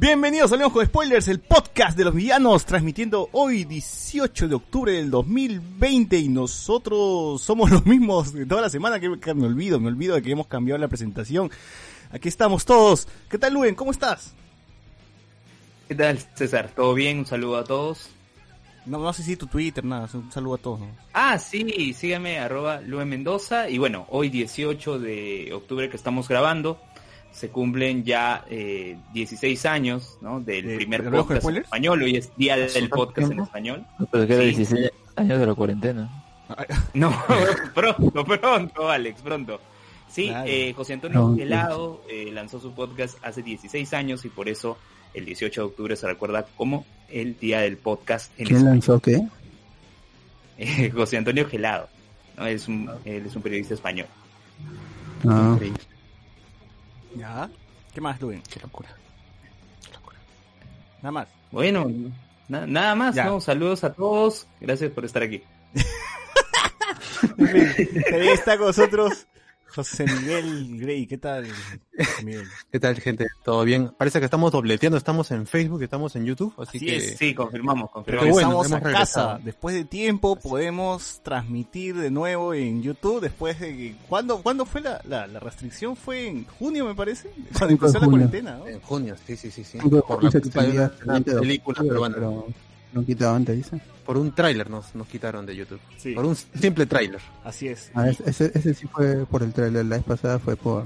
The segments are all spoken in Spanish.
Bienvenidos a Hablemos con Spoilers, el podcast de los villanos, transmitiendo hoy 18 de octubre del 2020 y nosotros somos los mismos de toda la semana, que me olvido, me olvido de que hemos cambiado la presentación. Aquí estamos todos. ¿Qué tal, Luen? ¿Cómo estás? ¿Qué tal, César? ¿Todo bien? Un saludo a todos. No, no sé si tu Twitter, nada, un saludo a todos. ¿no? Ah, sí, síganme, arroba Lue Mendoza. Y bueno, hoy 18 de octubre que estamos grabando, se cumplen ya eh, 16 años ¿no? del ¿De- primer de podcast en español. Hoy es día del podcast en español. Pero que era Sí. 16 años de la cuarentena. No, pronto, pronto, Alex, pronto. Sí, Claro. eh, José Antonio. Gelado eh, lanzó su podcast hace 16 años y por eso el 18 de octubre se recuerda como el día del podcast en ¿Quién español. lanzó qué? Eh, José Antonio Gelado. ¿no? Él, es un, él es un periodista español. Ah, ¿Ya? ¿Qué más, Luen? Qué locura. Qué locura. Nada más. Bueno, na- nada más, Ya. ¿no? Saludos a todos. Gracias por estar aquí. Está con nosotros José Miguel Grey. ¿Qué tal, José Miguel? ¿Qué tal, gente? ¿Todo bien? Parece que estamos dobleteando, estamos en Facebook, estamos en YouTube, así, Así que... es. Sí, confirmamos, confirmamos. bueno, a regresado. casa. Después de tiempo podemos transmitir de nuevo en YouTube. Después de que... ¿Cuándo, ¿cuándo fue la, la, la restricción? ¿Fue en junio, me parece? Cuando empezó la cuarentena, ¿no? En junio, sí, sí, sí, sí. Por la junio se culpa de extendía una, hasta el 20 de película. Pero no quitaba antes, dice. Por un tráiler nos, nos quitaron de YouTube. Sí. Por un simple tráiler. Así es. Ah, ese, ese, sí fue por el trailer, la vez pasada fue por,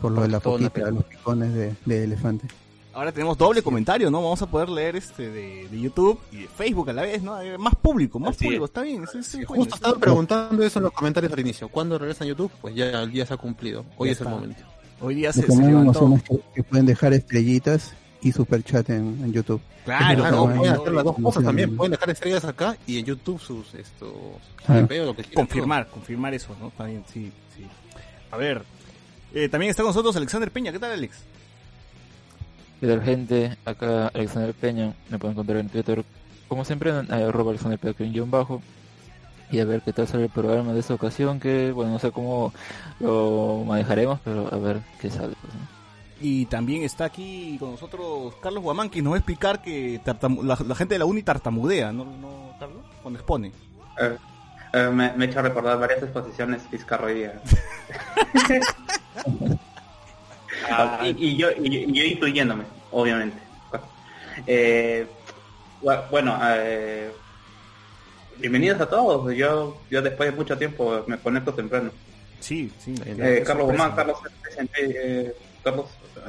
por lo de la película. los picones de, de elefante. Ahora tenemos doble comentario, ¿no? Vamos a poder leer este de, de YouTube y de Facebook a la vez, ¿no? Eh, Más público, más Así público. es. Está bien. Sí, bueno, justo está estaban preguntando eso en los comentarios al inicio. ¿Cuándo regresa en YouTube? Pues ya el día se ha cumplido. Hoy Ya es el está. momento. Hoy día se, se levantó. que, que pueden dejar estrellitas y super chat en, en YouTube. Claro, Claro, no, pueden hacer las dos cosas también. Pueden dejar estrellas acá y en YouTube sus estos Ah. Lo que confirmar, confirmar eso, ¿no? Está bien, sí, sí. A ver, eh, también está con nosotros Alexander Peña. ¿Qué tal, Alex? ¿Qué tal, gente? Acá Alexander Peña. Me pueden encontrar en Twitter, como siempre, en arroba Alexander Peña con guion bajo. Y a ver qué tal sale el programa de esta ocasión, que, bueno, no sé cómo lo manejaremos, pero a ver qué sale. Pues, ¿no? Y también está aquí con nosotros Carlos Guamán, que nos va a explicar que tartamu- la, la gente de la uni tartamudea, ¿no, no Carlos? Cuando expone. Eh, eh, me, me he hecho recordar varias exposiciones fiscarroías. Ah, y, y yo, y, yo- y yo incluyéndome, obviamente. Eh, bu- bueno, eh, bienvenidos a todos. Yo, yo después de mucho tiempo me conecto temprano. Sí, sí. Eh, Eh, Carlos. Guzmán, Carlos eh, Carlos,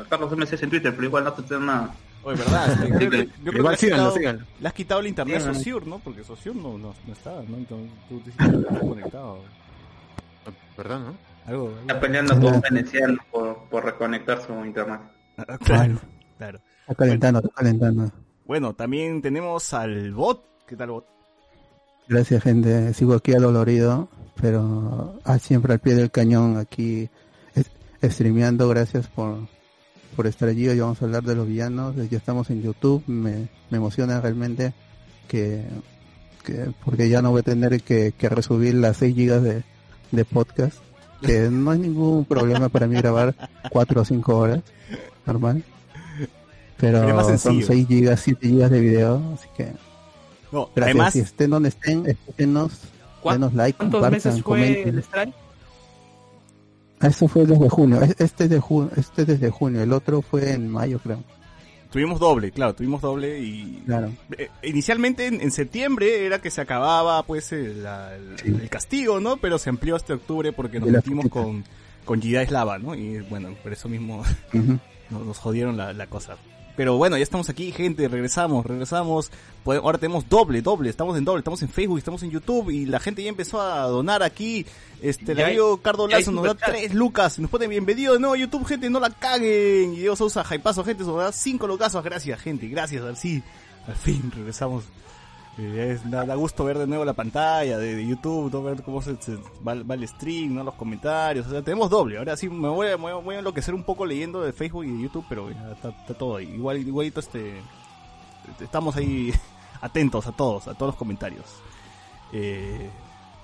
Carlos MC en Twitter, pero igual no te tengo nada. Oye, ¿verdad? Este, creo que- yo creo que Igual le has síganlo, quitado- síganlo. Le has quitado el internet a. Sociur, ¿no? Porque Sociur no, no, no está, ¿no? Entonces tú te estás conectado. ¿Verdad, no? Algo, Está algo- peleando con un veneciano por, por reconectar su internet. Ah, Claro, claro. Está calentando, está calentando. Bueno, también tenemos al bot. ¿Qué tal, bot? Gracias, gente. Sigo aquí al dolorido, pero ah, siempre al pie del cañón aquí streameando. Gracias por, por estar allí. Hoy vamos a hablar de los villanos. Ya estamos en YouTube. Me, me emociona realmente que, que porque ya no voy a tener que, que resubir las 6 gigas de, de podcast. Que no hay ningún problema para mí grabar 4 o 5 horas. Normal. Pero es son sencillo. 6 gigas, 7 gigas de video. Así que No, Gracias. además, si estén donde estén, escúchenos, ¿Cuán- denos like, ¿Cuántos compartan, meses fue el strike? Ah, Eso fue desde junio. Es- Este es de junio, este es desde junio. El otro fue en mayo, creo. tuvimos doble, claro, tuvimos doble y Claro. Eh, inicialmente en, en septiembre era que se acababa pues el, la- el- Sí. el castigo, ¿no? Pero se amplió hasta octubre porque nos metimos con con Gida Eslava, ¿no? Y bueno, por eso mismo nos, nos jodieron la, la cosa. Pero bueno, ya estamos aquí, gente, regresamos, regresamos. Pues ahora tenemos doble, doble, estamos en doble, estamos en Facebook, estamos en YouTube y la gente ya empezó a donar aquí. Este, el amigo Cardo Lazo nos da tres lucas, nos pone bienvenido de nuevo a YouTube, gente, no la caguen. Y Dios usa Jaipazo, gente, nos da cinco lucas, gracias, gente, gracias, así. Al fin regresamos. Es- da, da gusto ver de nuevo la pantalla de, de YouTube, ¿no? ver cómo se, se- va, va el stream, ¿no? los comentarios, o sea, tenemos doble. Ahora sí me voy, a, me voy a- voy a enloquecer un poco leyendo de Facebook y de YouTube, pero ya está, está todo ahí. Igual, igualito este, estamos ahí atentos a todos, a todos los comentarios. Eh,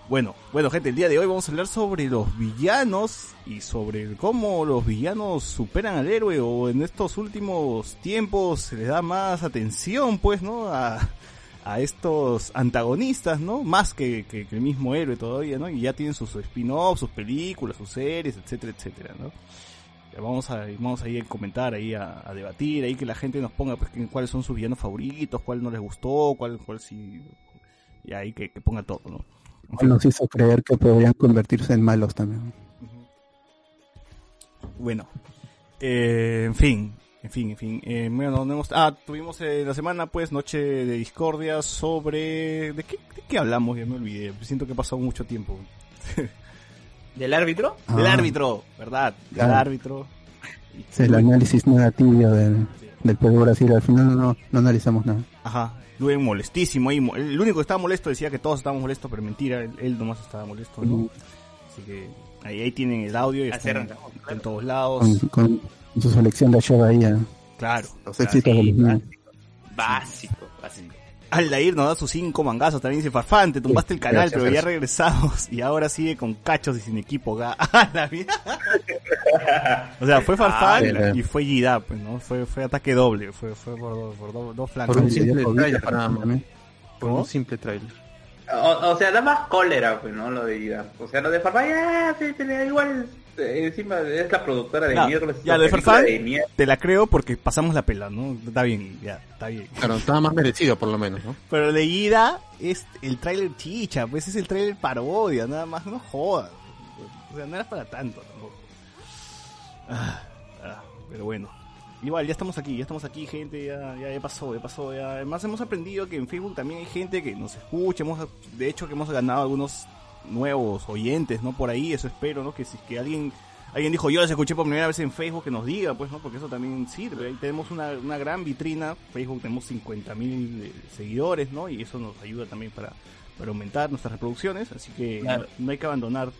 bueno, bueno gente, el día de hoy vamos a hablar sobre los villanos y sobre cómo los villanos superan al héroe o en estos últimos tiempos se les da más atención, pues, ¿no? A, a estos antagonistas, ¿no? Más que, que- que el mismo héroe todavía, ¿no? Y ya tienen sus spin-offs, sus películas, sus series, etcétera, etcétera, ¿no? Vamos a, vamos a ir a comentar ahí, a, a debatir, ahí que la gente nos ponga pues cuáles son sus villanos favoritos, cuál no les gustó, cuál, cuál sí, y ahí que, que ponga todo, ¿no? Nos hizo creer que podrían convertirse en malos también. Bueno, eh, en fin, en fin, en fin. Eh, bueno, no hemos- ah, tuvimos eh, la semana, pues, noche de discordia sobre... ¿De qué, de qué hablamos? Ya me olvidé. Siento que ha pasado mucho tiempo. ¿Del árbitro? Del Ah, árbitro, ¿verdad? Del Claro. árbitro. Es el análisis negativo del, del Perú Brasil. Al final no, no analizamos nada. Ajá. Luego molestísimo ahí. mo- El único que estaba molesto decía que todos estábamos molestos, pero mentira, él, él nomás estaba molesto, ¿no? Mm. Así que ahí, ahí tienen el audio y Así está en, todos lados. Con, con su selección de Show ahí, a Claro. los claro. éxitos de los niños. Básico, básico. Aldair nos da sus cinco mangazos, también dice Farfán, te tumbaste el canal, Gracias, pero ya regresamos y ahora sigue con cachos y sin equipo. ga- ¡Ah, la mierda! o sea, fue Farfán Ah, y fue Gida, pues, ¿no? Fue, fue ataque doble, fue, fue por, dos- por dos, dos flancos. Por un simple trailer para también. Por ¿Cómo? un simple trailer. O, o sea, da más cólera, pues, ¿no? Lo de Ida. O sea, lo de Farfán, ya, sí, sí, igual, eh, encima es la productora de miércoles. ya, lo de Farfán, mierda. te la creo porque pasamos la pela, ¿no? Está bien, ya, está bien. Claro, estaba más merecido por lo menos, ¿no? Pero de Gida es el tráiler chicha, pues es el tráiler parodia, nada más, no jodas. O sea, no era para tanto tampoco. Ah, ah, pero bueno. Igual, ya estamos aquí, ya estamos aquí, gente, ya, ya, ya pasó, ya pasó, ya. Además hemos aprendido que en Facebook también hay gente que nos escucha, hemos, de hecho que hemos ganado algunos nuevos oyentes, ¿no? Por ahí, eso espero, ¿no? Que si es que alguien, alguien dijo, yo les escuché por primera vez en Facebook, que nos diga, pues, ¿no? Porque eso también sirve. Ahí tenemos una, una gran vitrina, Facebook tenemos 50 mil seguidores, ¿no? Y eso nos ayuda también para, para aumentar nuestras reproducciones, así que Claro. no, no hay que abandonar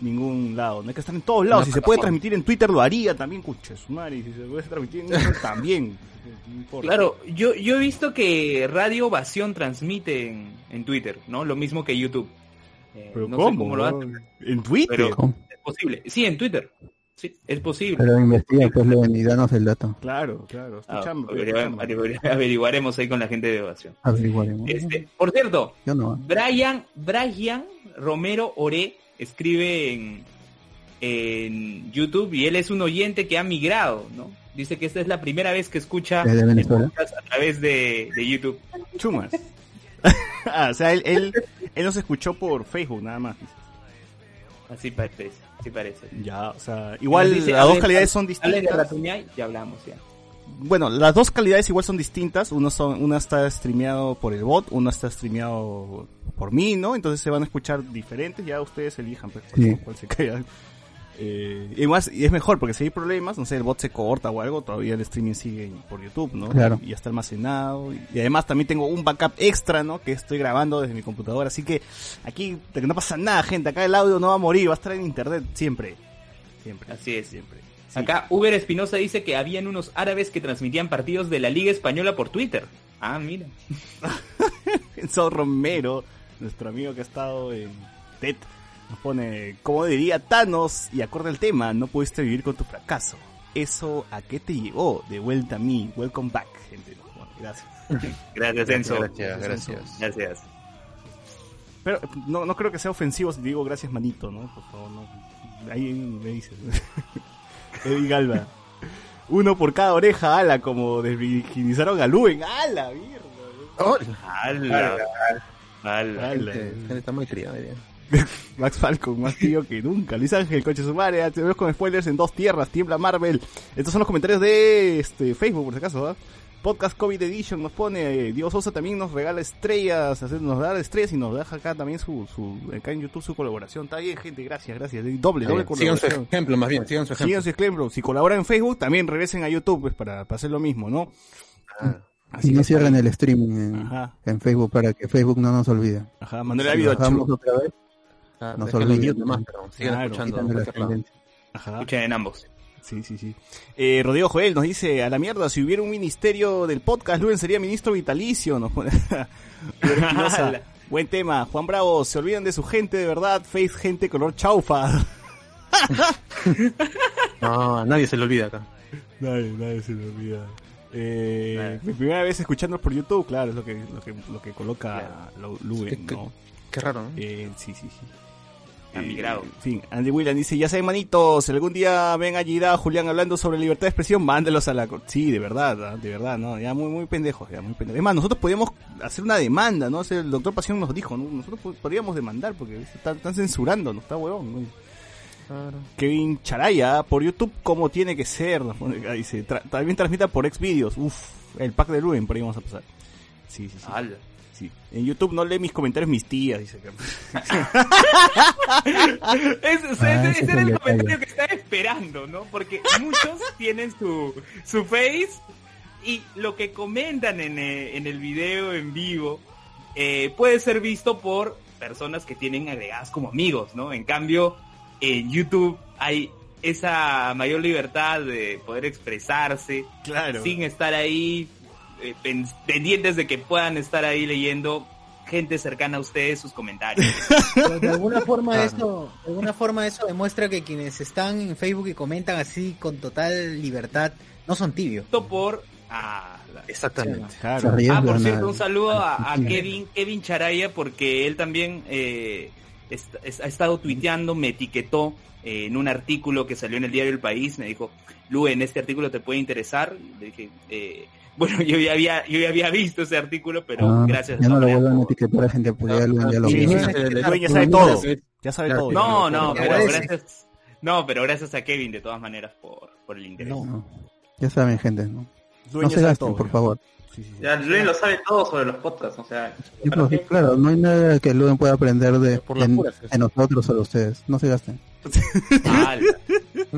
ningún lado, no hay que estar en todos lados. Si se puede transmitir en Twitter, lo haría también, cuches, madre. y Si se puede transmitir en Instagram, también. No. Claro, yo, yo he visto que Radio Ovación transmite en, en Twitter, ¿no? Lo mismo que YouTube. Eh, Pero no ¿cómo? sé cómo lo hacen. En Twitter. Es posible. Sí, en Twitter. Sí, es posible. Pero investiga, pues, León, y danos el dato. Claro, claro. Ah, Escuchame, escuchame. averiguaremos ahí con la gente de Ovación. Averiguaremos. Este, por cierto, Yo no. Brian, Brian Romero Ore escribe en, en YouTube y él es un oyente que ha migrado, ¿no? Dice que esta es la primera vez que escucha a través de, de YouTube. Chumas. ah, o sea, él, él, él nos escuchó por Facebook, nada más. Así parece, así parece. Ya, o sea, igual dice, las dos hable- calidades son de distintas. Ratuñay, ya hablamos ya. Bueno, las dos calidades igual son distintas. Uno son, una está streameado por el bot, una está streameado por mí, ¿no? Entonces se van a escuchar diferentes. Ya ustedes elijan, pues, cuál, Sí. cuál se caiga. Eh, y más, y es mejor porque si hay problemas, no sé, el bot se corta o algo, todavía el streaming sigue por YouTube, ¿no? Claro. Y ya está almacenado. Y, y además también tengo un backup extra, ¿no? Que estoy grabando desde mi computadora. Así que aquí no pasa nada, gente. Acá el audio no va a morir, va a estar en internet siempre. Siempre. Así es. Siempre. Sí. Acá Uber Espinosa dice que habían unos árabes que transmitían partidos de la Liga Española por Twitter. Ah, mira. Enzo Romero, nuestro amigo que ha estado en TED, nos pone, como diría Thanos, y acorde al tema, no pudiste vivir con tu fracaso. ¿Eso a qué te llevó? De vuelta a mí. Welcome back, gente. Bueno, gracias. Gracias, Enzo. Gracias, gracias. Gracias. Pero no, no creo que sea ofensivo si digo gracias, manito, ¿no? Por favor, no. Ahí me dices. Eddie Galva. Uno por cada oreja, ala, como desvirginizaron a Luen. ¡Ala, mierda! Ala. Ala. ¡Ala! gente, gente está muy criada. diría. Max Falcon, más tío que nunca. Luis Ángel, coche sumare, te veo con spoilers en dos tierras, tiembla Marvel. Estos son los comentarios de este Facebook, por si acaso, ¿verdad? Podcast COVID Edition nos pone, eh, Dios Sosa también nos regala estrellas, nos da estrellas y nos deja acá también su, su, acá en YouTube su colaboración. Está bien, gente, gracias, gracias. Doble, doble Sigan su colaboración. ejemplo, más bien, sigan su ejemplo. Sigan su ejemplo. Si colaboran en Facebook, también regresen a YouTube, pues, para, para hacer lo mismo, ¿no? Ah, Así Y no cierren el streaming en, Facebook para que Facebook no nos olvide. ajá, Manuel bajamos otra vez, ah, No en olviden. mute nomás, pero sigan Claro, escuchando. ajá. Escuchen en ambos. Sí, sí, sí. Eh, Rodrigo Joel nos dice, a la mierda, si hubiera un ministerio del podcast, Luen sería ministro vitalicio. Nos pone... Buen tema. Juan Bravo, se olvidan de su gente de verdad. Face gente color chaufa. No, nadie se le olvida acá. nadie, nadie se lo olvida. Eh, mi primera vez escuchándonos por YouTube, claro, es lo que, lo que, lo que coloca Lu- Luen, Qué- qué- ¿no? Qué raro, ¿no? Eh, sí, sí, sí. Ha migrado. En fin, Andy William dice, ya saben manitos, si algún día ven a Julián hablando sobre libertad de expresión, mándelos a la... co-". Sí, de verdad, ah, de verdad, ¿no? Ya muy, muy pendejos, ya muy pendejos. Es más, nosotros podíamos hacer una demanda, ¿no? O sea, el doctor Pasión nos dijo, ¿no? Nosotros po- podríamos demandar porque están, están censurando, ¿no? Está huevón, ¿no? Kevin Charaya, por YouTube, ¿cómo tiene que ser? Nos pone acá, Dice, tra- también transmita por Xvideos. Uf, el pack de Luen, por ahí vamos a pasar. Sí, sí, sí. Ala. Sí. En YouTube no lee mis comentarios mis tías, dice. Ese, ese- Ah, ese ese es era el detalle. comentario que estaba esperando, ¿no? Porque muchos tienen su, su face y lo que comentan en, eh, en el video en vivo eh, puede ser visto por personas que tienen agregadas como amigos, ¿no? En cambio, en YouTube hay esa mayor libertad de poder expresarse Claro. sin estar ahí eh, pen- pendientes de que puedan estar ahí leyendo gente cercana a ustedes sus comentarios. Pero de alguna forma Claro. eso, de alguna forma eso demuestra que quienes están en Facebook y comentan así con total libertad no son tibios. Esto por ah, Exactamente. Claro. Ah, por cierto, un saludo a. Kevin, Kevin Charaya, porque él también eh, es- ha estado tuiteando, me etiquetó eh, en un artículo que salió en el diario El País, me dijo, Lu, en este artículo te puede interesar. Le dije, eh, bueno, yo ya había, yo ya había visto ese artículo, pero Ah, gracias. Ya no todas lo vuelvan a etiquetar a gente, pues ya, lo- ya lo Sí, el dueño ya sabe todo. Ya sabe todo. No, no, pero gracias. No, pero gracias a Kevin de todas maneras por, por el interés. No. No. Ya saben, gente, ¿no? Dueño No se gasten, todo, por favor. Sí. Ya Luen lo sabe todo sobre los podcasts, o sea, Sí, ¿para pues, claro, no hay nada que Luen pueda aprender de, Por las en, puras, eso. en nosotros o de ustedes. No se gasten.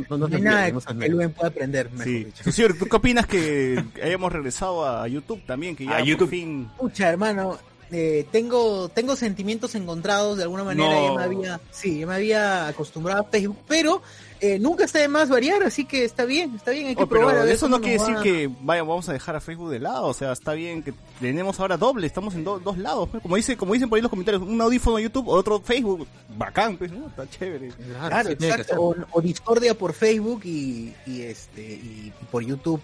No, no, hay nada que. Luen pueda aprender, mejor Sí. dicho. Señor, ¿tú qué opinas que hayamos regresado a YouTube también? Que ya A por YouTube. fin... Pucha, hermano, eh, tengo tengo sentimientos encontrados de alguna manera. No. Ya me había, sí, ya me había acostumbrado a Facebook, pero eh, nunca está de más variar, así que está bien, está bien, hay que Oh, pero probar. a ver eso no quiere decir va. que vaya, vamos a dejar a Facebook de lado, o sea, está bien que tenemos ahora doble, estamos en do- dos lados, pues. como dice, como dicen por ahí los comentarios, un audífono YouTube, otro Facebook, bacán, pues, ¿no? Está chévere. Claro, exacto. O, o Discordia por Facebook y, y este y por YouTube.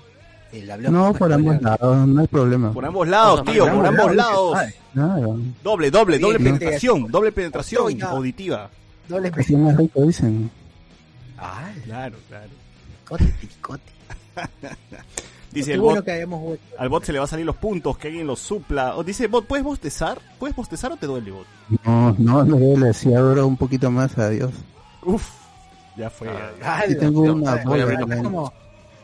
El No, por ambos lados, no hay problema. Por ambos lados, tío, por por ambos lados, lados. Claro. Doble, doble, doble penetración, doble penetración auditiva. Doble Así más rico dicen. Ah, Claro, claro. picote, picote. Dice el bueno bot, vuelto. al bot se le va a salir los puntos, que alguien los supla. O dice, bot, ¿puedes bostezar? ¿Puedes bostezar o te duele, bot? No, no, no duele, si abro un poquito más, adiós. Uf, ya fue. ya, ya. Ah, Aquí tengo una es la-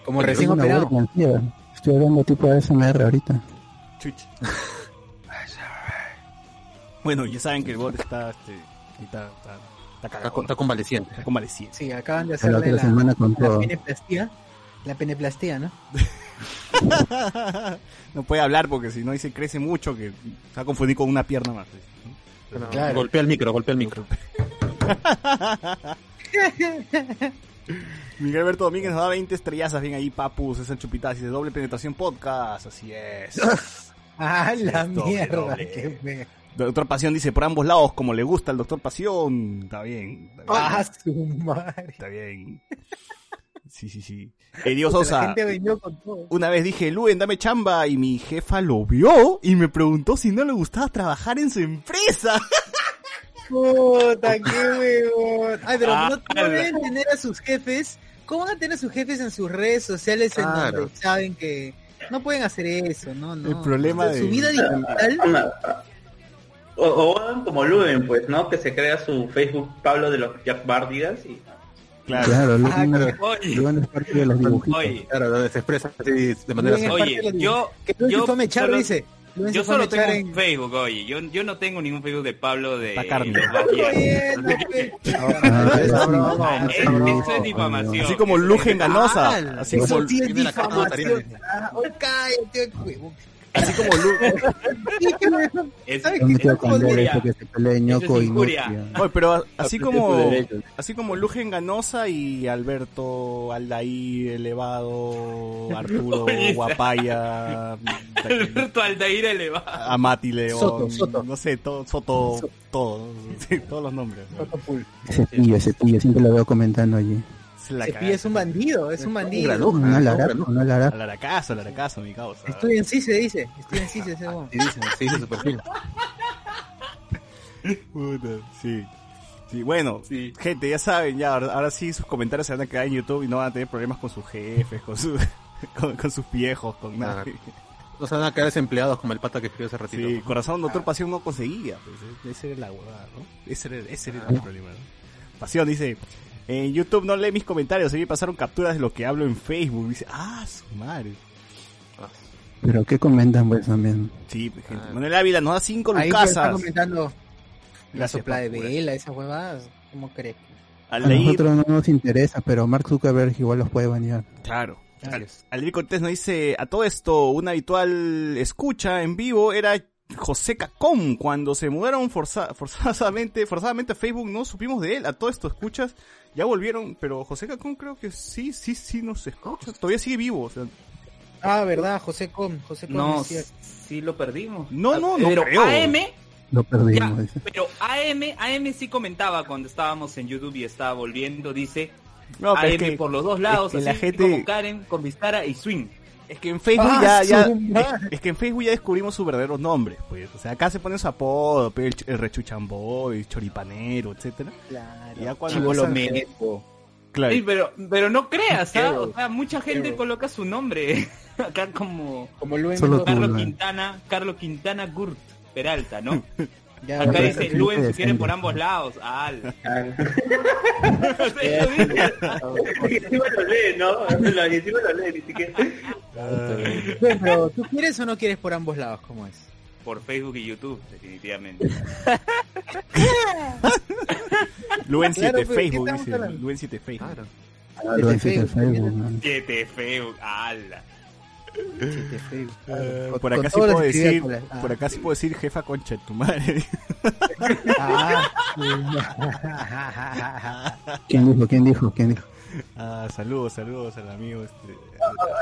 como, tengo recién operado. la. Estoy hablando tipo ASMR ahorita. Chuch. bueno, ya saben que el bot está, este, está, está, está Está, cagado, con- está convaleciente. está convaleciente. Sí, acaban de La hacerle la, semana con la todo. peneplastía. La peneplastía, ¿no? no puede hablar porque si no dice crece mucho que se va a confundir con una pierna más. Claro. Golpea el micro, golpea el micro. Miguel Alberto Domínguez nos da 20 estrellazas bien ahí, papus, esa chupitas y de doble penetración podcast, así es. Ah, la Doble, mierda. doble. qué. Doctor Pasión dice por ambos lados, como le gusta al Doctor Pasión. Está bien, está bien. Ah, su madre. Está bien. Sí, sí, sí. Eh, La Sosa, una vez dije, Luen, dame chamba, y mi jefa lo vio y me preguntó si no le gustaba trabajar en su empresa. Puta, qué huevón. Ay, pero Ah, no, no deben tener a sus jefes. ¿Cómo van a tener a sus jefes en sus redes sociales en Claro. donde saben que no pueden hacer eso? No, no. El problema O sea, de- Su vida digital. O, o como Luden, pues, ¿no? Que se crea su Facebook Pablo de los Jack Bardigas y Claro. Claro, Luis Ah, es- Oye, Luis es parte de los dibujitos. oye, Claro, donde se expresa así de manera oye, yo, Que yo fue a mechar, solo- dice. Yo solo tengo mechar un. Facebook, oye, yo, yo no tengo ningún Facebook de Pablo de Ah, Eso, es- eso difamación. Así como Lugen Ganosa. Así eso como, sí es difamación. Ah, cállate, huevón. Así como Lu- Sí, que huevón. Es- pero así como así como Lugen Ganosa y Alberto Aldair elevado, Arturo Guapaya, Alberto Aldair elevado. Amati León, Soto, Soto. no sé, todo, Soto, todo, sí, todos los nombres. ¿no? Ese pillo, ese pillo, siempre lo veo comentando allí. Es la Ese un bandido, es un bandido. granuja. No Ah, no, no alargar. Al aracazo, al aracazo, mi causa. Estoy en sí, se dice. Estoy en sí, se dice. Sí, dice, sí, dice su perfil. Puta, sí. Sí, bueno, Sí. gente, ya saben, ya, ahora, ahora sí sus comentarios se van a quedar en YouTube y no van a tener problemas con sus jefes, con, su, con, con sus viejos, con nada. No se van a quedar desempleados como el pata que escribió hace ratito. Sí, corazón, doctor Pasión no conseguía, pues, esa era la huevada, ¿no? Ese era, ese era el problema, ¿no? Pasión dice, en YouTube no lee mis comentarios, a mí me pasaron capturas de lo que hablo en Facebook, dice, ah, su madre. Ah, Pero ¿qué comentan pues también? Sí, gente. Ah. Manuel Ávila nos da cinco Ahí pues, está lucasas. comentando la sopla de vela, esas huevadas. ¿Cómo crees? Al A leer, nosotros no nos interesa, pero Mark Zuckerberg igual los puede bañar. claro. Al- Cortés nos dice, a todo esto, una habitual escucha en vivo era José Cacón. Cuando se mudaron forza- forzadamente, forzadamente a Facebook, no supimos de él. A todo esto, escuchas, ya volvieron, pero José Cacón creo que sí, sí, sí nos escucha. Todavía sigue vivo. o sea, Ah, verdad, José Com. José Com No, decía- sí lo perdimos. No, no, no Pero creo. AM, Lo perdimos. ya, pero AM, AM sí comentaba cuando estábamos en YouTube y estaba volviendo, dice no, AM es que, por los dos lados, que así la gente- como Karen, con Vistara y Swing. Es que en Facebook Ah, ya, es, que en Facebook ya descubrimos sus verdaderos nombres, pues. O sea, acá se pone su apodo, el, el rechuchambo, el choripanero, etcétera. Claro. Y ya cuando. Claro. Sí, pero, pero no creas, ¿ah? Quebo. O sea, mucha gente coloca su nombre. Acá como Como Luis. Carlos. Quintana, Carlos Quintana Gurt Peralta, ¿no? Ya, Acá dice Luen si quieren por ambos lados. Al. y encima lo lee, ¿no? Y encima lo lee, ni siquiera. Pero ¿tú quieres o no quieres por ambos lados? ¿Cómo es? Por Facebook y YouTube, definitivamente. Luen Claro, 7 pero ¿qué Facebook, dice. Luen 7 Facebook. Claro. Lo Desde existe en Facebook, Facebook, ¿no? Siete Facebook, ala. Eh, por acá sí puedo decir, ah. por acá sí puedo decir jefa concha de tu madre. Ah, ¿Quién dijo? ¿Quién dijo? ¿Quién dijo? Ah, saludos, saludos al amigo este.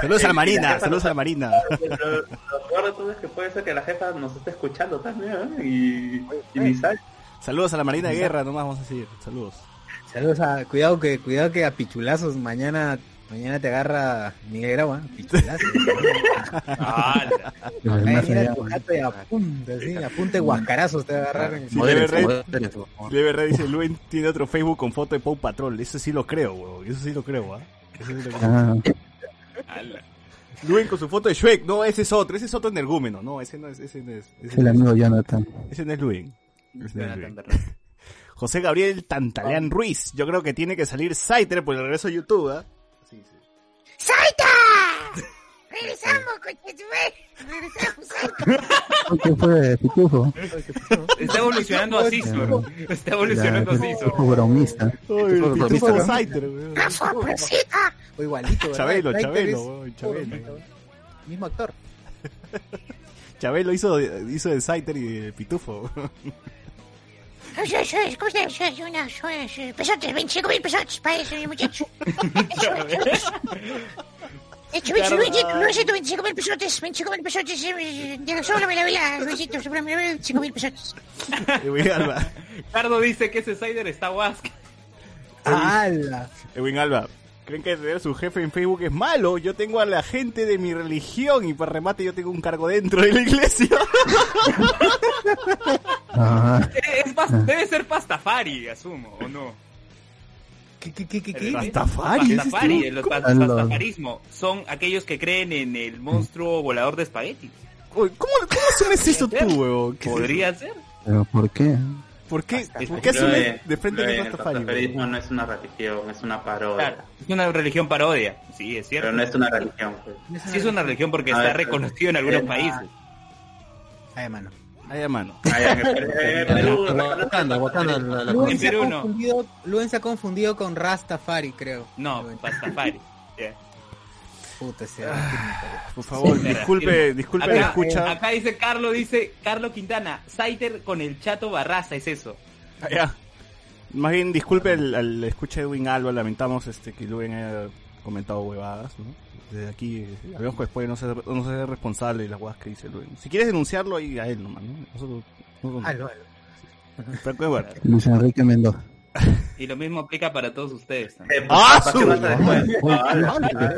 Saludos a la Marina, saludos a la Marina. Lo, peor de todo es que puede ser que la jefa nos esté escuchando también, ¿eh? Y, y ni sabe. Saludos a la Marina de Guerra, nomás vamos a decir. Saludos. Saludos a, cuidado que, cuidado que a pichulazos mañana, mañana te agarra Miguel Grau, ¿eh? Tu jato y apunta, sí, apunta de guascarazos te va a agarrar. en- Sí. Debe Red dice, Luen tiene otro Facebook con foto de Pau Patrol. Eso sí lo creo, weón. Eso sí lo creo, ¿ah? Eso sí lo creo. Ah. Luen con su foto de Shrek. No, ese es otro. Ese es otro energúmeno. No, ese no es. Ese no es, ese es el no es, amigo Jonathan. ese no es Luen. Ese no es Jonathan Luen. José Gabriel Tantaleán Ruiz. Yo creo que tiene que salir Saiter por el regreso a YouTube, ¿ah? Regresamos, coche. Regresamos. ¿Qué fue, Pitufo? Está evolucionando a Cisor. Está evolucionando a Ya, Cisor. Pitufo bromista. Pitufo. Saiter, weón. Sorpresita. O igualito. Chabelo, Chabelo, Chabelo. Mismo actor. Chabelo hizo, hizo de Saiter y de Pitufo. Yo, yo, una, yo, yo, pesotes, 25 mil pesotes para ese muchacho. Eso, eso. Hecho, hecho, Luisito, 25 mil pesotes, 25 mil pesotes, eh, me la vela, Luisito, solo me la vela, 25 mil pesotes. Edwin Alba. Cardo dice que ese Sider está Wask. ¡Hala! Edwin Alba. Creen que tener su jefe en Facebook es malo. Yo tengo a la gente de mi religión y para remate yo tengo un cargo dentro de la iglesia. Ah, Es pas- debe ser pastafari, asumo, ¿o no? ¿Qué, qué, qué, qué, qué? Pastafari, ¿ese Pastafari, el pastafarismo. Son aquellos que creen en el monstruo volador de espagueti. Uy, ¿Cómo, cómo asumes eso tú? ¿Qué- Podría ser. pero ¿por qué? ¿Por qué. ¿por qué asumes de frente que es el Pastafari? pastafarismo no es una religión, es una parodia. Claro, es una religión parodia. Sí, es cierto. Pero no es una religión. pues. Sí es una religión porque A está reconocido en algunos países. Ay, mano. Ahí a mano. El el Luen En se, ha confundido, con Rastafari, creo. No, Luen. pastafari. Yeah. Puta, ese Por favor, Sí, disculpe, disculpe acá, la escucha. Acá dice Carlos, dice Carlos Quintana, Saiter con el chato Barraza, es eso. Ah, ya. Más bien, disculpe al, al escucha de Edwin Alba, lamentamos este que Luen haya comentado huevadas, ¿no? Desde aquí, eh, habíamos que después no ser, no ser responsable de las huevadas que dice Luen. Si quieres denunciarlo, ahí a él nomás, ¿no? Nosotros... aló. Pero qué bueno. Luis Enrique Mendoza. Y lo mismo aplica para todos ustedes. también. Eh, pues, ¡Ah, su-. Ah,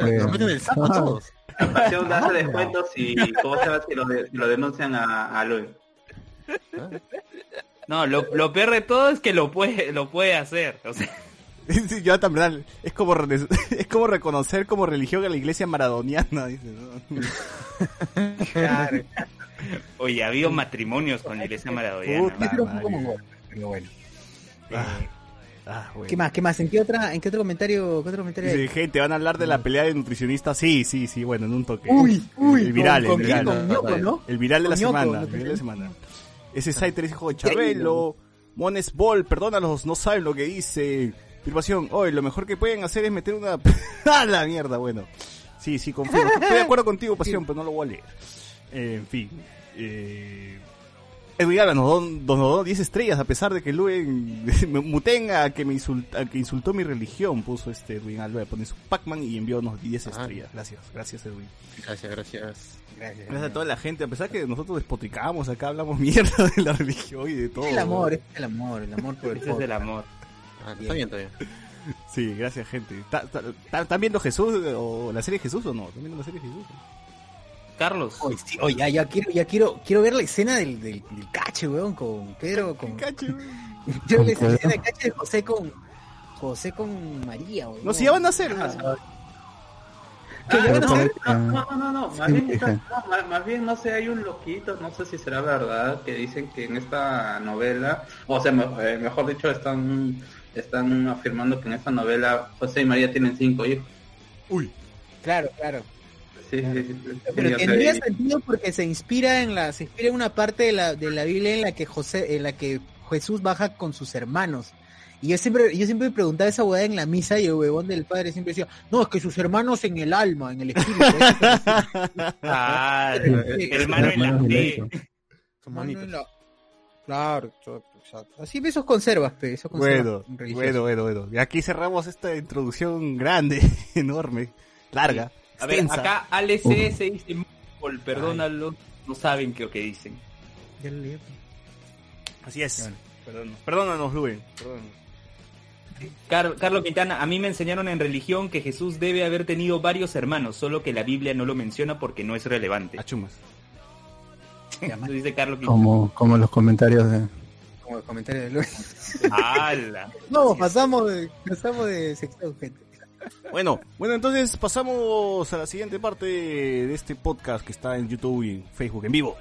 Eh, Nos meten el saco todos. Pasión hace descuentos y cómo se va si lo, de- lo denuncian a, a Luis. No, lo, lo peor de todo es que lo puede, lo puede hacer. O sea, Sí, yo también, es como, es como reconocer como religión a la iglesia maradoniana, dice, ¿no? Claro. oye, ha habido matrimonios con la iglesia maradoniana. Puta. Pero bueno. Ah, ah, bueno. ¿Qué más? ¿Qué más? ¿En qué otra, en qué otro comentario, qué otro comentario hay? Gente, ¿van a hablar de la pelea de nutricionistas? Sí, sí, sí, bueno, en un toque. Uy, uy, el viral, con, el con, viral. con Ñoco, ¿no? El viral de la Ñoco, semana, ¿no? el viral de la semana. Ese Saiter es hijo de Chabelo. Mones Ball, perdónalos, no saben lo que dice. Firmación, hoy lo mejor que pueden hacer es meter una... ¡A la mierda! Bueno, sí, sí, confío. Estoy de acuerdo contigo, Pasión, pero no lo voy a leer. Eh, en fin. Eh... Edwin nos donó, nos donó 10 estrellas a pesar de que Luen me muten a que me insulta, que insultó mi religión, puso este Edwin Alba, pone su Pac-Man y envió unos 10 Ah. estrellas. Gracias, gracias Edwin. Gracias, gracias. Gracias. Gracias a toda la gente, a pesar que nosotros despotricamos acá, hablamos mierda de la religión y de todo. El amor, es el amor, el amor por el es el amor. Ah, está bien, está bien. Sí, gracias gente. ¿Ta- ta- ta- ¿Están viendo Jesús o la serie Jesús o no? ¿Están viendo la serie Jesús? Carlos, Oye, sí, oye, ya, ya quiero, ya quiero, quiero ver la escena del, del, del cache, weón, con Pedro, con... Cacho. Quiero ver ¿Con la escena del cache de José con... José con María, weón. No, si ya van a hacer. Ah, Ah, ya van a no, hacer- no, no, no, no, más Sí, bien, no, más, más bien, no sé, hay un loquito, no sé si será verdad, que dicen que en esta novela, o sea, eh, mejor dicho, están están afirmando que en esta novela José y María tienen cinco hijos. Uy. Claro, claro. Sí, sí, sí, Pero tendría sentido porque se inspira en la, se inspira en una parte de la, de la Biblia en la que José, en la que Jesús baja con sus hermanos. Y yo siempre, yo siempre preguntaba esa hueá en la misa y el huevón del padre siempre decía, no, es que sus hermanos en el alma, en el espíritu. eso es así". ah, hermano en la fe. Claro, exacto. Así esos conservas, pe, esos conservas Bueno, bueno, bueno, bueno. Y aquí cerramos esta introducción grande, enorme, larga. A ver, acá Alex se dice, "Paul, perdónalo, no saben qué lo que dicen. Ya lo leí. Así es. Bueno. Perdón- Perdónanos, Luen. Perdónanos. Car- Carlos Quintana, a mí me enseñaron en religión que Jesús debe haber tenido varios hermanos, solo que la Biblia no lo menciona porque no es relevante. Achumas. Eso dice Carlos Quintana. Como, como los comentarios de... Como el comentario de Luis. ¡Hala! No, pasamos de, pasamos de sección, gente. Bueno, bueno, entonces pasamos a la siguiente parte de este podcast que está en YouTube y Facebook en vivo.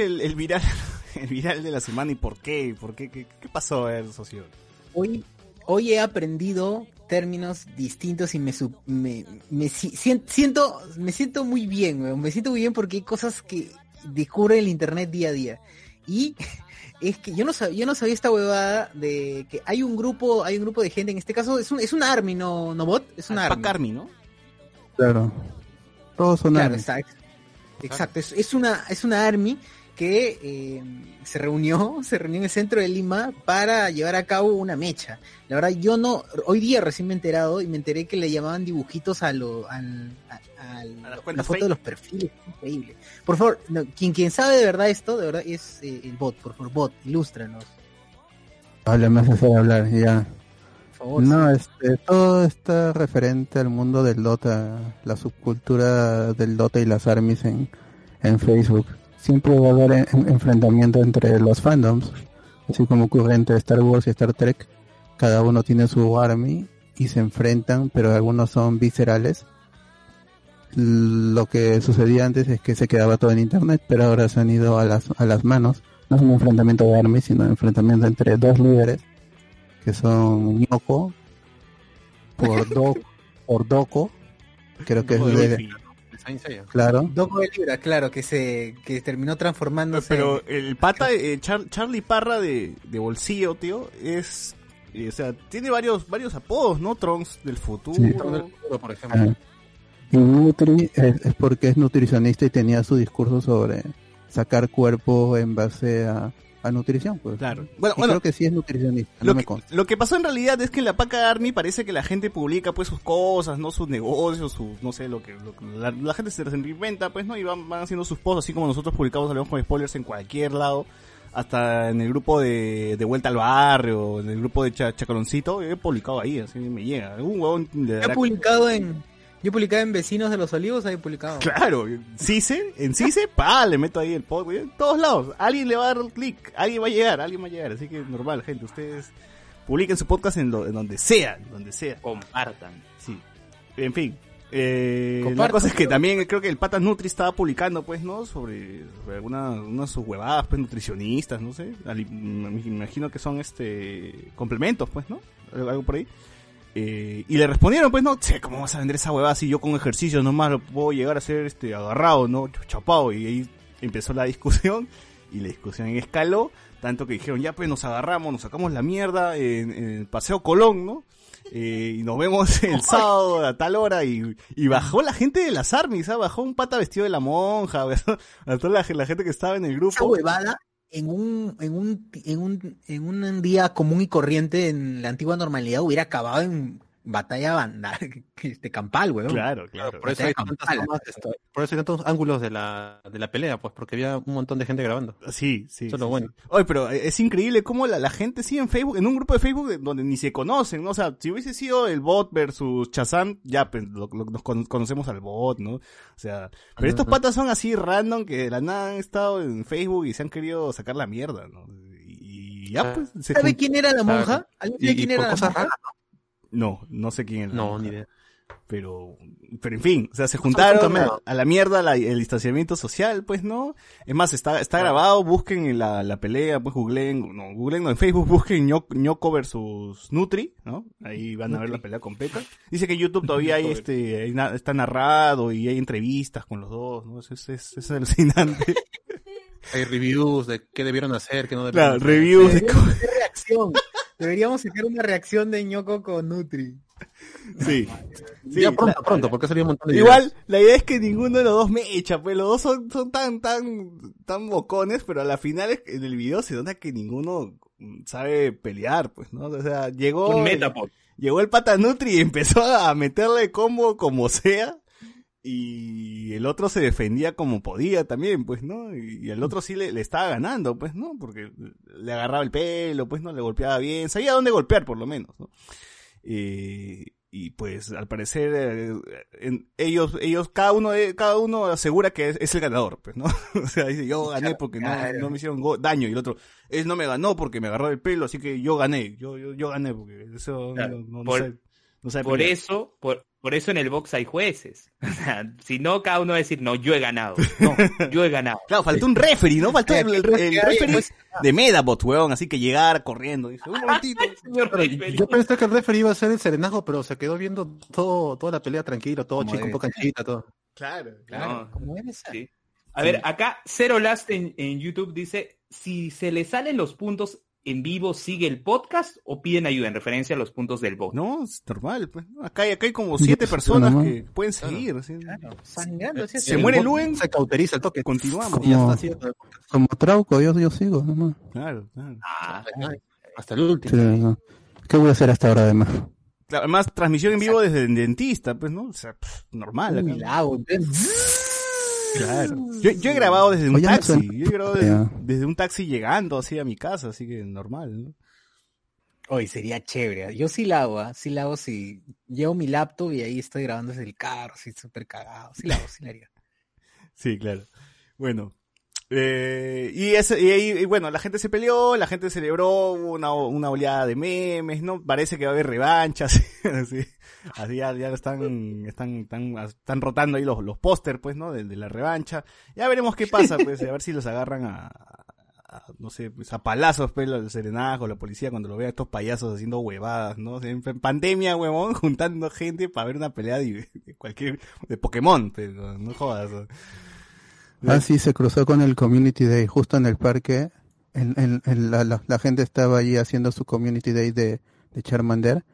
Es el, el viral el viral de la semana y por qué? ¿Por qué? ¿Qué, qué pasó, a ver, socio? Hoy, hoy he aprendido términos distintos y me, su- me, me si- sien- siento, me siento muy bien, me siento muy bien porque hay cosas que descubre el internet día a día. Y es que yo no sabía, yo no sabía esta huevada de que hay un grupo, hay un grupo de gente, en este caso es un, es un army, no, no bot, es un army. Pac Army, ¿no? Claro. Todos son Claro, armies. está, exacto, es, es una, es una army que eh, se reunió, se reunió en el centro de Lima para llevar a cabo una mecha. La verdad, yo no, hoy día recién me he enterado y me enteré que le llamaban dibujitos a lo, al, a, al- A las la foto fake. de los perfiles, increíble. Por favor, no, quien, quien sabe de verdad esto, de verdad es eh, el bot, por favor, bot, ilústranos, Vale, me hace hablar, ya. por favor. No, este, todo está referente al mundo del Dota, la subcultura del Dota y las armies en, en Facebook. Siempre va a haber en- en- enfrentamiento entre los fandoms, así como ocurre entre Star Wars y Star Trek. Cada uno tiene su army y se enfrentan, pero algunos son viscerales. Lo que sucedía antes es que se quedaba todo en internet, pero ahora se han ido a las, a las manos. No es un enfrentamiento de armies, sino un enfrentamiento entre dos líderes que son Nyoko por Do por Doko creo que es de Saint Seiya. claro Doco de Libra, claro, que se, que terminó transformándose. Pero el pata, eh, Char- Charlie Parra de, de bolsillo, tío, es... eh, o sea, tiene varios varios apodos, ¿no? Trunks del futuro. Sí. Todo el futuro, por ejemplo. Ah. y Nutri es, es porque es nutricionista y tenía su discurso sobre sacar cuerpo en base a, a nutrición pues Claro. Bueno, Y bueno, creo que sí es nutricionista no Lo me que, consta lo que pasó en realidad es que en la Paca Army parece que la gente publica pues sus cosas, no sus negocios, sus, no sé, lo que, lo que- la, la gente se reinventa pues, ¿no? Y van, van haciendo sus posts, así como nosotros publicamos Hablamos con Spoilers en cualquier lado, hasta en el grupo de, de Vuelta al Barrio, en el grupo de Cha- Chacaloncito, he publicado ahí, así me llega. Algún huevón de Yo he publicado en, yo he publicado en Vecinos de los Olivos, ahí he publicado. Claro, Cise, en Cise, pa, le meto ahí el podcast, en todos lados, alguien le va a dar clic, alguien va a llegar, alguien va a llegar, así que normal, gente, ustedes publiquen su podcast en, lo- en donde sea, donde sea. Compartan. Sí. En fin. Eh, la cosa es que pero- también creo que el Patas Nutri estaba publicando, pues, ¿no? Sobre, sobre alguna, unas sus huevadas, pues, nutricionistas, no sé. Ali- Me imagino que son, este, complementos, pues, ¿no? Algo, algo por ahí. Eh, y le respondieron, pues, ¿no? Che, ¿cómo vas a vender esa huevada si yo con ejercicio nomás lo puedo llegar a ser, este, agarrado, ¿no? Chapado. Y ahí empezó la discusión. Y la discusión escaló. Tanto que dijeron, ya, pues, nos agarramos, nos sacamos la mierda en, el Paseo Colón, ¿no? Eh, y nos vemos el sábado a tal hora y, bajó la gente de las armies, ¿ah? bajó un pata vestido de la monja, a toda la, la gente que estaba en el Esa grupo. huevada en un, en un, en un, en un día común y corriente en la antigua normalidad hubiera acabado en batalla banda, este campal, weón. Claro, Claro, por eso hay tantas campal. tomas, esto- por eso hay tantos ángulos de la, de la pelea, pues, porque había un montón de gente grabando. Sí, sí. Eso es sí, lo bueno. sí. Oye, pero es increíble cómo la, la gente sigue en Facebook, en un grupo de Facebook de- donde ni se conocen, ¿no? O sea, si hubiese sido el bot versus Chazam, ya, pues, lo- lo- nos con- conocemos al bot, ¿no? O sea, pero estos patas son así random que de la nada han estado en Facebook y se han querido sacar la mierda, ¿no? Y, y ya, pues, se ¿Sabe quién era la monja? ¿Alguien sabe quién era la monja? No, no sé quién es. la no, ni idea. Pero, pero en fin, o sea, se juntaron a, la mierda la- el distanciamiento social, pues, ¿no? Es más, está, está grabado, busquen la, la pelea, pues, googleen, no, googleen, no, en Facebook busquen Ño- Ñoco versus Nutri, ¿no? Ahí van a ver la pelea completa. Dice que en YouTube todavía hay este, hay na- está narrado y hay entrevistas con los dos, ¿no? Eso es, es, es alucinante. Hay reviews de qué debieron hacer, qué no Claro, debieron hacer. reviews de hacer reacción. Deberíamos sacar una reacción de ñoco con Nutri. Sí. Sí, ya pronto, la- pronto, porque ha salido un montón de Igual, la idea es que ninguno de los dos me echa, pues los dos son, son tan, tan, tan bocones, pero a la final es- en el video se nota que ninguno sabe pelear, pues, ¿no? O sea, llegó, Un Metapod. llegó el pata Nutri y empezó a meterle combo como sea, y el otro se defendía como podía también, pues, ¿no? Y, el otro sí le, le estaba ganando, pues, ¿no? Porque le agarraba el pelo, pues, ¿no? Le golpeaba bien, sabía dónde golpear por lo menos, ¿no? Eh, y pues al parecer eh, en- ellos ellos cada uno de- cada uno asegura que es, es el ganador pues no o sea dice yo gané porque no, no me hicieron daño y el otro él no me ganó porque me agarró el pelo así que yo gané yo yo, yo gané porque eso Claro. no, no, no Por- sabe- no sabe Por pelear. eso, por, por eso en el box hay jueces. O sea, si no, cada uno va a decir, no, yo he ganado. No, yo he ganado. claro faltó un referee no faltó el, el- el referee pues, de Medabot weón así que llegar corriendo dice un momentito yo pensé que el referee iba a ser el serenazgo, pero se quedó viendo todo, toda la pelea tranquilo, todo chico, un poco canchita, todo. claro Claro, No. debe ser. Sí. A ver, acá Zero Last en, en YouTube dice, si se le salen los puntos en vivo, ¿sigue el podcast o piden ayuda en referencia a los puntos del bot? no es normal pues acá hay acá hay como Sí, siete pues, personas normal. que pueden seguir así. Claro, sangrando, así es. Se muere Luen, Se cauteriza el toque. continuamos Y ya Como- está haciendo Como Trauco, yo, yo sigo, nomás. claro claro Ah, hasta el último. Sí, no. ¿Qué voy a hacer hasta ahora además? Claro, además, transmisión en vivo desde el dentista, pues, ¿no? O sea, pff, normal. acá. Uy, Claro. Yo, yo he grabado desde un Oye, taxi. Yo he grabado desde, un taxi llegando así a mi casa, así que normal, ¿no? Hoy sería chévere. Yo sí la hago, ¿ah? sí la hago si llevo mi laptop y ahí estoy grabando desde el carro, así súper cagado. Sí la hago, sí la haría. Sí, claro. Bueno. Eh, y, ese, y, y bueno, la gente se peleó, la gente celebró una, una oleada de memes, ¿no? Parece que va a haber revanchas, así, así ya, ya están, están, están, están rotando ahí los, los póster, pues, ¿no? De, la revancha. Ya veremos qué pasa, pues, a ver si los agarran a, no sé, pues a palazos, pues, el serenazgo, la policía, cuando lo vea a estos payasos haciendo huevadas, ¿no? En, pandemia, huevón, juntando gente para ver una pelea de, cualquier, de Pokémon, pero no jodas. Ah, sí, se cruzó con el Community Day justo en el parque. En, en- en la, la- la gente estaba allí haciendo su Community Day de, de Charmander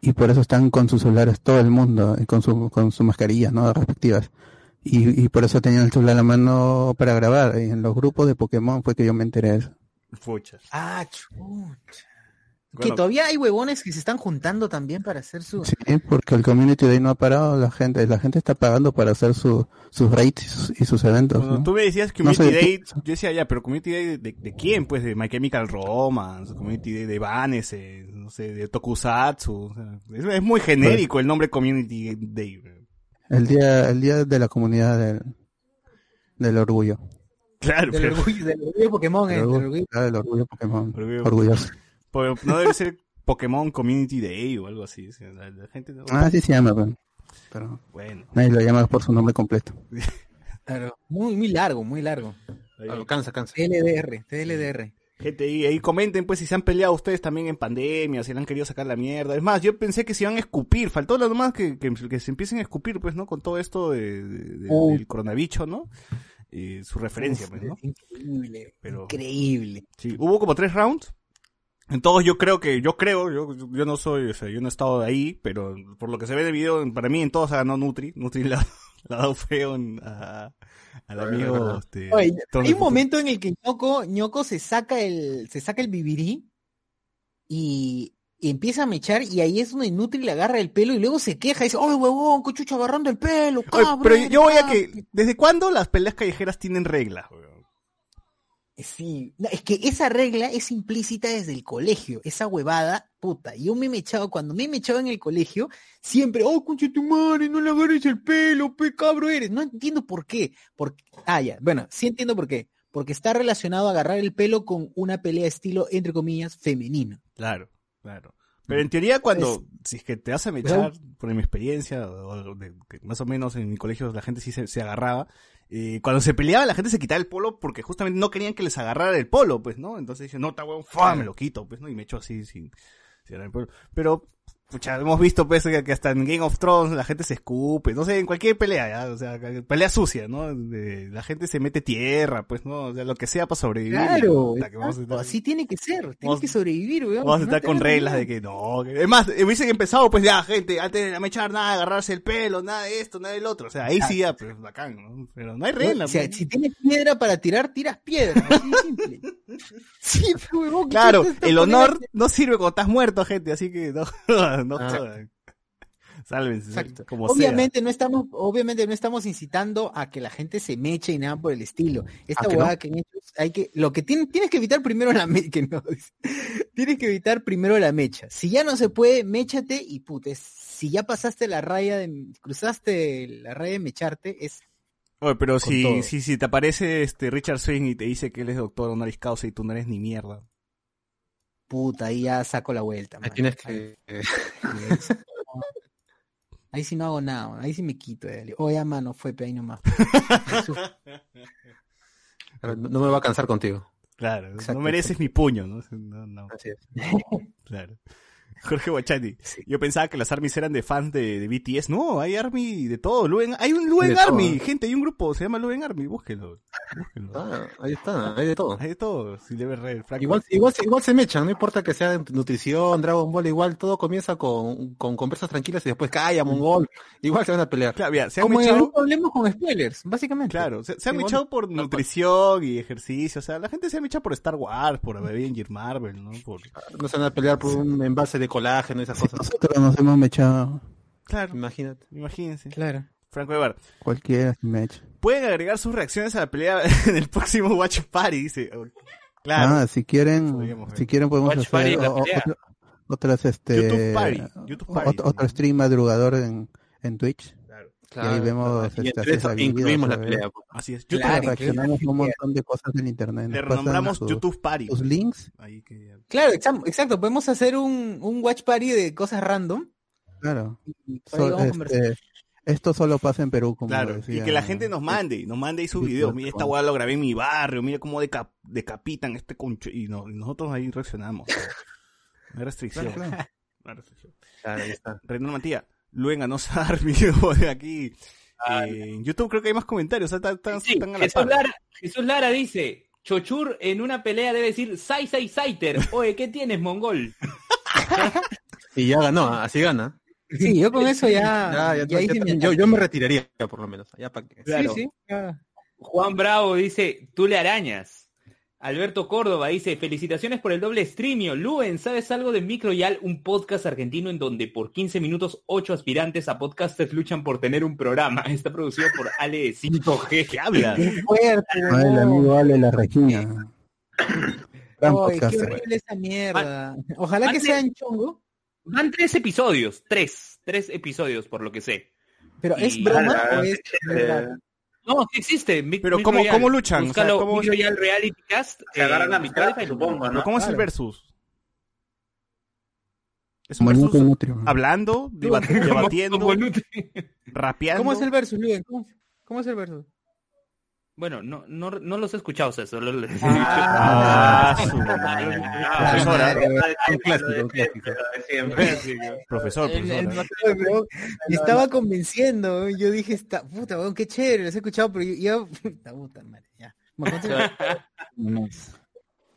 y por eso están con sus celulares todo el mundo y con su con sus mascarillas, ¿no? Respectivas. Y, y por eso tenían el celular a la mano para grabar. Y en los grupos de Pokémon fue que yo me enteré de eso. Fucha. Ah, chucha. Que Bueno, todavía hay huevones que se están juntando también para hacer su... Sí, porque el Community Day no ha parado, la gente la gente está pagando para hacer su, sus rates y sus, y sus eventos. Cuando ¿no? tú me decías No Community sé Day, yo decía ya, pero Community Day de, de, de quién? Pues de My Chemical Romance, Community Day de Vanes, eh, no sé, de Tokusatsu. o sea, es, es muy genérico el nombre Community Day. El día el día de la comunidad del, del orgullo. Claro, Del pero orgullo, del orgullo Pokémon, eh, El del orgullo, orgullo. el orgullo Pokémon. Orgullo- Orgulloso. Pero no debe ser Pokémon Community Day o algo así. o sea, la, la gente no- Ah, sí se llama, pero, pero Bueno, nadie lo llama por su nombre completo. Claro. Muy, muy largo, muy largo. ahí- Ah, Cansa, cansa. TLDR, TLDR. gente ahí, ahí comenten pues si se han peleado ustedes también en pandemia, si le han querido sacar la mierda. Es más, yo pensé que se iban a escupir, faltó lo nomás que, que, que se empiecen a escupir pues, ¿no? Con todo esto de, de- de- Oh. del coronavirus, ¿no? Y su referencia, pues, ¿no? Increíble, Pero- increíble. Sí, hubo como tres rounds. En todos yo creo que, yo creo, yo, yo no soy, o sea, yo no he estado ahí, pero por lo que se ve en el video, para mí en todos ha ganado Nutri. Nutri le ha, dado feo en- a- al amigo, este, Oye, hay un momento en el que Ñoco, Ñoco se saca el, se saca el bibirí y, y empieza a mechar y ahí es donde Nutri le agarra el pelo y luego se queja y dice, ¡ay huevón, cochucho agarrando el pelo, Oye, cabrón! pero yo voy a cabrón". que, ¿desde cuándo las peleas callejeras tienen reglas, weón? Sí, no, es que esa regla es implícita desde el colegio, esa huevada, puta. Yo me he mechado, cuando me he mechado en el colegio, siempre, oh, concha tu madre, no le agarres el pelo, pe cabro eres. No entiendo por qué. Porque, ah, ya, bueno, sí entiendo por qué. Porque está relacionado a agarrar el pelo con una pelea estilo, entre comillas, femenino. Claro, claro. Pero en teoría cuando, si es que te vas a mechar, por mi experiencia, o de- que más o menos en mi colegio la gente sí se, se agarraba, eh, cuando se peleaba la gente se quitaba el polo porque justamente no querían que les agarrara el polo, pues, ¿no? Entonces dicen, no, está huevón, ¡fua! me lo quito, pues, ¿no? Y me echo así sin, sin el polo. Pero pucha, hemos visto pues que hasta en Game of Thrones la gente se escupe, no sé, en cualquier pelea, ¿ya? o sea, pelea sucia, ¿no? De- la gente se mete tierra, pues, ¿no? O sea, lo que sea para sobrevivir. Claro, Puta, que vamos a exacto, estar- así tiene que ser, tienes que sobrevivir, weón. Vamos a estar con reglas de que no. que- Es más, hubiesen empezado, pues ya, gente, antes de mechar nada, agarrarse el pelo, nada de esto, nada del otro. O sea, ahí sí ya, pues bacán, ¿no? Pero no hay reglas. O sea, pues. si tienes piedra para tirar, tiras piedra. Así de simple. Sí, huevón, ¿qué Claro, el honor no sirve cuando estás muerto, gente, así que no, no Ah. jodan. Sálvense, Exacto. como obviamente no estamos, obviamente no estamos incitando a que la gente se meche y nada por el estilo. Esta ¿Ah, que huevada no? que han hecho, hay que, lo que tienes, tienes que evitar primero la mecha, que no, dice. tienes que evitar primero la mecha. Si ya no se puede, méchate y putes. Si ya pasaste la raya de, cruzaste la raya de mecharte, es. Oye, pero si, si, si te aparece este Richard Swing y te dice que él es doctor honoris causa y tú no eres ni mierda. Puta, ahí ya saco la vuelta. Ahí tienes que... Ahí sí no hago nada, ahí sí me quito. eh. Oye, mano, fue pe, ahí nomás. no no me va a cansar contigo. Claro, Exacto, no mereces mi puño, ¿no? No, no, Así es. claro. Jorge Guachani, yo pensaba que las armies eran de fans de, de BTS. No, hay army de todo. Luen- hay un Luen todo, Army, gente, hay un grupo, se llama Luen Army, búsquenlo. búsquenlo. Ah, ahí está, hay de todo. Hay de todo, si debe re, Franco. Igual, igual, igual se mechan, no importa que sea nutrición, Dragon Ball, igual todo comienza con, con conversas tranquilas y después calla, mongol, igual se van a pelear. Claro, mira, se han Como en el mechado, grupo hablemos con spoilers, básicamente. claro, se, se han Igual- mechado por nutrición y ejercicio, o sea, la gente se ha mechado por Star Wars, por Avenger Marvel, ¿no? Por... No se van a pelear por un envase de colágeno y esas cosas. Nosotros nos hemos mechado Claro, Imagínate. imagínense. Claro. Franco Evar, cualquiera se mecha. pueden agregar sus reacciones a la pelea en el próximo Watch Party, dice. Claro. Ah, si quieren, Podríamos ver. si quieren podemos Watch hacer o- otro- otras este YouTube Party, YouTube Party. ot- otro stream madrugador en, en Twitch. Y ahí vemos Y este, incluimos la pelea. pues. Así es. YouTube YouTube, reaccionamos a un montón de cosas del internet. le renombramos sus- YouTube Party. sus links, Ahí que- Claro, exacto. Podemos hacer un, un watch party de cosas random. claro. Y por ahí So- este, esto solo pasa en Perú, como Claro, y que la gente nos mande, nos mande ahí sus videos. claro. Mira, esta weá lo grabé en mi barrio, mira cómo deca- decapitan este concho. Y, no- y nosotros ahí reaccionamos. No hay restricción. Claro, claro. No hay restricción. Claro, ahí está. Renan Mantilla, Luen ganó Army de aquí. Eh, en YouTube creo que hay más comentarios. o sea, están- están- Sí, están a la Jesús, par. Lara, Jesús Lara dice, Chochur en una pelea debe decir Sai Sai Saiter. Oye, ¿qué tienes, mongol? Y ya ganó, así gana. Sí, yo con eso ya. Ya, ya, ya hice ya- mi yo, yo me retiraría, por lo menos. Ya para que... Claro. Sí, sí. ya. Juan Bravo dice, tú le arañas. Alberto Córdoba dice, felicitaciones por el doble streamio. Luen, ¿sabes algo de Microyal? Un podcast argentino en donde por 15 minutos ocho aspirantes a podcasters luchan por tener un programa. Está producido por Ale de 5G. ¿Qué habla? Qué fuerte, Ah, el amigo Ale La Regina. Gran Ay, qué horrible esa mierda. Ojalá que sea en chongo. Van tres episodios, tres, tres episodios por lo que sé. Pero ¿es Y- broma Ah, o es verdad? No, sí existe. Mic- Pero ¿cómo- cómo luchan? O sea, Búscalo, ¿cómo- Microyal Reality Cast. Se agarran a en mi cara, Spotify. supongo, ¿Pero ¿no? ¿Cómo es el versus? ¿Es un versus Nutrio. hablando, debatiendo, rapeando? ¿Cómo es el verso, Luen? ¿Cómo, cómo es el verso? Bueno, no, no, no los he escuchado, o sea, solo les he dicho. Ah, su madre. ah, Profesora, Un clásico, un lo de clásico. siempre, lo de siempre. profesor, El- el me estaba convenciendo. Yo dije, está, puta, weón, qué chévere, los he escuchado, pero yo, yo puta, puta madre, ya.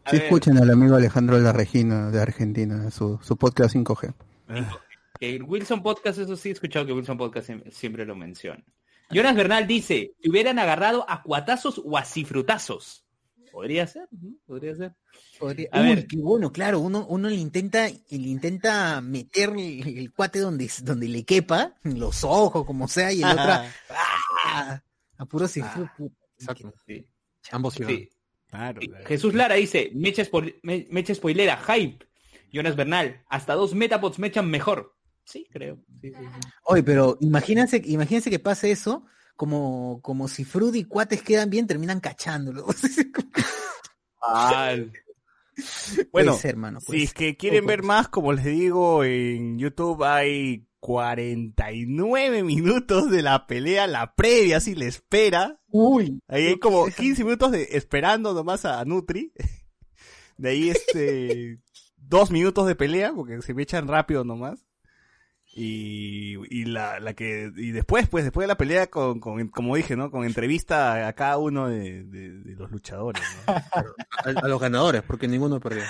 Sí, ver, escuchen al amigo Alejandro La Regina de Argentina, su, su podcast 5G. que el Wilson Podcast, eso sí he escuchado que Wilson Podcast siem- siempre lo menciona. Jonas Bernal dice, te hubieran agarrado a cuatazos o a cifrutazos. Podría ser, podría ser. Podría- A Uy, ver. qué bueno, claro, uno, uno le intenta, le intenta meter el, el cuate donde, donde le quepa, los ojos, como sea, y el otro, ¡ah! a puro puta, Exacto. Sí. Ambos sí. Claro. Jesús Lara dice, mecha, spoil- me- mecha spoilera, hype. Jonas Bernal, hasta dos metapods mechan mejor. Sí, creo. Sí, sí, sí. Oye, pero imagínense, imagínense que pase eso, como, como si Frudy y cuates quedan bien, terminan cachándolo. Bueno, ser, mano, puede si es que quieren ver más, como les digo, en YouTube hay 49 minutos de la pelea, la previa, así la espera. Uy, Ahí hay como 15 minutos de esperando nomás a Nutri. De ahí este dos minutos de pelea, porque se me echan rápido nomás. Y, y la, la que y después pues después de la pelea con, con como dije no con entrevista a cada uno de, de- de los luchadores ¿no? A, a los ganadores, porque ninguno perdió.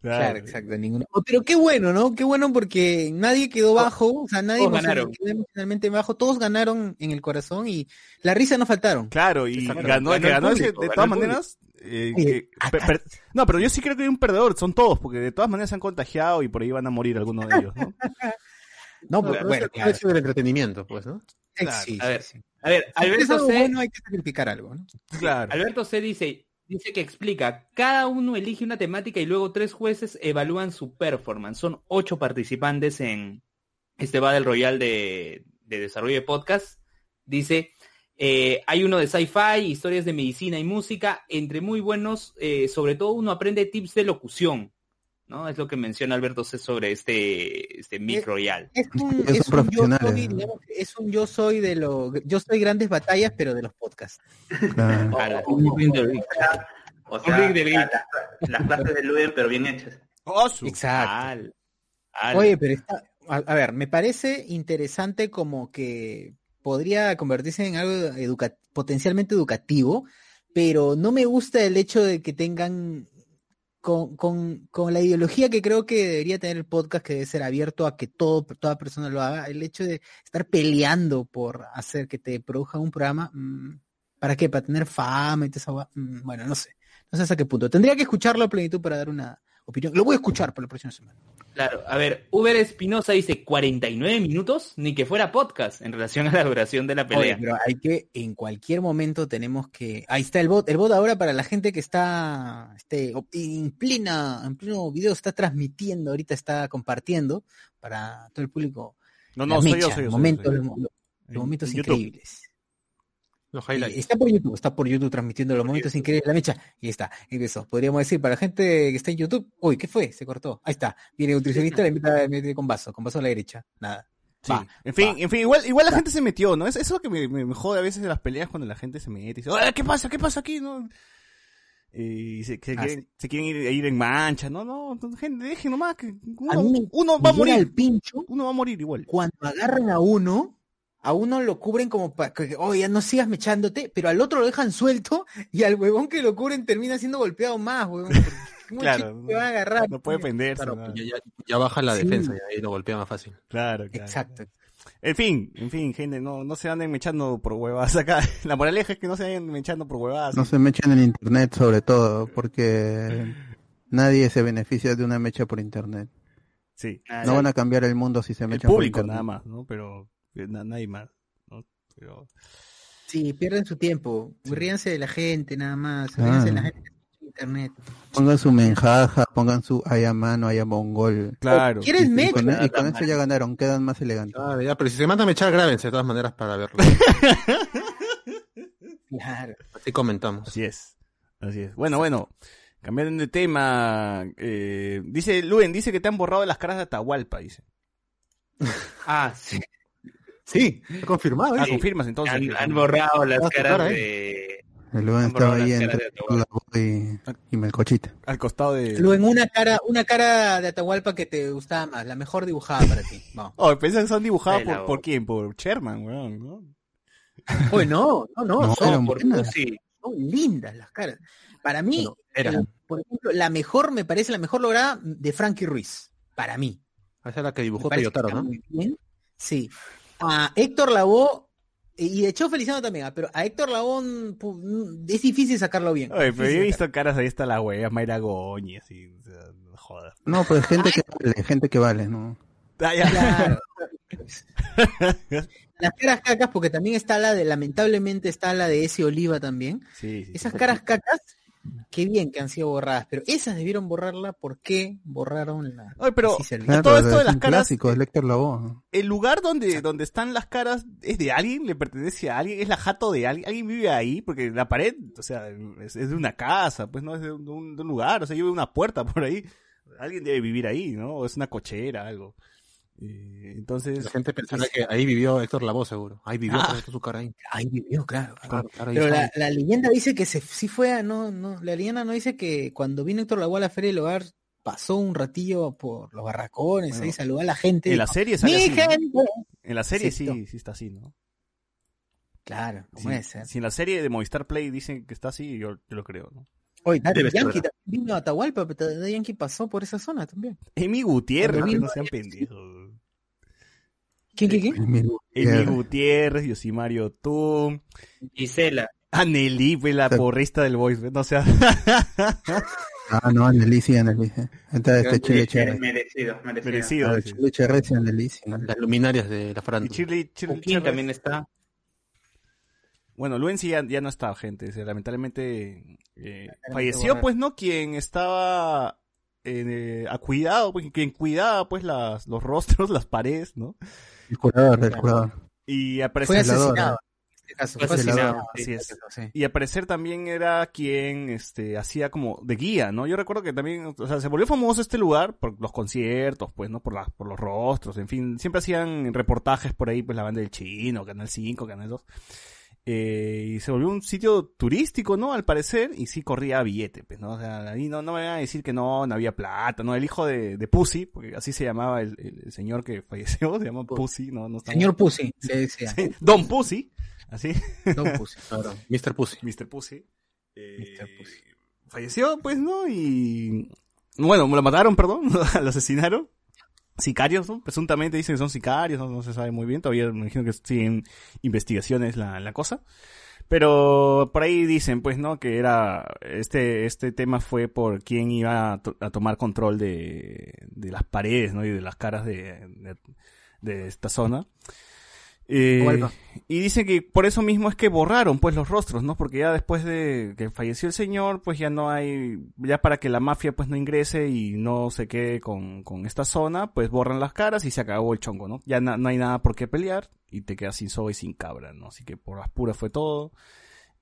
Claro, exacto, ninguno. Oh, Pero qué bueno, ¿no? Qué bueno porque nadie quedó bajo, o sea, nadie todos emocional- ganaron. quedó emocionalmente bajo, todos ganaron en el corazón y la risa no faltaron. Claro, y Exacto. ganó, el que Ganó el ganó público, de todas maneras. eh, Oye, que- acá- per- per- no, pero yo sí creo que hay un perdedor, son todos, porque de todas maneras se han contagiado y por ahí van a morir algunos de ellos, ¿no? No, No, pues, pero bueno, es el claro. del entretenimiento, pues, ¿no? claro. Sí, A ver, sí, sí. A ver, Alberto C. bueno hay que sacrificar algo, ¿no? Claro. Alberto C dice, dice que explica, cada uno elige una temática y luego tres jueces evalúan su performance. Son ocho participantes en este Battle Royale de, de desarrollo de podcast. Dice, eh, hay uno de sci-fi, historias de medicina y música, entre muy buenos, eh, sobre todo uno aprende tips de locución. ¿No? Es lo que menciona Alberto C sobre este, este Mic Royale. Es un, Ellos es un yo soy, digamos, es un yo soy de lo, yo soy grandes batallas, pero de los podcasts. Claro. O- un. O sea, Un las clases de Luen, pero bien hechas. Oh, su- Exacto. Al- al- Oye, pero está, a, a ver, me parece interesante como que podría convertirse en algo educa- potencialmente educativo, pero no me gusta el hecho de que tengan con, con, con la ideología que creo que debería tener el podcast, que debe ser abierto a que todo, toda persona lo haga, el hecho de estar peleando por hacer que te produzca un programa, mm, ¿para qué? ¿Para tener fama y gua- mm, Bueno, no sé, no sé hasta qué punto. Tendría que escucharlo a plenitud para dar una opinión. Lo voy a escuchar para la próxima semana. Claro, a ver, Uber Espinosa dice 49 minutos, ni que fuera podcast en relación a la duración de la Oye, pelea. pero hay que, en cualquier momento tenemos que. Ahí está el bot. El bot ahora para la gente que está este, en plena, en pleno video, está transmitiendo, ahorita está compartiendo para todo el público. No, la no, soy yo, mecha, soy yo. soy yo, momentos, soy yo. los, mo- los En- momentos increíbles. Los Y highlights. está por YouTube, está por YouTube transmitiendo los momentos increíbles de la mecha. Y está, empezó. Podríamos decir, para la gente que está en YouTube, uy, ¿qué fue? Se cortó. Ahí está. Viene el nutricionista, le invita, mete con vaso, con vaso a la derecha. Nada. Sí. Va, en fin, va. en fin, igual, igual la gente se metió, ¿no? Es eso es lo que me, me, me jode a veces de las peleas cuando la gente se mete y dice, "Oye, ¿qué pasa? ¿Qué pasa aquí? ¿No? Y se, se Ah, quieren, se quieren ir, ir en mancha, no, no, gente, dejen nomás que A uno, va a morir, pincho uno va a morir igual. cuando agarran a uno, a uno lo cubren como para que, oye, ya no sigas mechándote, pero al otro lo dejan suelto y al huevón que lo cubren termina siendo golpeado más, huevón. porque ¿cómo Claro, te van a agarrar? No puede defenderse. Claro, nada. ya, baja la Sí. defensa y ahí lo golpea más fácil. Claro, claro. Exacto. En fin, en fin, gente, no, no se anden mechando por huevadas acá. La moraleja es que no se anden mechando por huevadas. No se mechen en internet sobre todo, porque nadie se beneficia de una mecha por internet. Sí. No van a cambiar el mundo si se El mechan por público internet. nada más, ¿no? Pero nadie más, ¿no? Pero... Sí, pierden su tiempo. Ríanse de la gente, nada más. Ah. Ríanse de la gente en internet. Pongan su menjaja, pongan su haya mano, haya mongol. Claro. ¿Quieres Y mecha? con, y con eso ya ganaron, quedan más elegantes. Claro, ya, pero si se mandan a echar, grábense de todas maneras para verlo. Claro. Así comentamos. Así es. Así es. Bueno, bueno. Cambiando de tema, eh, dice Luen, dice que te han borrado las caras de Atahualpa, dice. Ah, sí. Sí, está confirmado. ¿eh? Ah, confirmas entonces. Han, han borrado las Ah, caras cara, de... Estaba borrado ahí las entre caras de la voz y, y Melcochita. Al costado de... Luego en una cara, una cara de Atahualpa que te gustaba más, la mejor dibujada para ti. Vamos. Oh, pensé que son la por, quién? Por Sherman, weón, ¿no? Oye, no, no, no, No, son, eran por buenas. sí. son lindas las caras. Para mí, el- por ejemplo, la mejor, me parece la mejor lograda de Frankie Ruiz. Para mí. Esa es la que dibujó Toyotaro, ¿no? muy bien. Sí. A Héctor Lavoe, y de hecho Feliciano también, ah, pero a Héctor Lavoe mm, es difícil sacarlo bien. Oye, pero yo he visto caras, ahí está la wea, Mayra Goñi, así, o sea, no jodas. No, pues gente que vale, gente que vale, ¿no? Ah, ya. Claro. Las caras cacas, porque también está la de, lamentablemente está la de ese Oliva también. Sí, sí. Esas caras cacas, qué bien que han sido borradas, pero esas debieron borrarla, ¿por qué borraron la? Oye, pero Sí, servía. Claro, todo esto de las un caras, clásico, es Lecter Lavoe. el lugar donde, donde están las caras es de alguien, le pertenece a alguien, es la jato de alguien, alguien vive ahí, porque la pared, o sea, es, es de una casa, pues no es de un, de un- de un lugar, o sea, yo veo una puerta por ahí, alguien debe vivir ahí, ¿no? O es una cochera, algo. Eh, entonces, La gente pensará que ahí vivió Héctor Lavoe, seguro. Ahí vivió, Ah. su cara ahí. Ahí vivió, claro. Claro, claro, ahí Pero la, la leyenda dice que se, sí fue a, no, no, la leyenda no dice que cuando vino Héctor Lavoe a la Feria del Hogar pasó un ratillo por los barracones, Bueno, ahí saludó a la gente. En la serie sale ¡Mi así, ¿no? En la serie Sí, sí, sí está así, ¿no? Claro, debe ser. si en la serie de Movistar Play dicen que está así, yo, yo lo creo, ¿no? Oye, Daddy Yankee vino a Atahualpa, pero Daddy Yankee pasó por esa zona también. Emi Gutiérrez, que no sean pendejos. ¿Quién, quién, quién? Emi Gutiérrez. Gutiérrez, Yosimario Tú, Gisela. Anelí, pues, la porrista del Voice, no sea. Ah, no, Anneli sí, Anneli. sí. Entonces, este Chile Cherry. merecido, merecido. Merecido. Ah. Chile Cherry sí, ¿no? Las luminarias de la Y farándula. Shirley Joaquín Cherres- también está. Bueno, Luen sí ya, ya no está, gente. o sea, lamentablemente eh, falleció, pues, ¿no? Quien estaba eh, a cuidado, pues, quien cuidaba, pues, las, los rostros, las paredes, ¿no? El curador, el curador. Y Fue asesinado. En este caso, Fue asesinado. Así es. Sí. Y al parecer también era quien este hacía como de guía, ¿no? Yo recuerdo que también, o sea, se volvió famoso este lugar por los conciertos, pues, ¿no? Por la, por los rostros, en fin, siempre hacían reportajes por ahí, pues la banda del Chino, Canal 5, Canal 2. Eh, y se volvió un sitio turístico, ¿no? Al parecer, y sí corría billete, pues, ¿no? O sea, ahí no, no me van a decir que no, no había plata, ¿no? El hijo de, de Pussy, porque así se llamaba el, el- el señor que falleció, se llama Pussy, ¿no? Señor Pussy, le decía. Sí, Don Pussy, así. Don Pussy. Claro, Mr. Pussy. Mr. Pussy. eh, Mr. Pussy. Falleció, pues, ¿no? Y. Bueno, lo mataron, perdón, lo asesinaron. Sicarios, ¿no? Presuntamente dicen que son sicarios, no, se sabe muy bien. Todavía me imagino que siguen investigaciones la, la cosa. Pero por ahí dicen, pues, ¿no? Que era. Este, este tema fue por quién iba a, to- a tomar control de, de las paredes, ¿no? Y de las caras de, de esta zona. Eh, y dicen que por eso mismo es que borraron pues los rostros, ¿no? Porque ya después de que falleció el señor, pues ya no hay, ya para que la mafia pues no ingrese y no se quede con, con esta zona, pues borran las caras y se acabó el chongo, ¿no? Ya na- no hay nada por qué pelear y te quedas sin soga y sin cabra, ¿no? Así que por las puras fue todo.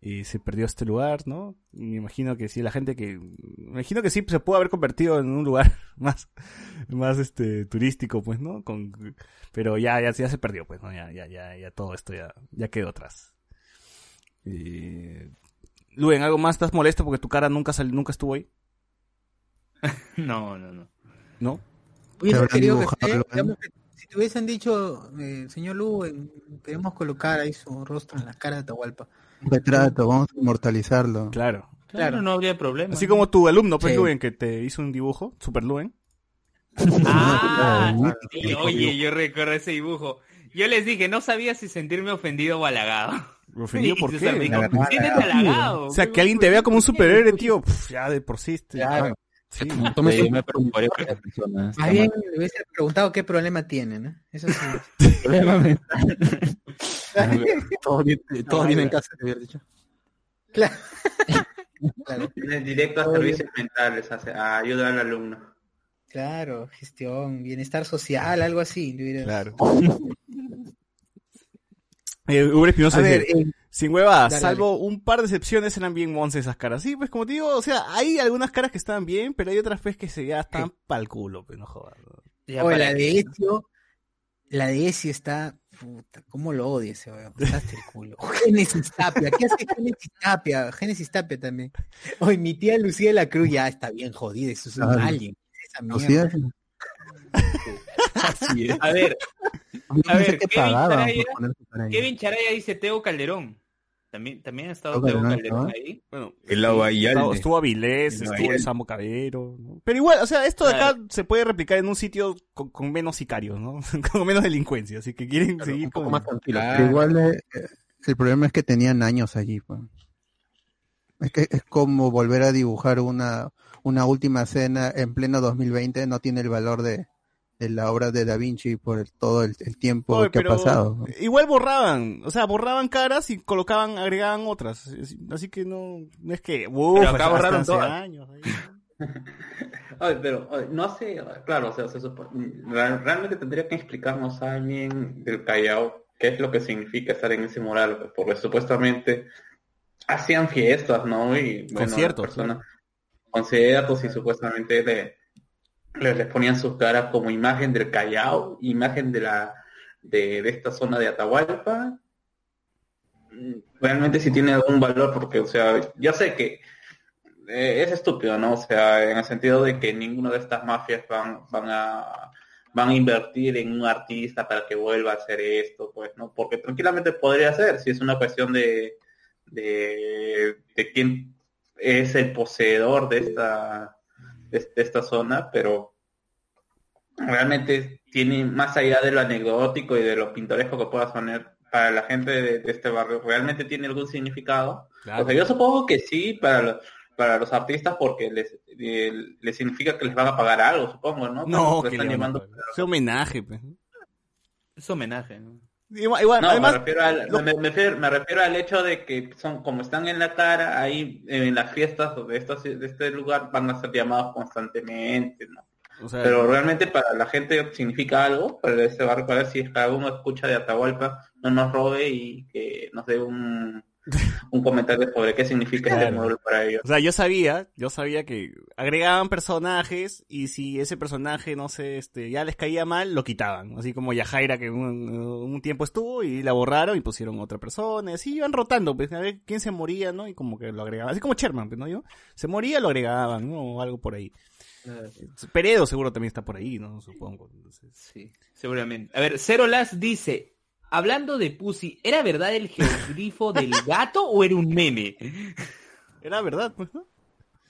Y se perdió este lugar, ¿no? Y me imagino que sí, la gente que, me imagino que sí se pudo haber convertido en un lugar más, más este, turístico, pues, ¿no? Con, pero ya, ya, ya se perdió, pues, ¿no? Ya, ya, ya, ya todo esto ya, ya quedó atrás. Eh... Luen, ¿algo más? ¿Estás molesto porque tu cara nunca salió, nunca estuvo ahí? No, no, no. ¿No? Hubiese habrán querido que dibujado, esté, ¿no? digamos que si te hubiesen dicho, eh, señor Lu, en- queremos colocar ahí su rostro en la cara de Atahualpa. Un retrato, vamos a inmortalizarlo. Claro. Claro, no habría problema. Así como tu alumno, pues, Sí. Luen, que te hizo un dibujo, Super Luen. Ah, sí, oye, yo recuerdo ese dibujo. Yo les dije, no sabía si sentirme ofendido o halagado. ¿Ofendido por qué? dijo, Halagado. "Siéntete halagado. O sea, que alguien te vea como un superhéroe, tío, pf, ya de por sí. este- Claro. Sí. Me preocuparía por las personas. Más bien le hubiese preguntado qué problema tiene, ¿no? Eso sí. Problema mental. Todo bien, todo No, bien en casa, te hubiera dicho. claro. claro. Viene directo a Todo servicios mentales, a, a ayudar al alumno. Claro, gestión, bienestar social, algo así. Claro. Eh, Uber Espinosa A ver, dice, eh, sin hueva, dale, salvo un par de excepciones eran bien monce esas caras. Sí, pues como te digo, o sea, hay algunas caras que están bien, pero hay otras veces que se ya están pa'l culo, pues no jodas. para la de Ezio, la de Ezio está, puta, ¿cómo lo odio ese weón? Hasta el culo. Génesis Tapia, ¿qué hace Génesis Tapia? Génesis Tapia también. Oye, mi tía Lucía de la Cruz ya está bien jodida, eso es un Claro. alien. Esa Lucía, mierda. Así es. A ver, A ver, Kevin Charaya-. Kevin Charaya dice Teo Calderón. También, también ha estado Teo Calderón, ahí. Bueno, El estuvo, estuvo Avilés, El estuvo el. Sambo Cabero, ¿no? Pero igual, o sea, esto de acá Claro. se puede replicar en un sitio con, con menos sicarios, ¿no? con menos delincuencia, así que quieren Claro, seguir un poco con... más tranquilo. Pero igual eh, eh, el problema es que tenían años allí. pues. Es que es como volver a dibujar una, una última cena en pleno 2020, no tiene el valor de, de la obra de Da Vinci por el- todo el, el tiempo Oye, que ha pasado. Igual borraban, o sea, borraban caras y colocaban, agregaban otras. Así- que no, no es que, uf, Pero acá borraron hace todas. años. Ay, pero ay, no sé, claro, o sea, se supo- real- realmente tendría que explicarnos a alguien del Callao qué es lo que significa estar en ese mural, pues, porque supuestamente hacían fiestas, ¿no? Y bueno, Conciertos, personas, conciertos y supuestamente le, le- les ponían sus caras como imagen del Callao, imagen de la de, de esta zona de Atahualpa. Mm, Realmente sí tiene algún valor porque, o sea, yo sé que eh, es estúpido, ¿no? O sea, en el sentido de que ninguna de estas mafias van, van a van a invertir en un artista para que vuelva a hacer esto, pues, ¿no? Porque tranquilamente podría ser, si es una cuestión de, de, de quién es el poseedor de esta, de, de esta zona, pero realmente tiene, más allá de lo anecdótico y de lo pintoresco que pueda sonar para la gente de, de este barrio, ¿realmente tiene algún significado? Claro. O sea, yo supongo que sí para los, para los artistas porque les, eh, les significa que les van a pagar algo, supongo, ¿no? No, Cuando que están le van a llevando- pagar. Ese homenaje, pues. Es homenaje, ¿no? Igual, igual, No, además, me, refiero al, lo- me, me refiero, me refiero al hecho de que son como están en la cara, ahí en las fiestas de, estos, de este lugar van a ser llamados constantemente, ¿no? o sea, Pero realmente para la gente significa algo, para este barrio, para ver si cada uno escucha de Atahualpa, no nos robe y que nos dé un, un comentario sobre qué significa este Claro. módulo para ellos. O sea, yo sabía, yo sabía que agregaban personajes y si ese personaje, no sé, este, ya les caía mal, lo quitaban. Así como Yajaira que un, un tiempo estuvo y la borraron y pusieron otra persona. Y así iban rotando, pues, a ver quién se moría, ¿no? Y como que lo agregaban. Así como Sherman, pues, ¿no? Yo, se moría, lo agregaban, ¿no? O algo por ahí. Peredo seguro también está por ahí, ¿no? Supongo. Entonces, Sí, seguramente. A ver, Cero Las dice, hablando de Pussy, ¿era verdad el geogrifo del gato o era un meme? Era verdad, pues, ¿no?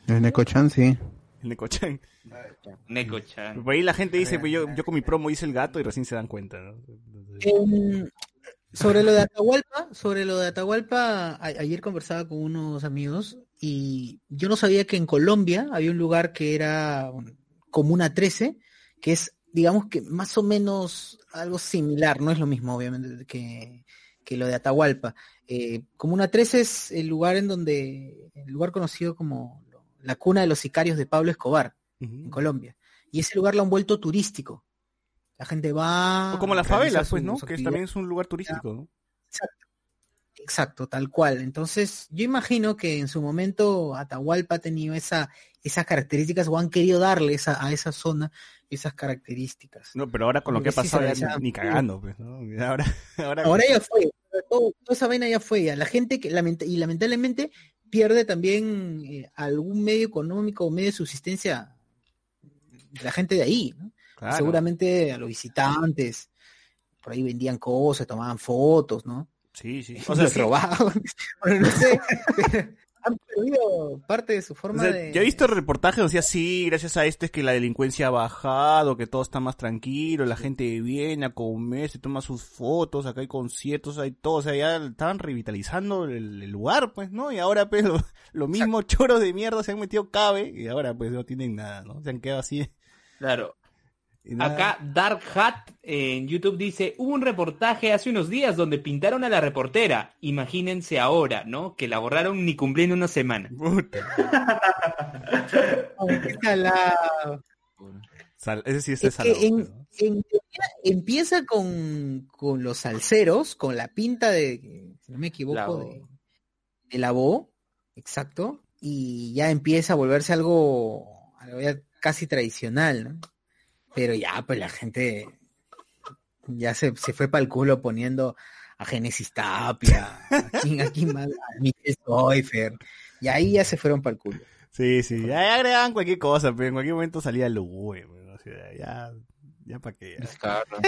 El Necochan, sí. El Necochan. Neko-chan. Por ahí la gente dice, pues yo, yo con mi promo hice el gato y recién se dan cuenta, ¿no? Entonces, sobre lo de Atahualpa, sobre lo de Atahualpa, a- ayer conversaba con unos amigos y yo no sabía que en Colombia había un lugar que era un- Comuna 13, que es, digamos que más o menos algo similar, no es lo mismo obviamente que, que lo de Atahualpa. Eh, Comuna 13 es el lugar en donde, el lugar conocido como la cuna de los sicarios de Pablo Escobar en. Colombia. Y ese lugar lo han vuelto turístico. La gente va. O como las favelas, pues, ¿no? Que también es un lugar turístico, ¿no? Exacto. Exacto, tal cual. Entonces, yo imagino que en su momento Atahualpa ha tenido esa, esas características o han querido darle esa, a esa zona esas características. No, pero ahora con lo que ha sí pasado ya ni, cagando, pues, ¿no? Ahora, ahora, Ahora ya fue, todo- toda esa vaina ya fue. Ya. La gente que lament- y lamentablemente pierde también eh, algún medio económico o medio de subsistencia de la gente de ahí, ¿no? claro. Seguramente a los visitantes, por ahí vendían cosas, tomaban fotos, ¿no? Sí, sí. O sea, sí, robaban. Bueno, no sé. Han perdido parte de su o forma sea, de. yo he visto reportajes decía, sí, gracias a esto es que la delincuencia ha bajado, que todo está más tranquilo, la gente viene a comer, se toma sus fotos, acá hay conciertos, hay todo, o sea, ya estaban revitalizando el, el lugar, pues, ¿no? Y ahora, pues, lo, lo mismo choros de mierda se han metido cabe y ahora, pues, no tienen nada, ¿no? Se han quedado así. Claro. Acá Dark Hat en YouTube dice, hubo un reportaje hace unos días donde pintaron a la reportera. Imagínense ahora, ¿no? Que la borraron ni cumpliendo una semana. Sal- ese sí es, Es salado, que en, ¿no? en teoría empieza con, con los salseros, con la pinta de, si no me equivoco, La de, de la voz, exacto, y ya empieza a volverse algo, algo ya casi tradicional, ¿no? Pero ya, pues la gente ya se, se fue para el culo poniendo a Genesis Tapia, a King, a King Mal- a Soifer, y ahí ya se fueron para el culo. Sí, sí, ya, agregaban cualquier cosa, pero en cualquier momento salía el pues, o sea, ya, ya para qué. ya. Descarga.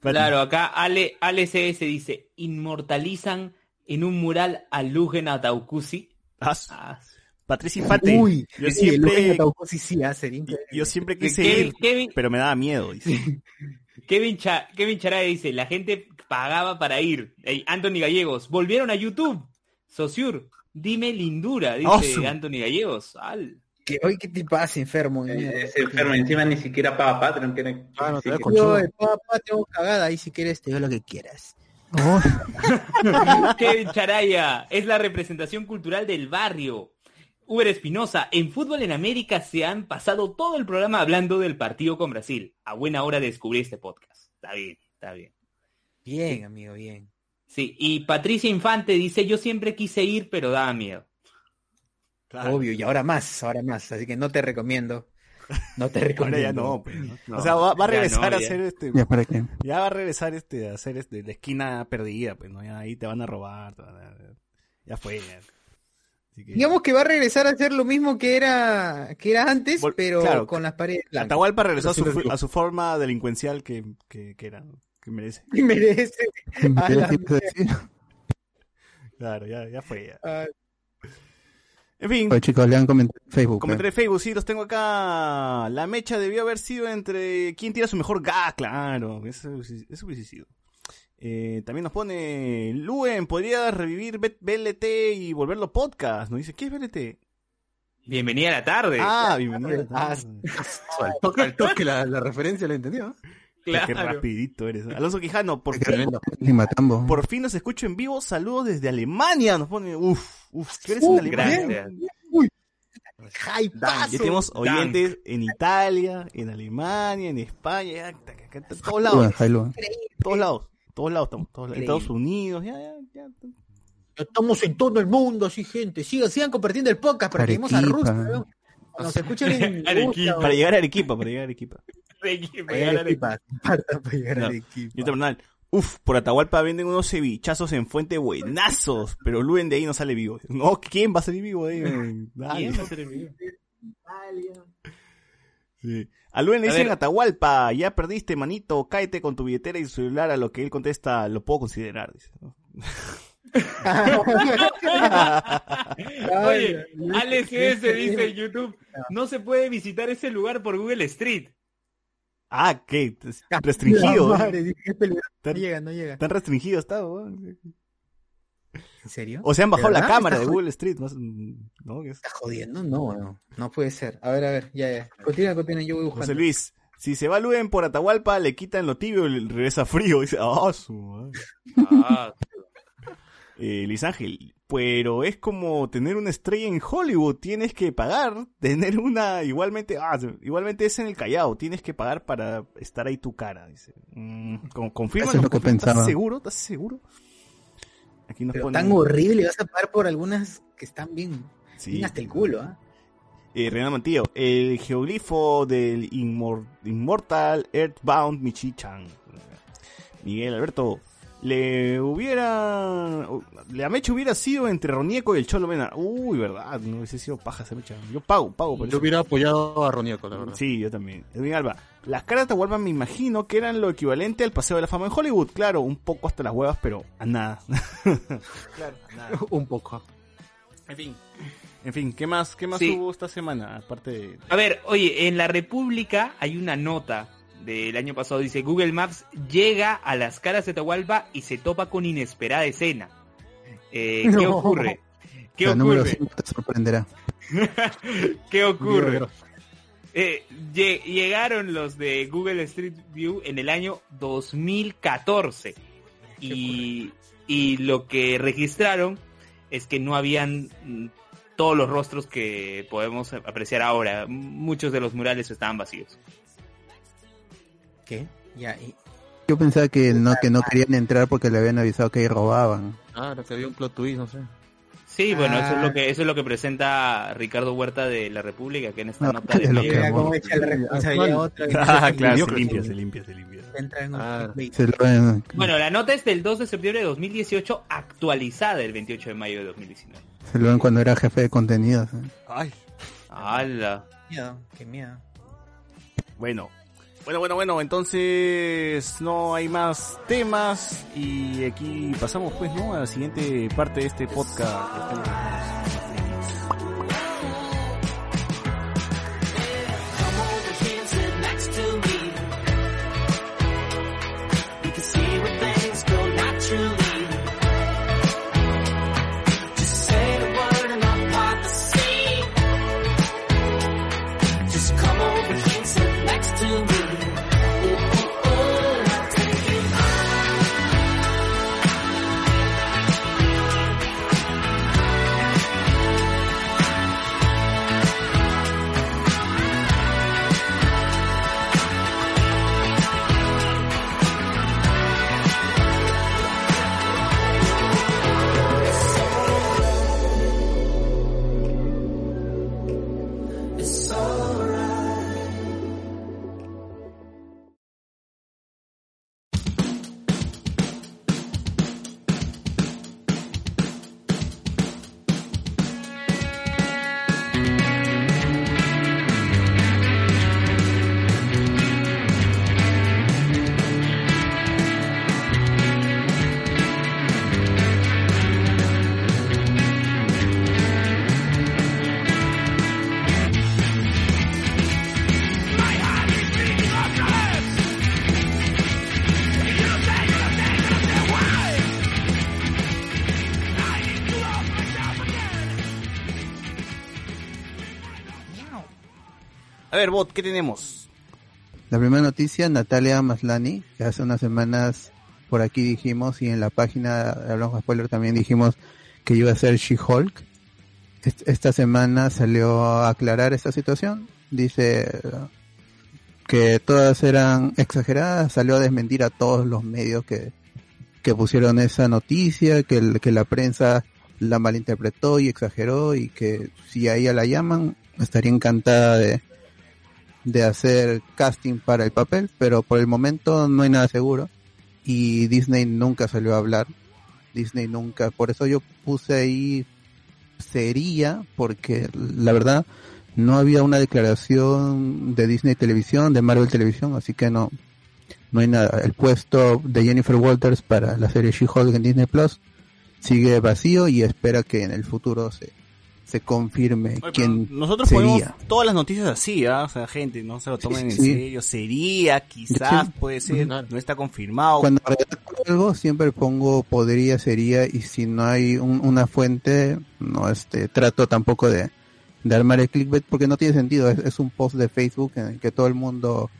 Claro, acá Ale, Ale CS dice, inmortalizan en un mural a Lugen Ataucusi. Ah, Patricia Infante. Uy, yo sí, el Eugenio siempre, sí, sí, ah, yo siempre quise Kevin, ir, Kevin, pero me daba miedo, dice. Kevin, Cha- Kevin Charay dice, la gente pagaba para ir. Ey, Anthony Gallegos, volvieron a YouTube. Sociur, dime lindura, dice su- Anthony Gallegos. Al. Que hoy qué te pasa, enfermo. Eh, Ese enfermo encima ni siquiera paga Patreon. Tiene, Ah, no, con- Yo, eh, papá, tengo cagada ahí si quieres te doy lo que quieras. Kevin Charaya, es la representación cultural del barrio. Uber Espinosa, en Fútbol en América se han pasado todo el programa hablando del partido con Brasil. A buena hora descubrí este podcast. Está bien, está bien. Bien, amigo, bien. Sí, y Patricia Infante dice, yo siempre quise ir, pero daba miedo. Claro. Obvio, y ahora más, ahora más. Así que no te recomiendo. No te recomiendo. Ahora ya no, pues, ¿no? No, o sea, va, va a regresar no, a hacer este, Ya para qué. ya va a regresar este, a hacer este, la esquina perdida, pues, ¿no? Ya ahí te van a robar, te van a- ya fue, ya. Así que- Digamos que va a regresar a ser lo mismo que era que era antes, Vol- pero claro, con las paredes blancas. Atahualpa regresó a su, a su forma delincuencial que, que, que era, que merece. Y merece. Claro, ya, ya fue. ya. Ah, En fin, Oye, chicos, le han comentado en Facebook. Comentaré eh. Facebook, sí, los tengo acá. La mecha debió haber sido entre quién tira su mejor ga, claro. Eso, eso hubiese sido. Eh, también nos pone Luen, podría revivir B- BLT y volverlo podcast. Nos dice, ¿qué es BLT? Bienvenida a la tarde. Ah, bienvenido. Ah, Al toque, al toque la, la referencia la entendió. Qué claro. rapidito eres. Alonso Quijano, por fin, por fin nos escucho en vivo. Saludos desde Alemania. Nos pone, uff, uff, ¿qué eres en Alemania? Gracias. Ya tenemos oyentes en Italia, en Alemania, en España, ta- todos lados. Todos lados, todos lados estamos, todos lados. Increíble. Estados Unidos, ya, ya, ya. Estamos en todo el mundo, sí, gente. Sigan, sigan compartiendo el podcast para que lleguemos a. Rusia. weón. Nos escuchen en Arequipa. Rusia, Para llegar a Arequipa, para llegar a Arequipa. Para llegar a Arequipa. Para llegar a No. Arequipa. Uf, por Atahualpa venden unos cevichazos en fuente buenazos, pero Luen de ahí no sale vivo. No, ¿quién va a salir vivo de ahí? ¿Quién va a el video? Sí. A Luen le A dicen. Atahualpa, ya perdiste, manito, cáete con tu billetera y tu celular, a lo que él contesta, lo puedo considerar, dice. ¿no? Oye, Alex S dice en YouTube, no se puede visitar ese lugar por Google Street. Ah, ¿qué? Restringido. ¿eh? peligroso. No llega, no llega. tan restringido está, weón. ¿En serio? O se han bajado ¿De la cámara de ¿Estás Google Street, ¿no? Es- ¿Estás jodiendo? No, no. No puede ser. A ver, a ver, ya, ya. Continúa, continúa, yo voy José buscando. Luis, si se va Luen por Atahualpa, le quitan lo tibio y le regresa frío. Dice, ah, su madre. Ah, Eh, Luis Ángel, pero es como tener una estrella en Hollywood, tienes que pagar, tener una igualmente, ah, igualmente es en el Callao, tienes que pagar para estar ahí tu cara, dice. Mm, confirma, ¿estás seguro? ¿Estás seguro? Aquí nos Pero ponen, tan horrible, vas a pagar por algunas que están bien, sí. bien hasta el culo, ¿ah? Eh, Renan Mantillo, el geoglifo del inmor- Immortal Earthbound Michi-chan. Miguel Alberto, le hubiera. La mecha hubiera sido entre Ronieco y el Cholo Mena. Uy, verdad, no hubiese sido paja esa mecha. Yo pago, pago por Yo eso. hubiera apoyado a Ronieco, la verdad. Sí, yo también. Edwin Alba, las caras de Atahualpa me imagino que eran lo equivalente al Paseo de la Fama en Hollywood. Claro, un poco hasta las huevas, pero a nada. claro, a nada. Un poco. En fin. En fin, ¿qué más, qué más Sí. hubo esta semana? Aparte de... A ver, oye, en la República hay una nota del año pasado, dice Google Maps llega a las caras de Atahualpa y se topa con inesperada escena. Eh, ¿Qué No. ocurre? ¿Qué La número ocurre? 5 te sorprenderá. ¿Qué ocurre? Eh, lle- llegaron los de Google Street View en el año 2014 y, y lo que registraron es que no habían mm, todos los rostros que podemos apreciar ahora. Muchos de los murales estaban vacíos. ¿Qué? Ya, y... Yo pensaba que no, que no querían entrar porque le habían avisado que ahí robaban. Ah, lo que había un plot twist, no sé. Sí, bueno, eso es Ah. lo que eso es lo que presenta Ricardo Huerta de la República, que en esta No, nota de es lo que cómo echa la responsabilidad otra. Ah, claro, se limpia, se limpia, se limpia. Entra en un Ah. Se lo ven- Bueno, la nota es del 2 de septiembre de 2018, actualizada el 28 de mayo de 2019. se lo ven cuando era jefe de contenidos. ¿eh? Ay, ¡Hala! Miedo, qué miedo. bueno. Bueno, bueno, bueno, entonces no hay más temas y aquí pasamos pues, ¿no? A la siguiente parte de este podcast. ¿Qué tenemos? La primera noticia, Natalia Maslani, que hace unas semanas por aquí dijimos y en la página de Hablamos Spoiler también dijimos que iba a ser She-Hulk. Est- Esta semana salió a aclarar esta situación. Dice que todas eran exageradas, salió a desmentir a todos los medios que, que pusieron esa noticia, que, que la prensa la malinterpretó y exageró y que si a ella la llaman estaría encantada de, de hacer casting para el papel, pero por el momento no hay nada seguro y Disney nunca salió a hablar. Disney nunca, por eso yo puse ahí sería, porque la verdad no había una declaración de Disney Televisión, de Marvel Televisión, así que no, no hay nada. El puesto de Jennifer Walters para la serie She-Hulk en Disney Plus sigue vacío y espera que en el futuro se, se confirme quién Nosotros sería. ponemos todas las noticias así, ¿ah? O sea, gente, no se lo tomen en Sí. serio. Sería, quizás, Sí. puede ser, no está confirmado. Cuando redacto algo siempre pongo podría, sería y si no hay un- una fuente, no este trato tampoco de, de armar el clickbait porque no tiene sentido, es, es un post de Facebook en el que todo el mundo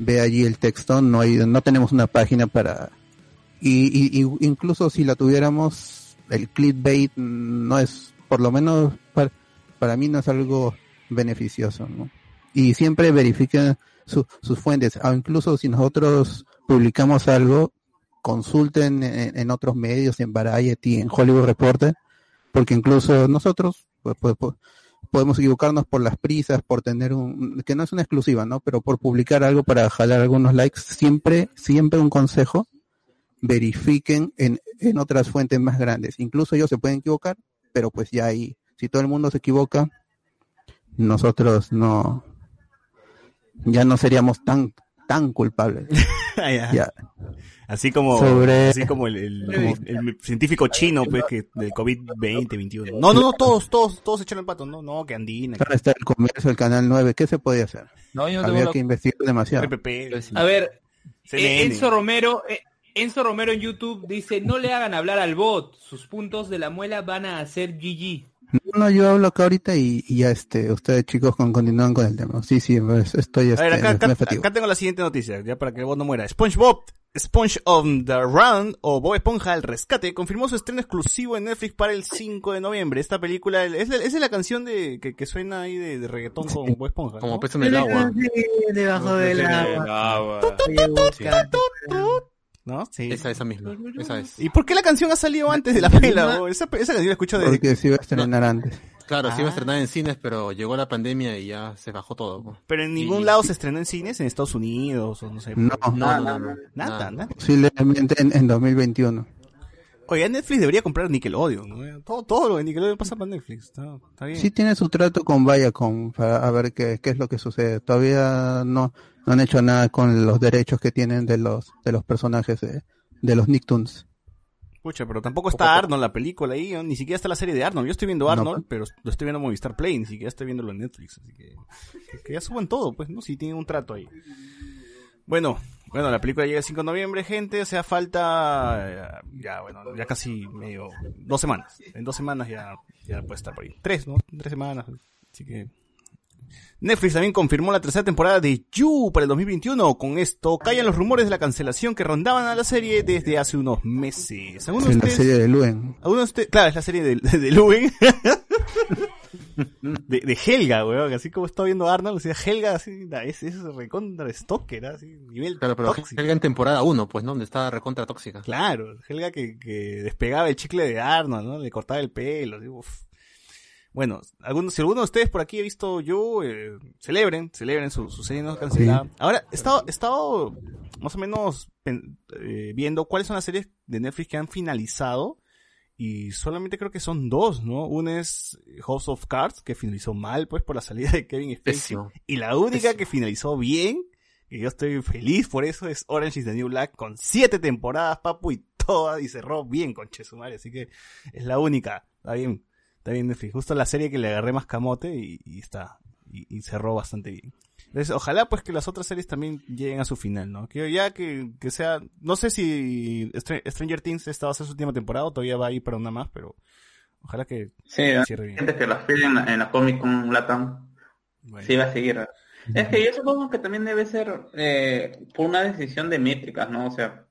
ve allí el texto, no hay, no tenemos una página para y, y- y incluso si la tuviéramos el clickbait no es por lo menos para, para mí no es algo beneficioso. Y siempre verifiquen su- sus fuentes, o incluso si nosotros publicamos algo, consulten en, en otros medios, en Variety, en Hollywood Reporter, porque incluso nosotros pues, pues, pues, podemos equivocarnos por las prisas, por tener un, que no es una exclusiva, ¿no? Pero por publicar algo para jalar algunos likes, siempre, siempre un consejo, verifiquen en, en otras fuentes más grandes. Incluso ellos se pueden equivocar, pero pues ya ahí, si todo el mundo se equivoca, nosotros no, ya no seríamos tan, tan culpables. Ya. Ya. Así como, Sobre- así como el, el- el- el científico chino, pues, que del COVID-20, 21. No, no, no, todos, todos, todos echaron el pato. No, no, que andina. Ahora está el comercio del canal 9, ¿qué se podía hacer? No, yo no Había la- que investigar demasiado. A ver, CNN. Enzo Romero, eh, Enzo Romero en YouTube dice, no le hagan hablar al bot, sus puntos de la muela van a hacer GG. No, no, yo hablo acá ahorita y, y ya este, ustedes chicos con, continúan con el tema. Sí, sí, pues, estoy A este, ver, acá, acá, acá tengo la siguiente noticia, ya para que vos no muera. SpongeBob, Sponge on the Run, o Bob Esponja al Rescate, confirmó su estreno exclusivo en Netflix para el 5 de noviembre. Esta película, es, la- es la canción de, que, que suena ahí de, de reggaetón con Bob Esponja. Como ¿no? pez en el agua. Debajo del agua. ¿No? Sí. Esa, esa misma. Esa es. ¿Y por qué la canción ha salido antes de la pela? Esa, esa canción la escucho desde Porque se iba a estrenar antes. Claro, se iba a Ah. estrenar en cines, pero llegó la pandemia y ya se bajó todo. pues. Pero en ningún Y- lado se estrenó en cines, en Estados Unidos, o no sé. No. No, no, no, no. Nada, nada. Posiblemente en, en 2021. Oye, Netflix debería comprar Nickelodeon, ¿no? Todo, todo lo de Nickelodeon pasa por Netflix. Está, está bien. Sí tiene su trato con Viacom para a ver qué, qué es lo que sucede. Todavía no, no han hecho nada con los derechos que tienen de los de los personajes de, de los Nicktoons. Pucha, pero tampoco está Arnold la película ahí, ¿no? ni siquiera está la serie de Arnold. Yo estoy viendo No, Arnold, pero lo estoy viendo en Movistar Play, ni siquiera estoy viéndolo en Netflix. Así que, que, que ya suban todo, pues, ¿no? Si tienen un trato ahí. Bueno, bueno, la película llega el 5 de noviembre, gente, o sea, falta, eh, ya, bueno, ya casi medio, dos semanas. En dos semanas ya, ya puede estar por ahí. Tres, ¿no? Tres semanas. Así que... Netflix también confirmó la tercera temporada de You para el 2021. Con esto callan los rumores de la cancelación que rondaban a la serie desde hace unos meses. ¿Alguno de Es la ustedes- serie de Luen. ¿Alguno de ustedes- Claro, es la serie de, de, de Luen. de, de Helga, weón. Así como estaba viendo Arnold, sea, Helga así, es, es recontra stalker, así, nivel Claro, pero tóxico. Helga en temporada 1, pues, ¿no? Donde estaba recontra tóxica. Claro, Helga que, que despegaba el chicle de Arnold, ¿no? Le cortaba el pelo, así, uf. Bueno, algunos, si alguno de ustedes por aquí ha visto yo, eh, celebren, celebren su, su serie no cancelada. Ahora, he estado, he estado más o menos eh, viendo cuáles son las series de Netflix que han finalizado. Y solamente creo que son dos, ¿no? Una es House of Cards, que finalizó mal, pues, por la salida de Kevin Spacey. Y la única Pésimo. que finalizó bien, que yo estoy feliz por eso, es Orange is the New Black, con siete temporadas, papu, y toda, y cerró bien con Chesumare, así que es la única. Está bien, está bien Netflix. Justo la serie que le agarré más camote y, y está, y, y cerró bastante bien. Entonces, ojalá pues que las otras series también lleguen a su final, ¿no? Que ya que, que sea, no sé si Str- Stranger Things esta va a ser su última temporada o todavía va a ir para una más, pero ojalá que Sí, cierre bien. gente que las pide en la, en la Comic Con Latam. Sí, va a seguir. Es que yo supongo que también debe ser eh, por una decisión de métricas, ¿no? O sea,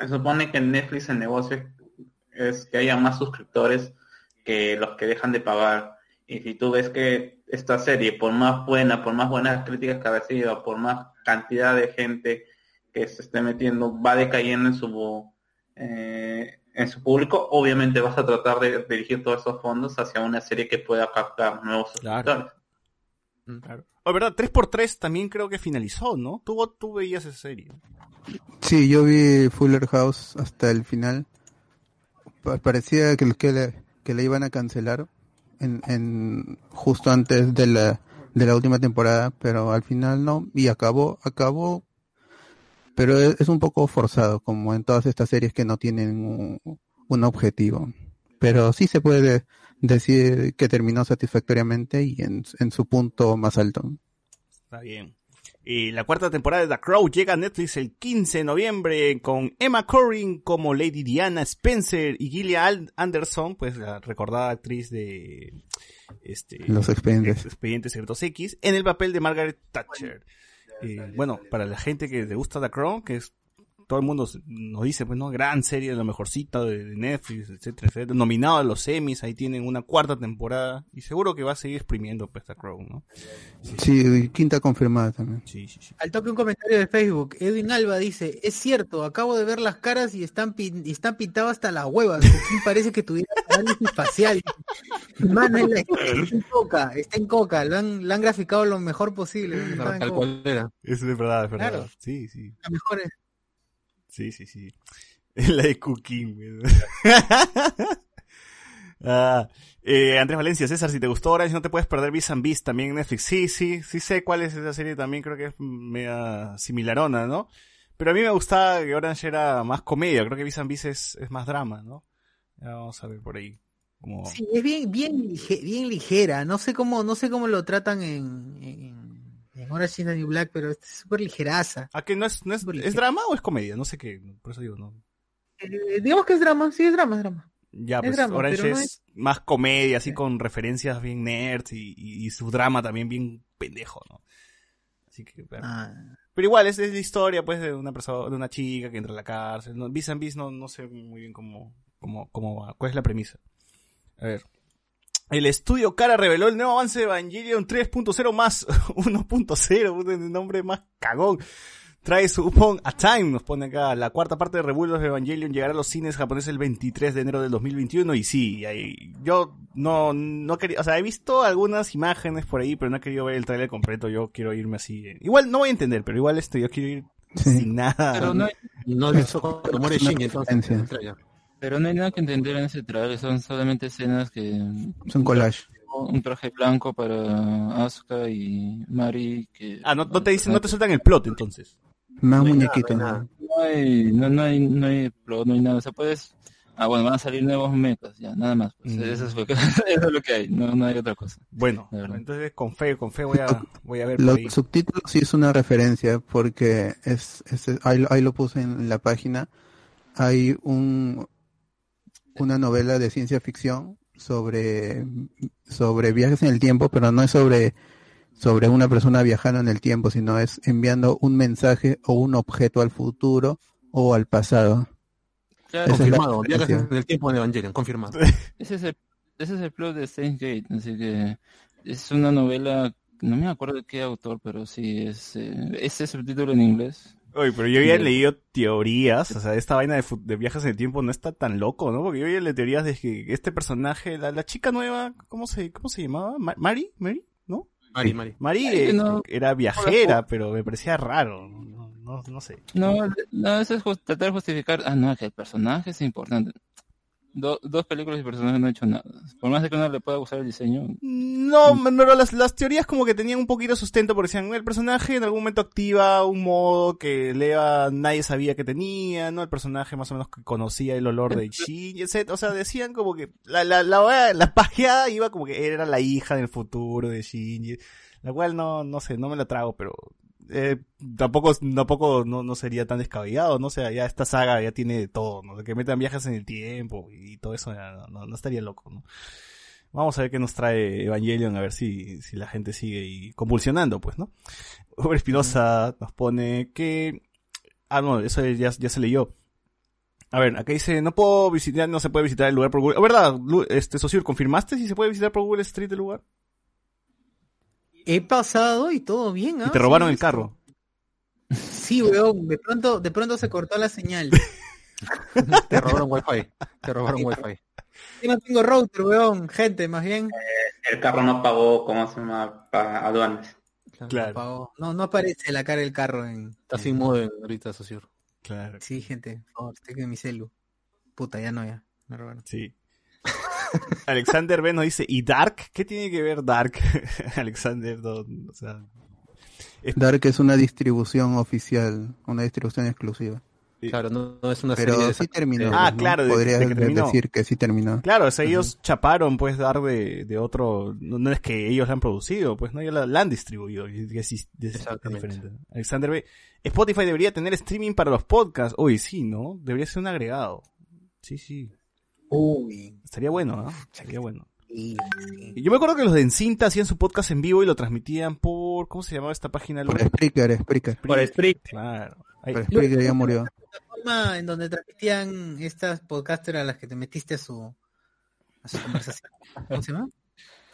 se supone que en Netflix el negocio es que haya más suscriptores que los que dejan de pagar. Y si tú ves que esta serie, por más buena, por más buenas críticas que ha recibido, por más cantidad de gente que se esté metiendo, va decayendo en su eh, en su público, obviamente vas a tratar de dirigir todos esos fondos hacia una serie que pueda captar nuevos suscriptores. Claro. Oh, verdad, 3x3 también creo que finalizó, ¿no? Tú, tú veías esa serie. Sí, yo vi Fuller House hasta el final. Pa- Parecía que, que, le, que le iban a cancelar en, en justo antes de la, de la última temporada, pero al final no. Y acabó, acabó. Pero es, un poco forzado, como en todas estas series que no tienen un, un objetivo. Pero sí se puede decir que terminó satisfactoriamente y en, en su punto más alto. Está bien. Y la cuarta temporada de The Crow llega a Netflix el 15 de noviembre con Emma Corrin como Lady Diana Spencer y Gillian Anderson, pues la recordada actriz de este, Los expedientes. Expedientes Secretos X, en el papel de Margaret Thatcher. Eh, bueno, para la gente que le gusta The Crown, que es todo el mundo nos dice, pues, ¿no? Gran serie, la mejorcita de, de Netflix, etcétera, etcétera. Nominado a los Emmys, ahí tienen una cuarta temporada. Y seguro que va a seguir exprimiendo, pues, The Crown, ¿no? Sí, quinta confirmada también. Sí, sí, sí. Al toque un comentario de Facebook. Edwin Alba dice, es cierto, acabo de ver las caras y están, pin- y están pintadas hasta las huevas. Joaquín parece que tuviera parálisis facial. Man, es la- está en coca, está en coca. Lo han, lo han graficado lo mejor posible. Tal cual era. Eso es verdad, es verdad. Claro. Sí, sí. La mejor es- Sí, sí, sí. La de Cooking, güey. Ah, eh, Andrés Valencia, César, si te gustó Orange, no te puedes perder Beast and Beast también en Netflix. Sí, sí, sí sé cuál es esa serie también, creo que es media similarona, ¿no? Pero a mí me gustaba que Orange era más comedia, creo que Beast and Beast es, más drama, ¿no? Vamos a ver por ahí. Como... Sí, es bien, bien ligera. No sé cómo, no sé cómo lo tratan en, en, en Orange is the New Black, pero es súper ligeraza. ¿A que no es, no es, es drama o es comedia? No sé qué, por eso digo, ¿no? Eh, digamos que es drama, sí es drama, es drama. Ya, Es pues drama, Orange no es, más comedia, así con referencias bien nerds y, y- y su drama también bien pendejo, ¿no? Así que. Ah. Pero igual, es, es la historia, pues, de una persona, de una chica que entra a la cárcel. ¿no? Vis and Vis no, no sé muy bien cómo, cómo, cómo va, cuál es la premisa. A ver. El estudio Cara reveló el nuevo avance de Evangelion 3.0 más 1.0, puta, el nombre más cagón. Trae su Upon a Time, nos pone acá. La cuarta parte de Revuelos de Evangelion llegará a los cines japoneses el 23 de enero del 2021. Y sí, ahí, yo no, no quería, o sea, he visto algunas imágenes por ahí, pero no he querido ver el trailer completo. Yo quiero irme así. Igual no voy a entender, pero igual este, yo quiero ir sin nada. Pero no No has visto cuando pero no hay nada que entender en ese trailer, son solamente escenas que... Son collage. Un traje blanco para Asuka y Mari que... Ah, no, no te dicen, no te sueltan el plot entonces. Más muñequito, ¿no? No hay, no, no hay, no hay plot, no hay nada, o sea, puedes... Ah, bueno, van a salir nuevos mechas, ya, nada más. pues, Mm. eso, es lo que, eso es lo que hay, no, no hay otra cosa. Bueno, entonces con fe, con fe voy a, voy a ver Los ahí. subtítulos sí es una referencia porque es, es- ahí, ahí lo puse en la página. Hay un una novela de ciencia ficción sobre sobre viajes en el tiempo, pero no es sobre sobre una persona viajando en el tiempo, sino es enviando un mensaje o un objeto al futuro o al pasado. Claro, es Confirmado. Viajes en el tiempo de Evangelion, confirmado. Ese es el, ese es el plot de Steins Gate, así que es una novela, no me acuerdo de qué autor, pero sí es eh, ese subtítulo en inglés. Oye, pero yo había Sí. leído teorías, o sea, esta vaina de, viajes en el tiempo no está tan loco, ¿no? Porque yo había leído teorías de que este personaje, la, la chica nueva, ¿cómo se, cómo se llamaba? Ma- ¿Mari? ¿Mari? ¿No? Mari, Mari. Mari eh, no. era viajera, pero me parecía raro, no, no, no sé. No, no, eso es just- tratar de justificar, ah, no, que el personaje es importante. Do- dos películas y personajes no han hecho nada. Por más de que uno le pueda gustar el diseño, No, no, las, las teorías como que tenían un poquito de sustento porque decían, el personaje en algún momento activa un modo que Leva nadie sabía que tenía, ¿no? El personaje más o menos que conocía el olor de Shinji, etc. O sea, decían como que la, la, la, la pajeada iba como que era la hija del futuro de Shinji, la cual no, no sé, no me la trago, pero eh, tampoco, tampoco no, no sería tan descabellado, ¿no? O sea, ya esta saga ya tiene de todo, ¿no? De que metan viajes en el tiempo y todo eso ya no, no- estaría loco, ¿no? Vamos a ver qué nos trae Evangelion, a ver si, si la gente sigue y convulsionando, pues, ¿no? Uber Espinosa nos pone que... Ah, no, eso ya, ya se leyó. A ver, acá dice, no puedo visitar, no se puede visitar el lugar por Google. ¿Es verdad? Este, Socio, ¿confirmaste si se puede visitar por Google Street el lugar? He pasado y todo bien, ¿ah? Y te robaron Sí, el carro. Sí, weón, de pronto, de pronto se cortó la señal. Te robaron wifi. Te robaron wifi. Yo no tengo router, weón, gente, más bien. El carro no pagó, ¿cómo se llama? Aduanas. Claro. apagó. No, no aparece la cara del carro en. Está sin modem ahorita, socio. Claro. Sí, gente, por favor, estoy con mi celu. Puta, ya no, ya. Me robaron. Sí. Alexander B nos dice, ¿y Dark? ¿Qué tiene que ver Dark? Alexander, no, o sea... es- Dark es una distribución oficial, una distribución exclusiva. Claro, no, no es una Pero serie de sí terminó. Ah, ¿no? claro, de- Podrías de que terminó. decir que sí terminó. Claro, o sea, ellos chaparon, pues, dar de, de otro... No, no es que ellos la han producido, pues, no, ellos la, la han distribuido. Exactamente. diferente. Alexander B. Spotify debería tener streaming para los podcasts. Uy, sí, ¿no? Debería ser un agregado. Sí, sí. Uy. Estaría bueno, ¿no? Estaría bueno. Sí, Yo me acuerdo que los de Encinta hacían su podcast en vivo y lo transmitían por... ¿Cómo se llamaba esta página? Por Spreaker, Spreaker. Por Spreak. Claro. Ahí- Pero Spreaker ya murió. forma en donde transmitían estas podcasters a las que te metiste a su, a su conversación. ¿Cómo se llama?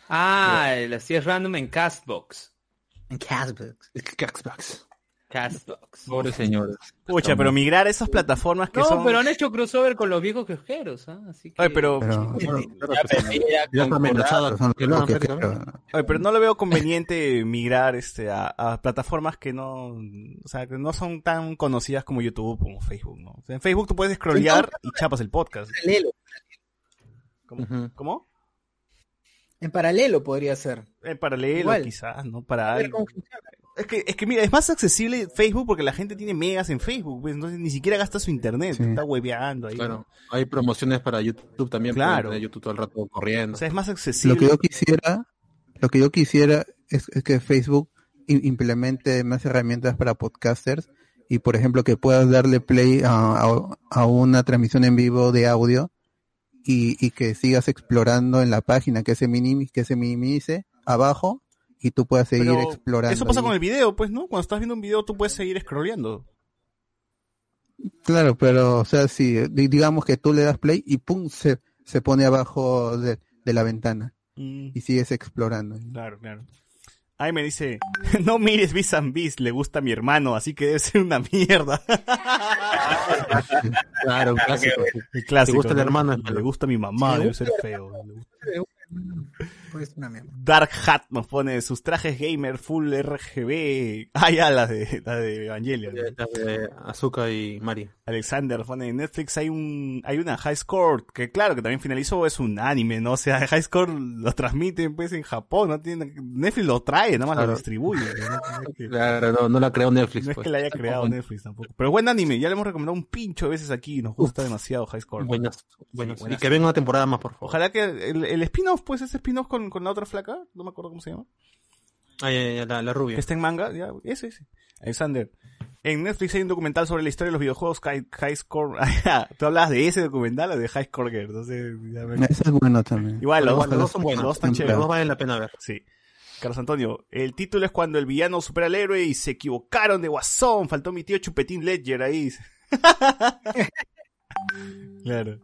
Ah, así es random en Castbox. En Castbox. Xbox. Castbox. Pobre señores. Pucha, pero migrar a esas plataformas que No, son... pero han hecho crossover con los viejos quejojeros, ¿ah? Así que... Ay, pero... Pero, Ya, pero no lo veo conveniente migrar este a, a plataformas que no, o sea, que no son tan conocidas como YouTube o Facebook, ¿no? O sea, en Facebook tú puedes scrollear y chapas el podcast. Paralelo. ¿Cómo? En paralelo podría ser. En paralelo Igual. quizás, ¿no? Para A ver algo. Es que, es que mira, es más accesible Facebook porque la gente tiene megas en Facebook, pues entonces ni siquiera gasta su internet, Sí. está hueveando ahí. Claro, hay promociones para YouTube también. Claro. YouTube todo el rato corriendo. O sea, es más accesible. Lo que yo quisiera, lo que yo quisiera es, es que Facebook implemente más herramientas para podcasters y por ejemplo que puedas darle play a, a- a una transmisión en vivo de audio y, y que sigas explorando en la página, que se minimice, que se minimice abajo y tú puedas seguir Pero explorando. Eso pasa ahí. con el video, pues, ¿no? Cuando estás viendo un video tú puedes seguir scrolleando. Claro, pero o sea, si di- digamos que tú le das play y pum se, se pone abajo de, de la ventana Mm. y sigues explorando. Claro, claro. Ahí me dice, no mires Bis and Bis, le gusta a mi hermano, así que debe ser una mierda. Claro, un clásico. El clásico. Te gusta el ¿no? hermano, Le gusta a mi mamá, Sí, debe ser feo. Pues una mierda. Dark Hat nos pone sus trajes gamer full RGB. Ah, ya, la de, la de Evangelion. Las de Azuka y Mari. Alexander pone en Netflix hay un hay una High Score que claro que también finalizó es un anime no o sea High Score lo transmiten pues en Japón no tiene Netflix lo trae nada más lo distribuye ¿no? No es que- Claro, no, no la creó Netflix. no es pues. que la haya creado Netflix tampoco pero buen anime ya le hemos recomendado un pincho de veces aquí nos gusta demasiado High Score Buenas, buenas. buenas. Y que venga una temporada más, por favor. ojalá que el, el spin-off pues ese spin-off con, con la otra flaca no me acuerdo cómo se llama Ah, ya, ya, la, la que rubia. está en manga ya ese ese Alexander en Netflix hay un documental sobre la historia de los videojuegos High, High Score Ah, tú hablabas de ese documental o de High Score Girl entonces ya me- Eso es bueno también. Igual, los, Igual, los dos- son buenos. los dos están Los Los chéveres. dos valen la pena ver. Sí. Carlos Antonio, el título es cuando el villano supera al héroe y se equivocaron de guasón. Faltó mi tío Chupetín Ledger ahí. claro.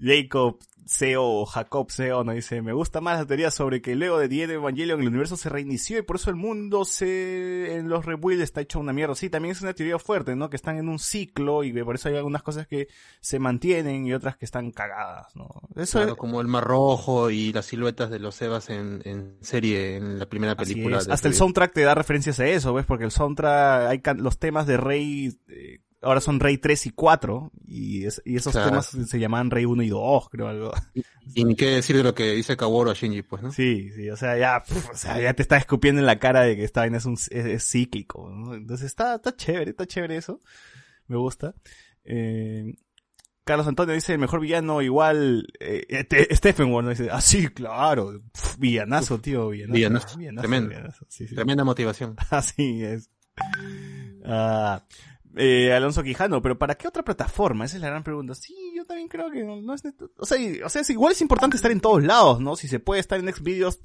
Jacob Seo o Jacob Seo nos dice, me gusta más la teoría sobre que luego de 10 de Evangelion el universo se reinició y por eso el mundo se en los rebuilds está hecho una mierda. Sí, también es una teoría fuerte, ¿no? Que están en un ciclo y por eso hay algunas cosas que se mantienen y otras que están cagadas, ¿no? Eso Claro, es, como el mar rojo y las siluetas de los Evas en, en serie, en la primera película. Hasta el soundtrack te da referencias a eso, ¿ves? Porque el soundtrack, hay can- los temas de Rey, eh, ahora son Rey 3 y 4, y, es- y esos Claro. temas se llamaban Rey 1 y 2, creo algo. Y ni qué decir de lo que dice Kaworu a Shinji, pues, ¿no? Sí, sí, o sea, ya, o sea, ya te está escupiendo en la cara de que esta vaina es, un, es, es cíclico, ¿no? Entonces está, está chévere, está chévere eso. Me gusta. Eh, Carlos Antonio dice, el mejor villano igual, eh, este- Stephen Ward, ¿no? dice, ah, sí, claro, villanazo, tío, villanazo. Villanazo, tremendo. villanazo, sí, sí. Tremenda motivación. Así es. Ah, eh, Alonso Quijano, pero ¿para qué otra plataforma? Esa es la gran pregunta. Sí, yo también creo que no es... O sea, y- o sea, es, igual es importante estar en todos lados, ¿no? Si se puede estar en Xvideos,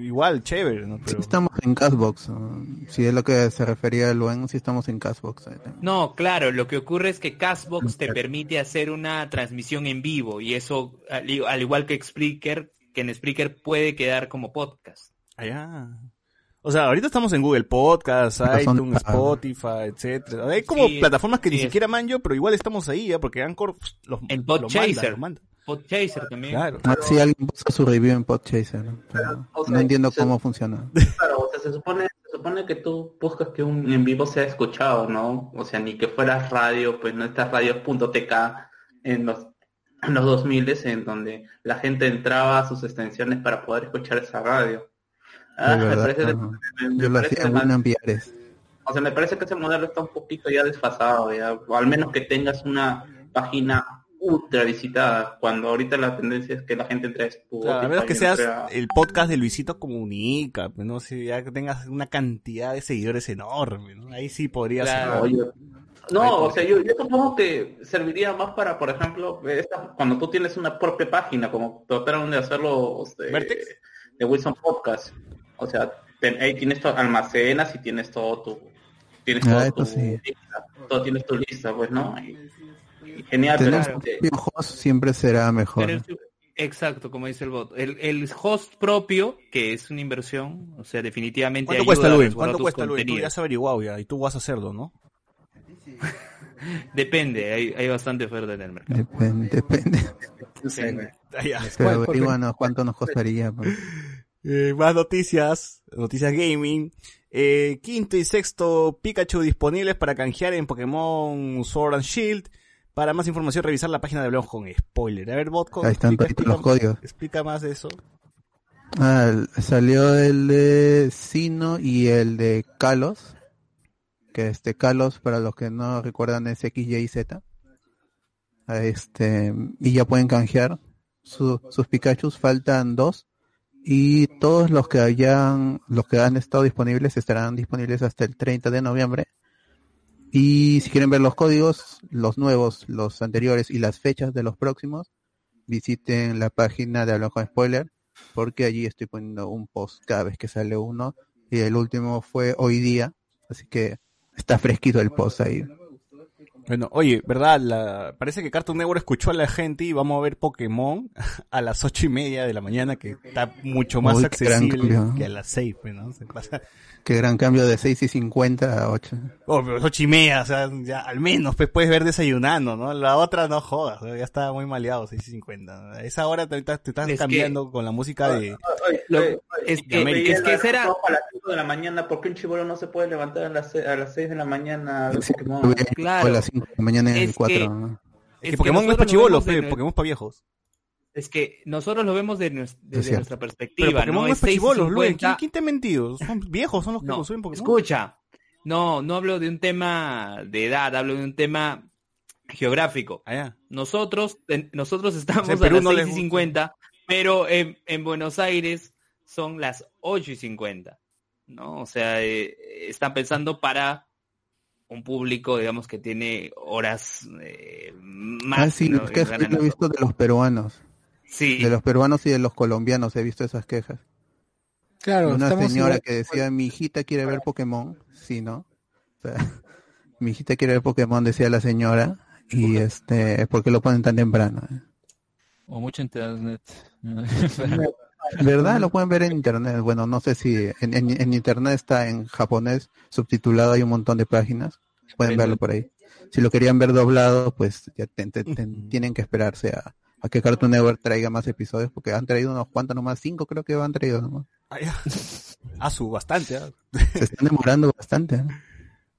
igual, chévere, ¿no? Pero... Estamos en Castbox. ¿no? Si es lo que se refería Luen, sí estamos en Castbox. eh. No, claro, lo que ocurre es que Castbox te permite hacer una transmisión en vivo y eso, al, igual que Spreaker, que en Spreaker puede quedar como podcast. Allá. O sea, ahorita estamos en Google Podcast, iTunes, pagos. Spotify, etcétera. Hay como Sí, plataformas que ni es- siquiera manjo, pero igual estamos ahí, ¿eh? porque Anchor pff, los, manda, Podchaser. Podchaser también. Claro. Ah, sí, alguien busca su review en Podchaser. ¿no? Pero o sea, no entiendo se- cómo funciona. Claro, o sea, se supone, se supone que tú buscas que un en vivo sea escuchado, ¿no? O sea, ni que fuera radio, pues no estas radios.tk en los en los 2000 en donde la gente entraba a sus extensiones para poder escuchar esa radio. Ah, me parece, ajá. me- me Yo lo parece hacía en mal- Winamp Ares. o sea, me parece que ese modelo está un poquito ya desfasado, ya, o al menos que tengas una página ultra visitada, cuando ahorita la tendencia es que la gente entre a Spotify, Claro, a menos que seas a- el podcast de Luisito Comunica, pues, no sé, ya que tengas una cantidad de seguidores enorme, ¿no? Ahí sí podría Claro. ser. Oye, No, o sea, yo, yo supongo que serviría más para, por ejemplo, esta- cuando tú tienes una propia página, como trataron de hacerlo de, ¿Vertex? de Wilson Podcast. O sea, ten- ahí tienes todo, almacenas y tienes todo tu, tienes Ah, todo esto tu sí. lista, todo tienes tu lista, pues, ¿no? Y- y genial, pero, Tener un este, propio host siempre será mejor. Pero exacto, como dice el bot. El, el host propio, que es una inversión, o sea, definitivamente ¿Cuánto ayuda cuesta, a Luis? ¿Cuánto tus cuesta, Luis? Tú ya contenidos. has averiguado ya, y tú vas a hacerlo, ¿no? Depende, hay, hay bastante oferta en el mercado. Depende, depende. Depende. Ya. Pero averiguanos cuánto nos costaría. pues. Eh, más noticias, noticias gaming. Eh, quinto y sexto Pikachu disponibles para canjear en Pokémon Sword and Shield. Para más información revisar la página de blog con spoiler. A ver, Botco, Ahí están explica, toditos los explica- códigos. explica más de eso. Ah, salió el de Sino y el de Kalos. Que este Kalos, para los que no recuerdan, es X, Y Z. Este, y ya pueden canjear su- sus Pikachus. Faltan dos. Y todos los que hayan, los que han estado disponibles estarán disponibles hasta el 30 de noviembre. Y si quieren ver los códigos, los nuevos, los anteriores y las fechas de los próximos, visiten la página de Hablando con Spoiler, porque allí estoy poniendo un post cada vez que sale uno. Y el último fue hoy día, así que está fresquito el post ahí. Bueno, oye, ¿verdad? La... Parece que Cartoon Network escuchó a la gente y vamos a ver Pokémon a las ocho y media de la mañana, que está mucho más Uy, qué gran accesible que a las seis, pues, ¿no? Se pasa... Qué gran cambio de 6 y 50 a 8. Oh, pero ocho y media, o sea, ya al menos pues puedes ver desayunando, ¿no? La otra no jodas, ya está muy maleado, seis y cincuenta. A esa hora te, estás Es que- cambiando con la música de... oye, Lo- oye, es que- es será- a las 5 de la mañana, ¿por qué un chivolo no se puede levantar a las, a las 6 de la mañana a ver Sí, Pokémon? voy a- Claro. a las 5 de la mañana en Es el 4. que- ¿no? Es que Pokémon no es para chivolos, Pokémon es para viejos. Es que nosotros lo vemos de desde nuestra Pero perspectiva, Pokémon ¿no? es para 6 y chivolos, Luis. 50. ¿Quién, quién te ha mentido? Son viejos, son los que No, consumen Pokémon. escucha. No, no hablo de un tema de edad, hablo de un tema geográfico. Allá. Nosotros, en- nosotros estamos en Perú a las no 6 les y gusta. 50, pero en, en Buenos Aires son las 8 y 50. ¿No? O sea, eh, están pensando para un público, digamos, que tiene horas eh, más. Ah, sí, ¿no? las quejas que he visto de los peruanos. Sí, De los peruanos y de los colombianos he visto esas quejas. Claro, Una señora igual- que decía, mi hijita quiere ver Pokémon. Sí, ¿no? O sea, mi hijita quiere ver Pokémon, decía la señora. Y este, ¿por qué lo ponen tan temprano? O mucho internet. ¿Verdad? Lo pueden ver en internet. Bueno, no sé si en, en- en internet está en japonés subtitulado, hay un montón de páginas. Pueden verlo por ahí. Si lo querían ver doblado, pues ya te- te- te- tienen que esperarse a, a que Cartoon Network traiga más episodios, porque han traído unos cuantos nomás, cinco creo que han traído nomás. Ah, su, bastante. ah. Se están demorando bastante. ¿eh?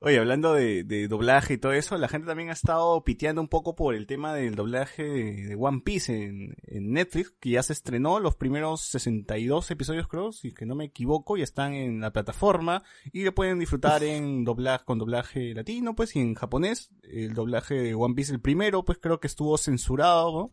Oye, hablando de, de doblaje y todo eso, la gente también ha estado piteando un poco por el tema del doblaje de, de One Piece en, en Netflix, que ya se estrenó los primeros 62 episodios, creo, si que no me equivoco, y están en la plataforma y lo pueden disfrutar en doblaje con doblaje latino, pues, y en japonés. El doblaje de One Piece, el primero, pues creo que estuvo censurado, ¿no?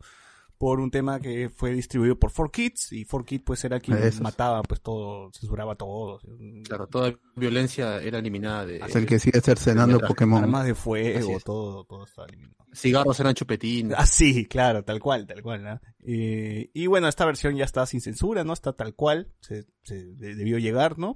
Por un tema que fue distribuido por 4Kids y 4Kids pues era quien Esos. mataba pues todo, censuraba todo. Claro, toda violencia era eliminada de... Es el que sigue cercenando Pokémon. Armas de fuego, todo, todo estaba eliminado. Cigarros eran chupetines. Ah, sí, claro, tal cual, tal cual. ¿no? Eh, y bueno, esta versión ya está sin censura, ¿no? Está tal cual, se, se de- debió llegar, ¿no?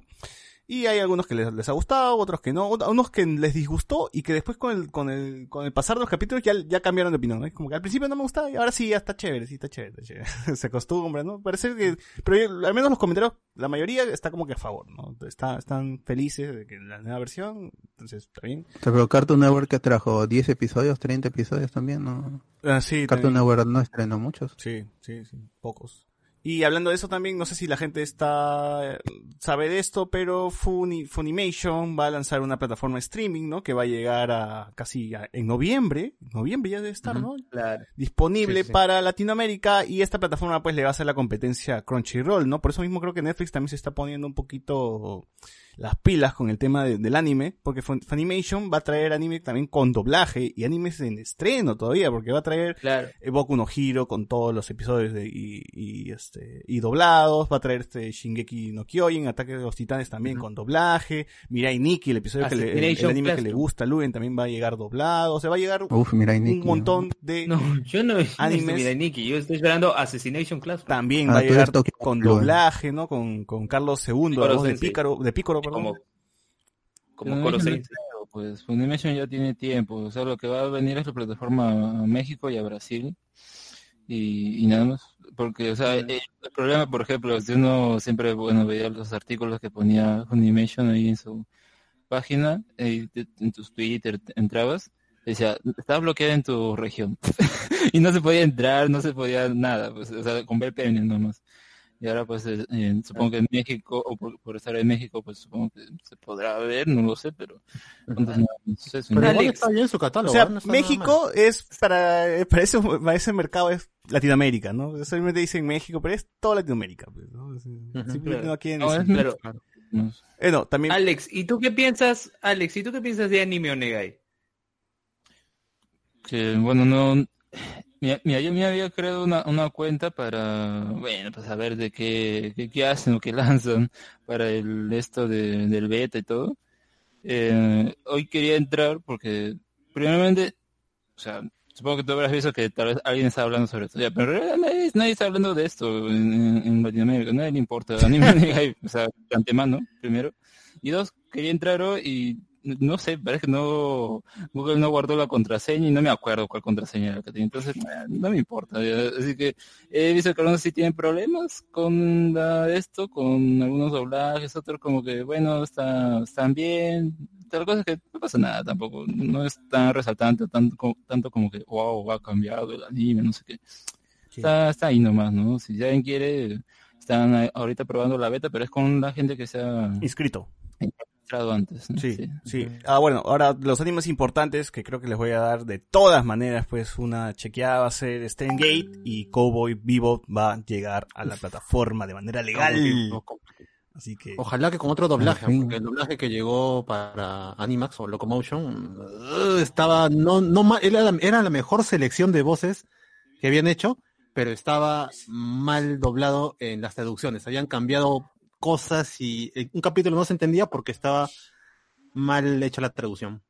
Y hay algunos que les, les ha gustado, otros que no, unos que les disgustó y que después con el, con el, con el pasar de los capítulos ya, ya cambiaron de opinión, ¿no? Como que al principio no me gustaba y ahora sí, ya está chévere, sí, está chévere, está chévere. se acostumbra, ¿no? Parece que, pero yo- al menos los comentarios, la mayoría está como que a favor, ¿no? Está, están felices de que la nueva versión, entonces está bien. O sea, pero Cartoon Network que trajo 10 episodios, 30 episodios también, ¿no? Ah, sí, Cartoon también. Network no estrenó muchos. Sí, sí, sí, pocos. Y hablando de eso también, no sé si la gente está sabe de esto, pero Funi, Funimation va a lanzar una plataforma de streaming, ¿no? Que va a llegar a casi a- en noviembre, noviembre ya debe estar, ¿no? Claro. Disponible Sí, sí. para Latinoamérica y esta plataforma pues le va a hacer la competencia a Crunchyroll, ¿no? Por eso mismo creo que Netflix también se está poniendo un poquito las pilas con el tema de- del anime, porque Fun- Funimation va a traer anime también con doblaje y animes en estreno todavía, porque va a traer Claro. eh, Boku no Hiro con todos los episodios de, y, y, este y doblados, va a traer este Shingeki no Kyojin, Ataque de los Titanes también con doblaje, Mirai Nikki, el episodio que le, el, el anime que le gusta a Luen también va a llegar doblado, o sea, va a llegar Uf, mira, un montón de No, yo no Animes. Mira, Nikki, yo estoy esperando Assassination Class. también Ah, va a llegar con doblaje, ¿no? Con, con Carlos II, la Picoro voz de. Pícaro, de Pícoro, Como, como Coro pues Funimation ya tiene tiempo, o sea, lo que va a venir es la plataforma a México y a Brasil y, y nada más, porque, o sea, el problema, por ejemplo, si uno siempre, bueno, veía los artículos que ponía Funimation ahí en su página, eh, en tus Twitter te- entrabas, decía, está bloqueada en tu región, y no se podía entrar, no se podía nada, pues, o sea, con VPN nomás. Y ahora pues eh, eh, supongo que en México, o por, por estar en México, pues supongo que se podrá ver, no lo sé, pero entonces, no, no sé, Pero igual Alex. está bien su O catálogo. sea, ¿eh? No México es para, eh, para, eso, para ese mercado es Latinoamérica, ¿no? Solamente dicen México, pero es toda Latinoamérica. Pues, ¿no? Es- simplemente claro. no No, Claro. no sé. Eh, no, también Alex, ¿y tú qué piensas, Alex, ¿y tú qué piensas de Anime Onegai? que bueno no mira, yo me había creado una, una cuenta para bueno para saber de qué, qué, qué hacen o qué lanzan para el esto de, del beta y todo. Eh, hoy quería entrar porque primeramente o sea supongo que tú habrás visto que tal vez alguien está hablando sobre esto ya, pero en realidad nadie, nadie está hablando de esto en, en- Latinoamérica a nadie le importa anime Onegai, o sea de antemano primero. Y dos quería entrar hoy y no sé, parece que no, Google no guardó la contraseña y no me acuerdo cuál contraseña era que tenía. Entonces, eh, no me importa. Así que he visto que algunos sí tienen problemas con la- esto, con algunos doblajes, otros como que, bueno, está, están bien. Tal cosa que no pasa nada tampoco. No es tan resaltante, tanto, tanto como que, wow, ha cambiado el anime, no sé qué. Está, está ahí nomás, ¿no? Si alguien quiere, están ahorita probando la beta, pero es con la gente que se ha inscrito. Entrado antes. ¿no? Sí, sí. Ah, bueno, ahora los animes importantes que creo que les voy a dar de todas maneras, pues una chequeada va a ser Gate y Cowboy Vivo va a llegar a la plataforma de manera legal. Así que Ojalá que con otro doblaje, porque el doblaje que llegó para Animax o Locomotion uh, estaba no no ma- era la, era la mejor selección de voces que habían hecho, pero estaba mal doblado en las traducciones. Habían cambiado cosas y eh, un capítulo no se entendía porque estaba mal hecha la traducción.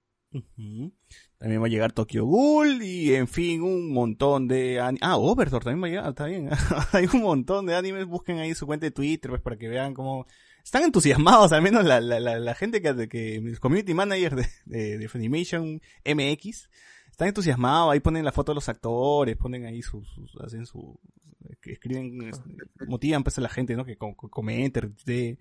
También va a llegar Tokyo Ghoul y en fin, un montón de ani- Ah, Overdor también va a llegar, está bien. Hay un montón de animes, busquen ahí su cuenta de Twitter pues para que vean cómo están entusiasmados, al menos la, la, la, la gente que, que mis community managers de, de, de Funimation MX están entusiasmados, ahí ponen la foto de los actores, ponen ahí sus, sus- hacen su que escriben, motivan pues a la gente, ¿no? Que com- comente, retuitee.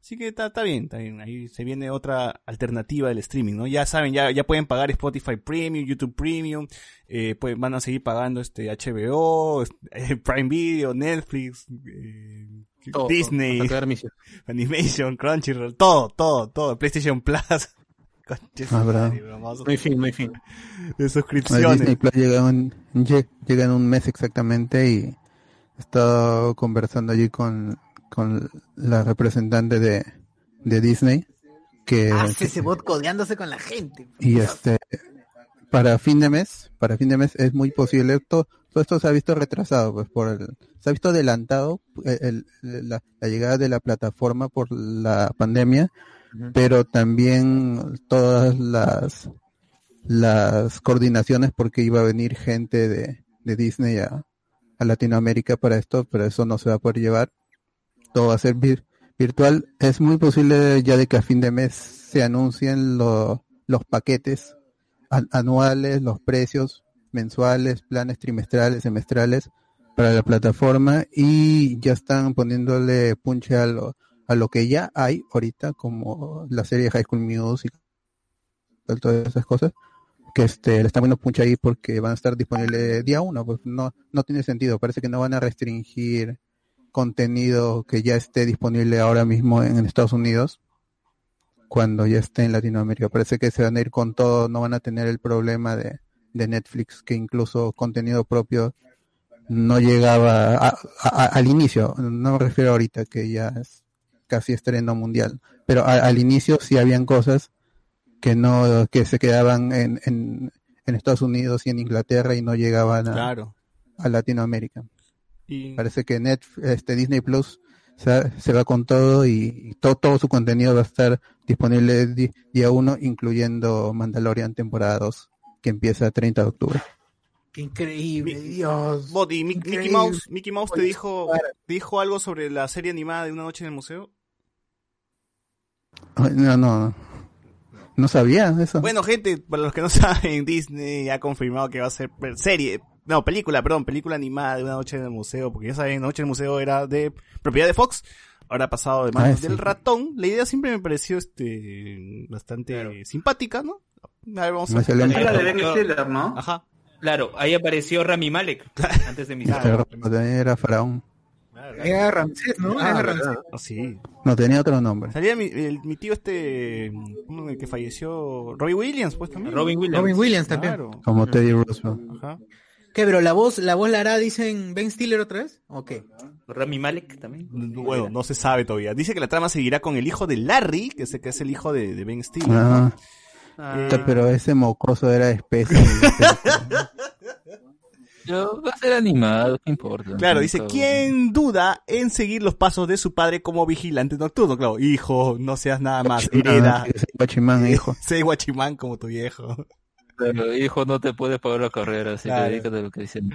Así que está, está bien, está bien. Ahí se viene otra alternativa del streaming, ¿no? Ya saben, ya, ya pueden pagar Spotify Premium, YouTube Premium, eh, pues van a seguir pagando este HBO, este, Prime Video, Netflix, eh, Todo, Disney, misión. Animation, Crunchyroll, todo, todo, todo, PlayStation Plus. Ah, No hay fin, no hay fin. de suscripciones. Disney Plus llega en, lle- llega en un mes exactamente y he estado conversando allí con, con la representante de, de Disney que, Hace ese bot codeándose con la gente. y este para fin de mes para fin de mes es muy posible esto todo esto se ha visto retrasado, pues por el, se ha visto adelantado el- el- la, la llegada de la plataforma por la pandemia, pero también todas las las coordinaciones porque iba a venir gente de, de Disney a, a Latinoamérica para esto, pero eso no se va a poder llevar. Todo va a ser vir- virtual. Es muy posible ya de que a fin de mes se anuncien lo- los paquetes an- anuales, los precios mensuales, planes trimestrales, semestrales para la plataforma y ya están poniéndole punche a lo, a lo que ya hay ahorita como la serie High School Music todas esas cosas que este le están poniendo punche ahí porque van a estar disponibles día uno pues no no tiene sentido. Parece que no van a restringir contenido que ya esté disponible ahora mismo en, Estados Unidos cuando ya esté en Latinoamérica. Parece que se van a ir con todo no van a tener el problema de, de Netflix que incluso contenido propio no llegaba a- al inicio. No me refiero ahorita que ya es casi estreno mundial pero a- al inicio sí habían cosas que no que se quedaban en, en, en Estados Unidos y en Inglaterra y no llegaban a, Claro. a Latinoamérica. Y- Parece que Net, este Disney Plus se, se va con todo y, y todo, todo su contenido va a estar disponible di- día uno, incluyendo Mandalorian temporada 2, que empieza el 30 de octubre. Qué increíble, Dios. Bot, ¿y Mick- Mickey. Mouse, Mickey Mouse te dijo, te dijo algo sobre la serie animada de Una Noche en el Museo? No, no, no sabía eso. Bueno, gente, para los que no saben, Disney ha confirmado que va a ser serie, no, película, perdón, película animada de Una Noche en el Museo, porque ya saben, Una Noche en el Museo era de propiedad de Fox, ahora ha pasado de manos Ah, sí. del ratón. La idea siempre me pareció este bastante simpática, ¿no? A ver, vamos a Es la de Ben Stiller, ¿no? Ajá. Claro, ahí apareció Rami Malek antes de mi era faraón. Era Ramsés, ¿no? Ah, Era. Ramsés. Ah, sí. No tenía otro nombre. Salía mi, el- mi tío este, uno el que falleció, Robbie Williams, pues también. Robin Williams. Robin Williams también. Claro. Como Teddy Roosevelt. Ajá. ¿Qué, pero la voz, la voz la hará, dicen Ben Stiller otra vez? ¿O qué? Rami Malek también. Bueno, no se sabe todavía. Dice que la trama seguirá con el hijo de Larry, que es, que es el hijo de, de Ben Stiller. Ah, Eh, pero ese mocoso era espeso. Va a ser animado, ¿qué importa? Claro, dice, Todo. ¿quién duda en seguir los pasos de su padre como vigilante nocturno? Claro, hijo, no seas nada más, hereda. Guachimán, hijo. Sé guachimán como tu viejo. Pero hijo, no te puedes pagar la carrera, así Claro. que dedícate a lo que dicen.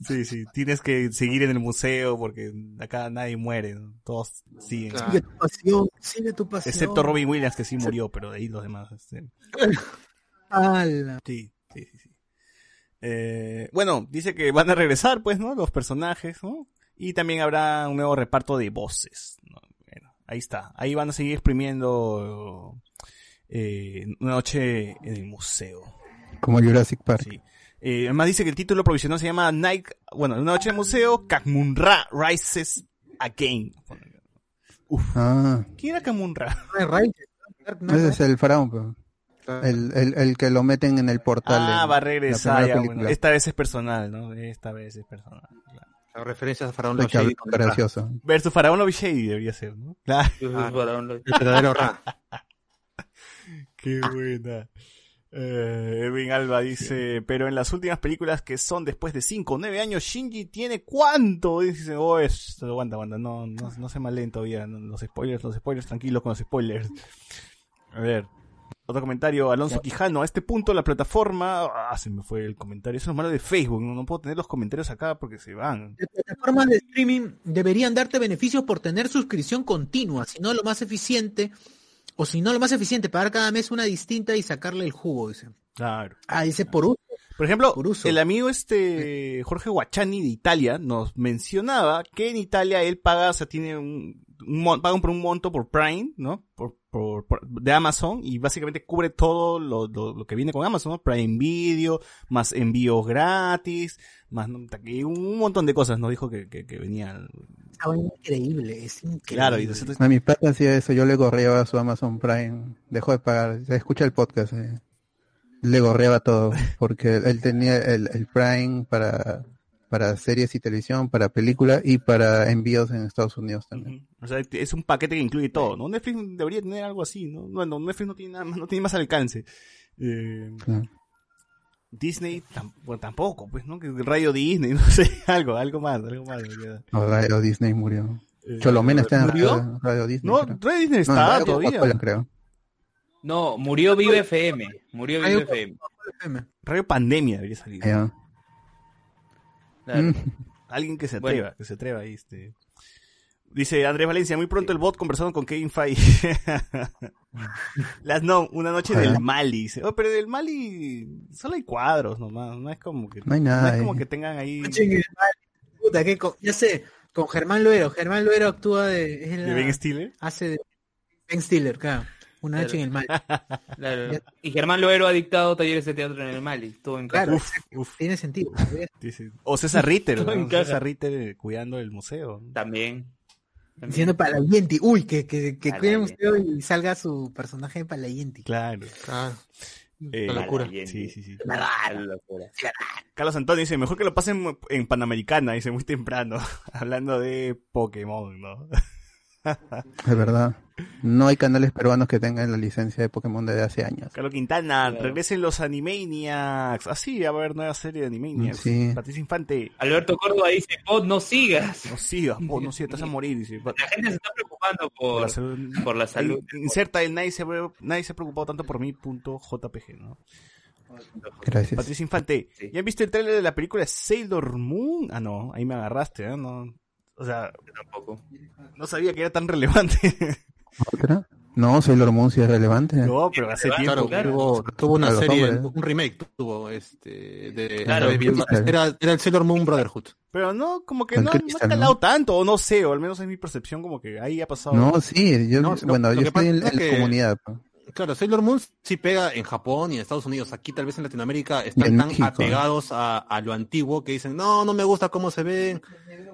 Sí, sí, tienes que seguir en el museo porque acá nadie muere, ¿no? todos siguen. Sigue tu pasión, sigue tu pasión. Excepto Robin Williams que sí murió, pero de ahí los demás. este, Ala. Sí, sí, sí. sí. Eh, bueno, dice que van a regresar, pues, ¿no? Los personajes, ¿no? Y también habrá un nuevo reparto de voces. ¿no? Bueno, ahí está. Ahí van a seguir exprimiendo eh, una noche en el museo. Como Jurassic Park. Sí. Eh, además dice que el título provisional se llama Night, bueno, una noche en el museo, Kakmunra Rises Again. Uf. Ah, ¿Quién era Kakmunra? No es Ray, no es ese es el faraón, pues. El, el, el que lo meten en el portal. Ah, en va a la regresar ya, bueno. Esta vez es personal, ¿no? Esta vez es personal. claro. Las referencias a Faraón Love Shady gracioso. Versus Faraón Love Shady debería ser, ¿no? Claro. El verdadero Ra. Qué buena. Eh, Edwin Alba dice, pero en las últimas películas que son después de 5 o 9 años, Shinji tiene cuánto? Dice, oh, es, aguanta, aguanta, no, no, no se malen todavía, los spoilers, los spoilers, tranquilos con los spoilers. A ver, otro comentario, Alonso Quijano, a este punto la plataforma, ah, se me fue el comentario, eso es lo malo de Facebook, no, no puedo tener los comentarios acá porque se van. Las plataformas de streaming deberían darte beneficios por tener suscripción continua, si no lo más eficiente, o si no lo más eficiente, pagar cada mes una distinta y sacarle el jugo, dice. Claro. Ah, dice por uso. Por ejemplo, Por uso. el amigo este Jorge Guachani de Italia nos mencionaba que en Italia él paga, o sea, tiene un, un mon- paga por un monto por Prime, ¿no? Por, por, por- de Amazon y básicamente cubre todo lo, lo, lo que viene con Amazon, ¿no? Prime Video, más envíos gratis, más ¿no? un montón de cosas nos dijo que, que, que venían. Está increíble, es increíble. Claro, y nosotros- A mi padre hacía eso, yo le gorreaba su Amazon Prime, dejó de pagar, se escucha el podcast, eh. le gorreaba todo, porque él tenía el, el Prime para, para series y televisión, para películas y para envíos en Estados Unidos también. O sea, es un paquete que incluye todo, ¿no? Netflix debería tener algo así, ¿no? Bueno, Netflix no tiene nada más, no tiene más alcance. Eh, Claro. Disney tam- bueno, tampoco, pues, ¿no? Que Radio Disney, no sé, algo, algo más, algo más. No, Radio Disney murió. Eh, Cholomena está en ¿Murió? Radio, Radio Disney. No, creo. Radio Disney No, está Radio todavía. Creo. No, murió Vive FM. Murió Vive FM. Radio Pandemia debería salir. Ya. Claro. Mm. Alguien que se Bueno. atreva, que se atreva ahí, este. Dice Andrés Valencia, muy pronto el bot conversando con Kevin Feige. Las no, una noche Ojalá. del Mali. Dice, oh, pero del Mali solo hay cuadros nomás, no es como que No hay nada es como que tengan ahí. Puta, que co- ya sé, con Germán Luero. Germán Luero actúa de. es de la- Ben Stiller. hace de Ben Stiller, claro. Una noche Claro. en el mal. Claro. Y Germán Loero ha dictado talleres de teatro en el Mali. Todo en Claro, Uf, uf, tiene sentido. O César Ritter, ¿no? César Ritter eh, cuidando el museo. También. También. Diciendo Palayenti. Uy, que, que, que cuide el museo y salga su personaje de Palayenti. Claro. Claro. Eh, Una locura. Sí, sí, sí. Locura. Carlos Antonio dice, mejor que lo pasen en Panamericana, dice muy temprano, hablando de Pokémon, ¿no? Es verdad. No hay canales peruanos que tengan la licencia de Pokémon desde hace años. Carlos Quintana, Claro. regresen los Animaniacs. Ah, sí, va a haber nueva serie de Animaniacs. Sí. Patricia Infante, Alberto Córdoba dice, Pod, no sigas. no sigas, po, no sigas, vas a morir, dice. La gente se está preocupando Por por, la salud. por la salud. In- Inserta el nadie se, nadie se ha preocupado tanto por mí, punto JPG, ¿no? Gracias. Patricia Infante, Sí. ¿ya han visto el trailer de la película Sailor Moon? Ah, no, ahí me agarraste, ¿eh? No, o sea, Tampoco. no sabía que era tan relevante. ¿Otra? No, Sailor Moon sí es relevante. no, pero hace tiempo. Claro, claro. Tuvo, tuvo una serie, un remake tuvo, este, de, Claro. de era, era el Sailor Moon Brotherhood. Pero no, como que no, no ha calado ¿no? tanto, o no sé, o al menos es mi percepción, como que ahí ha pasado. No, sí, yo, No, bueno, yo estoy en, la comunidad. Claro, Sailor Moon sí pega en Japón y en Estados Unidos. Aquí tal vez en Latinoamérica están en tan México. apegados a, a lo antiguo que dicen, no, no me gusta cómo se ven.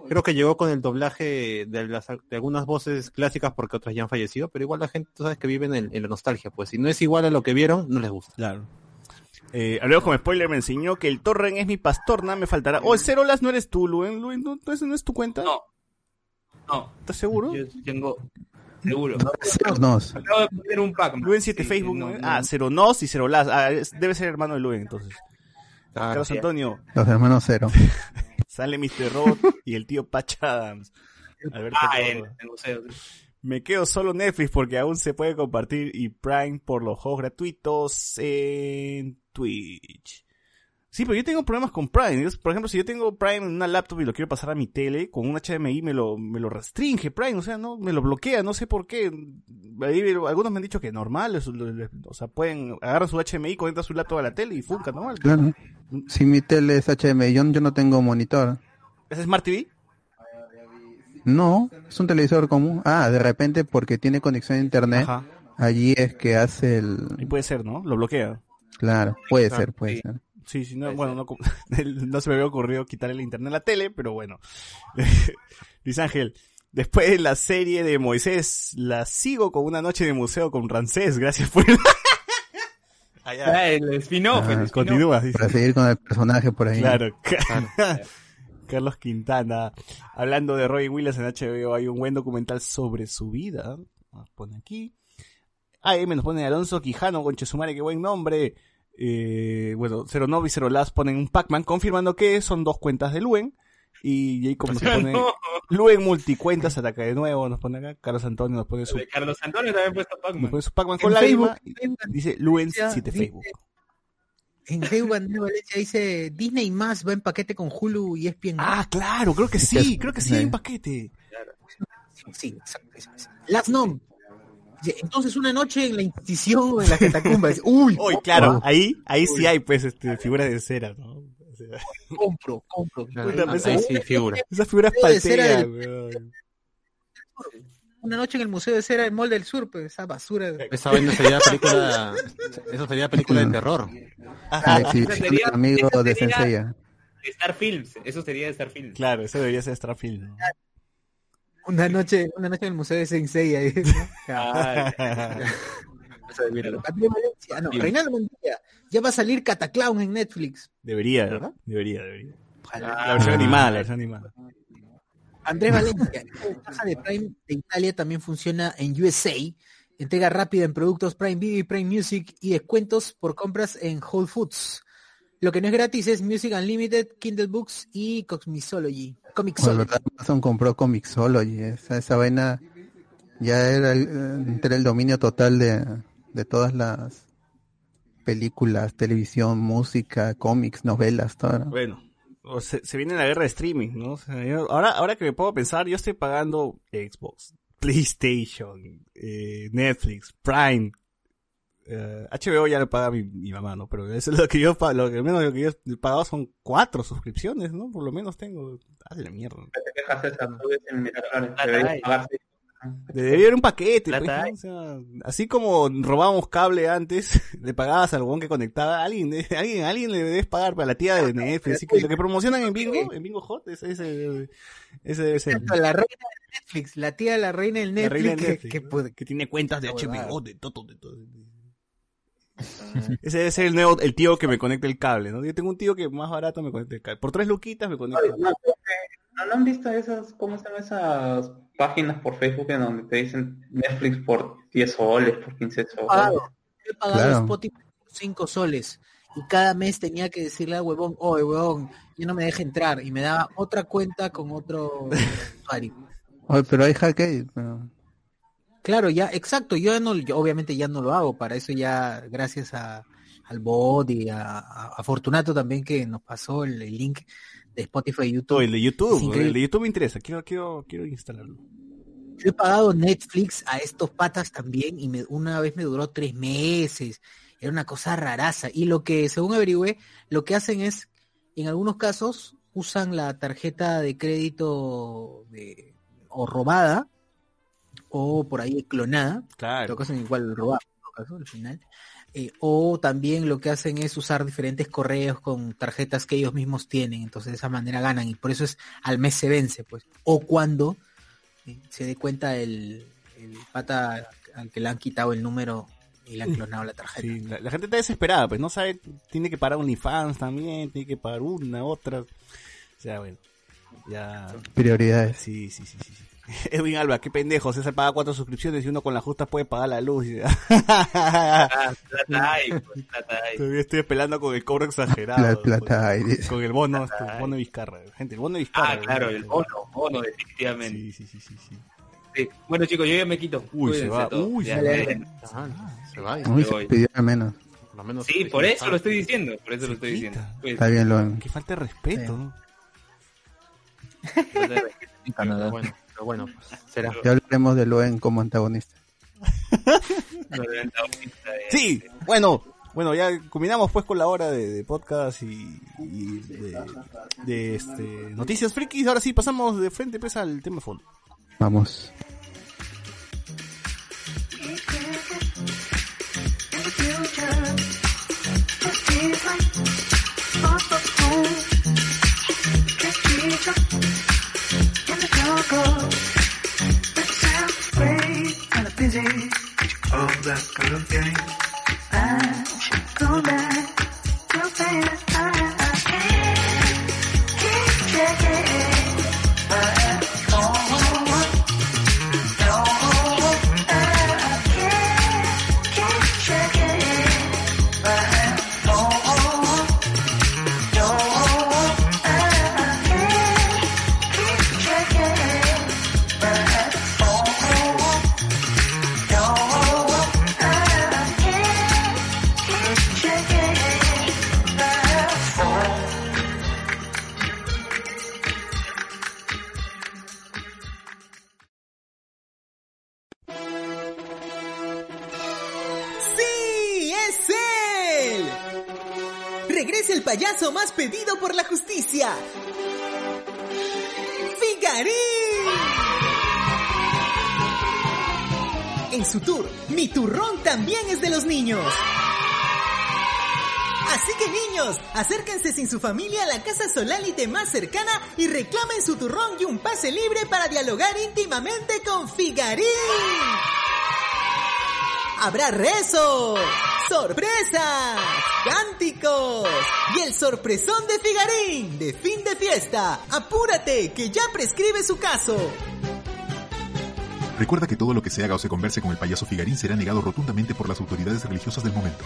Creo que llegó con el doblaje de, las, de algunas voces clásicas porque otras ya han fallecido, pero igual la gente, tú sabes que vive en, la nostalgia, pues si no es igual a lo que vieron, no les gusta. Claro. Eh, hablemos como spoiler, me enseñó que el Torren es mi pastor, nada me faltará. Oh, Cerolas no eres tú, Luen. Luen, ¿no, no es tu cuenta? No. No, ¿Estás seguro? yo tengo... Seguro. Nos. Acabo de poner un pack. Luen 7 Facebook, ¿no? Ah, Ceronos y Cerolas. Ah, es- debe ser hermano de Luen, entonces. Carlos sí. Antonio, Los hermanos cero. sale Mr. Robot y el tío Patch Adams. Alberto Ah, en museo. Me quedo solo Netflix porque aún se puede compartir y Prime por los juegos gratuitos en Twitch. Sí, pero yo tengo problemas con Prime. Por ejemplo, si yo tengo Prime en una laptop y lo quiero pasar a mi tele, con un HDMI me lo, me lo restringe Prime, o sea, no, me lo bloquea, no sé por qué. Ahí, algunos me han dicho que es normal, es- o sea, pueden, agarran su HDMI, conectan su laptop a la tele y funca normal. Claro. Si mi tele es HDMI, yo, yo no tengo monitor. ¿Es Smart TV? No, es un televisor común. Ah, de repente porque tiene conexión a internet, Ajá. allí es que hace el... Y puede ser, ¿no? Lo bloquea. Claro, puede ser, puede sí. ser. Sí, sí, no, bueno, no, no se me había ocurrido quitar el internet a la tele, pero bueno. Luis Ángel, después de la serie de Moisés, la sigo con una noche de museo con Rancés, gracias por el... Ah, ya. El spin-off. Ah, spin-off. Continúa, dice. Para seguir con el personaje por ahí. Claro. Carlos Quintana, hablando de Roy Williams en HBO, hay un buen documental sobre su vida. Pone aquí. AM nos pone Alonso Quijano, Conchesumare, qué buen nombre. Eh, bueno, Cero Novi y Cero Las ponen un Pac-Man, confirmando que son dos cuentas de Luen. Y Jacob nos pone No, Luen multicuentas, ataca de nuevo, nos pone acá. Carlos Antonio nos pone su, Carlos Antonio también ha puesto nos Pac-Man. pone su Pac-Man En con lágrima. Facebook, Facebook, Dice Luen Valencia 7 dice- Facebook. En Facebook Andrés Valencia dice Disney más va en paquete con Hulu y ESPN. Ah, claro, creo que sí, creo que sí, Sí. hay un paquete. sí, exacto. Last Nom. Dice, Entonces una noche en la Inquisición o en la catacumbas. Uy, Uy, claro, ahí, ahí sí hay pues este, figuras de cera, ¿no? O sea, compro, compro. Claro, pues, ahí ahí sí figura. esas figuras de del- weón. Una noche en el Museo de Cera del Mall del Sur, pues esa basura. Esa vaina sería película, eso sería película de terror. La exhibición sería- del amigo esa de sería- Senseiya. Star Films. Eso sería de Star Films. Claro, eso debería ser Starfield, ¿no? Una noche, una noche en el Museo de Sensei ahí. Ah, Andrés Valencia, no, Reinaldo Montilla, ya va a salir Cataclown en Netflix. debería, ¿verdad? Debería, debería. Ojalá. La versión animada, la versión animada. Andrés Valencia, la caja de Prime de Italia también funciona en USA. Entrega rápida en productos Prime Video y Prime Music y descuentos por compras en Whole Foods. Lo que no es gratis es Music Unlimited, Kindle Books y Comixology. Bueno, Comixology. verdad, Amazon compró Comixology, esa, esa vaina ya era el, era el dominio total de, de todas las películas, televisión, música, cómics, novelas, todo. ¿no? Bueno, o se, se viene la guerra de streaming, ¿no? O sea, yo- ahora, ahora que me puedo pensar, yo estoy pagando Xbox, PlayStation, eh, Netflix, Prime. Eh, HBO ya lo paga mi, mi mamá, ¿no? Pero eso es lo que yo lo que menos lo que yo he pagado son cuatro suscripciones, ¿no? Por lo menos tengo. Ah, la mierda. Te quejas en Miraflores. Debería haber un paquete, pues, ¿no? O sea, así como robábamos cable antes, le pagabas al huevón que conectaba, alguien, eh, alguien, alguien le debes pagar para la tía de Netflix, así que lo que promocionan en Bingo, en Bingo Hot, ese, ese, ese debe ser. La reina de Netflix, la tía de la reina del La Netflix, reina de que- Netflix, que, que tiene cuentas de Esa huevada. HBO, de todo, de todo. Ese debe ser el nuevo, el tío que me conecta el cable, ¿no? Yo tengo un tío que más barato me conecta el cable. Por tres luquitas me conecta. Oye, No, ¿no, no han visto esas, cómo se llaman esas páginas por Facebook en donde te dicen Netflix por 10 soles, por 15 he soles? pagado, yo he pagado Claro. Spotify por 5 soles y cada mes tenía que decirle al huevón, oye huevón, yo no me deja entrar y me daba otra cuenta con otro usuario. Oye, pero hay pero- Claro, ya, exacto, yo, ya no, yo obviamente ya no lo hago, para eso ya, gracias a, al bot y a, Fortunato también que nos pasó el, el link de Spotify y YouTube. El de YouTube, el de YouTube me interesa, quiero, quiero, quiero instalarlo. Yo he pagado Netflix a estos patas también y me, una vez me duró tres meses. Era una cosa raraza. Y lo que, según averigüé, lo que hacen es, en algunos casos, usan la tarjeta de crédito de, o robada o por ahí clonada. En Claro. todo caso, igual robada, en todo caso, al final. Eh, o también lo que hacen es usar diferentes correos con tarjetas que ellos mismos tienen. Entonces, de esa manera ganan. Y por eso es al mes se vence, pues. O cuando eh, se dé cuenta el, el pata al que le han quitado el número y le han clonado la tarjeta. Sí, la, la gente está desesperada, pues no sabe, tiene que pagar OnlyFans también, tiene que pagar una, otra. O sea, bueno, ya. prioridades. Sí, sí, sí, sí. sí. Edwin Alba, qué pendejo, César paga cuatro suscripciones y uno con la justa puede pagar la luz. Ah, plata hay, pues, plata hay. Todavía estoy pelando con el cobro exagerado. La plata hay, pues, con el bono, este, Plata hay. bono de Vizcarra. Gente, el bono de Vizcarra. Ah, claro, el bono, bono, definitivamente. Sí, sí, sí, sí, sí. Sí. Bueno, chicos, yo ya me quito. Uy, se Cuídense va, todos. uy, Ya, se ya, va. ya. Ah, se va. Uy, se pidió al menos. Menos Sí, por eso lo estoy diciendo, por eso lo estoy quita. diciendo. Pues, Está bien, lo Qué falta de respeto. ¿no? En Canadá. Pero bueno, pero bueno, pues, será. Ya hablaremos de Loen como antagonista. Sí, bueno, bueno, ya combinamos pues con la hora de, de podcast y, y de, de, este, noticias frikis. Ahora sí, pasamos de frente pues al tema de fondo. Vamos. Acérquense sin su familia a la casa Solálite más cercana y reclamen su turrón y un pase libre para dialogar íntimamente con Figarín. Habrá rezos, sorpresas, cánticos y el sorpresón de Figarín de fin de fiesta. Apúrate que ya prescribe su caso. Recuerda que todo lo que se haga o se converse con el payaso Figarín será negado rotundamente por las autoridades religiosas del momento.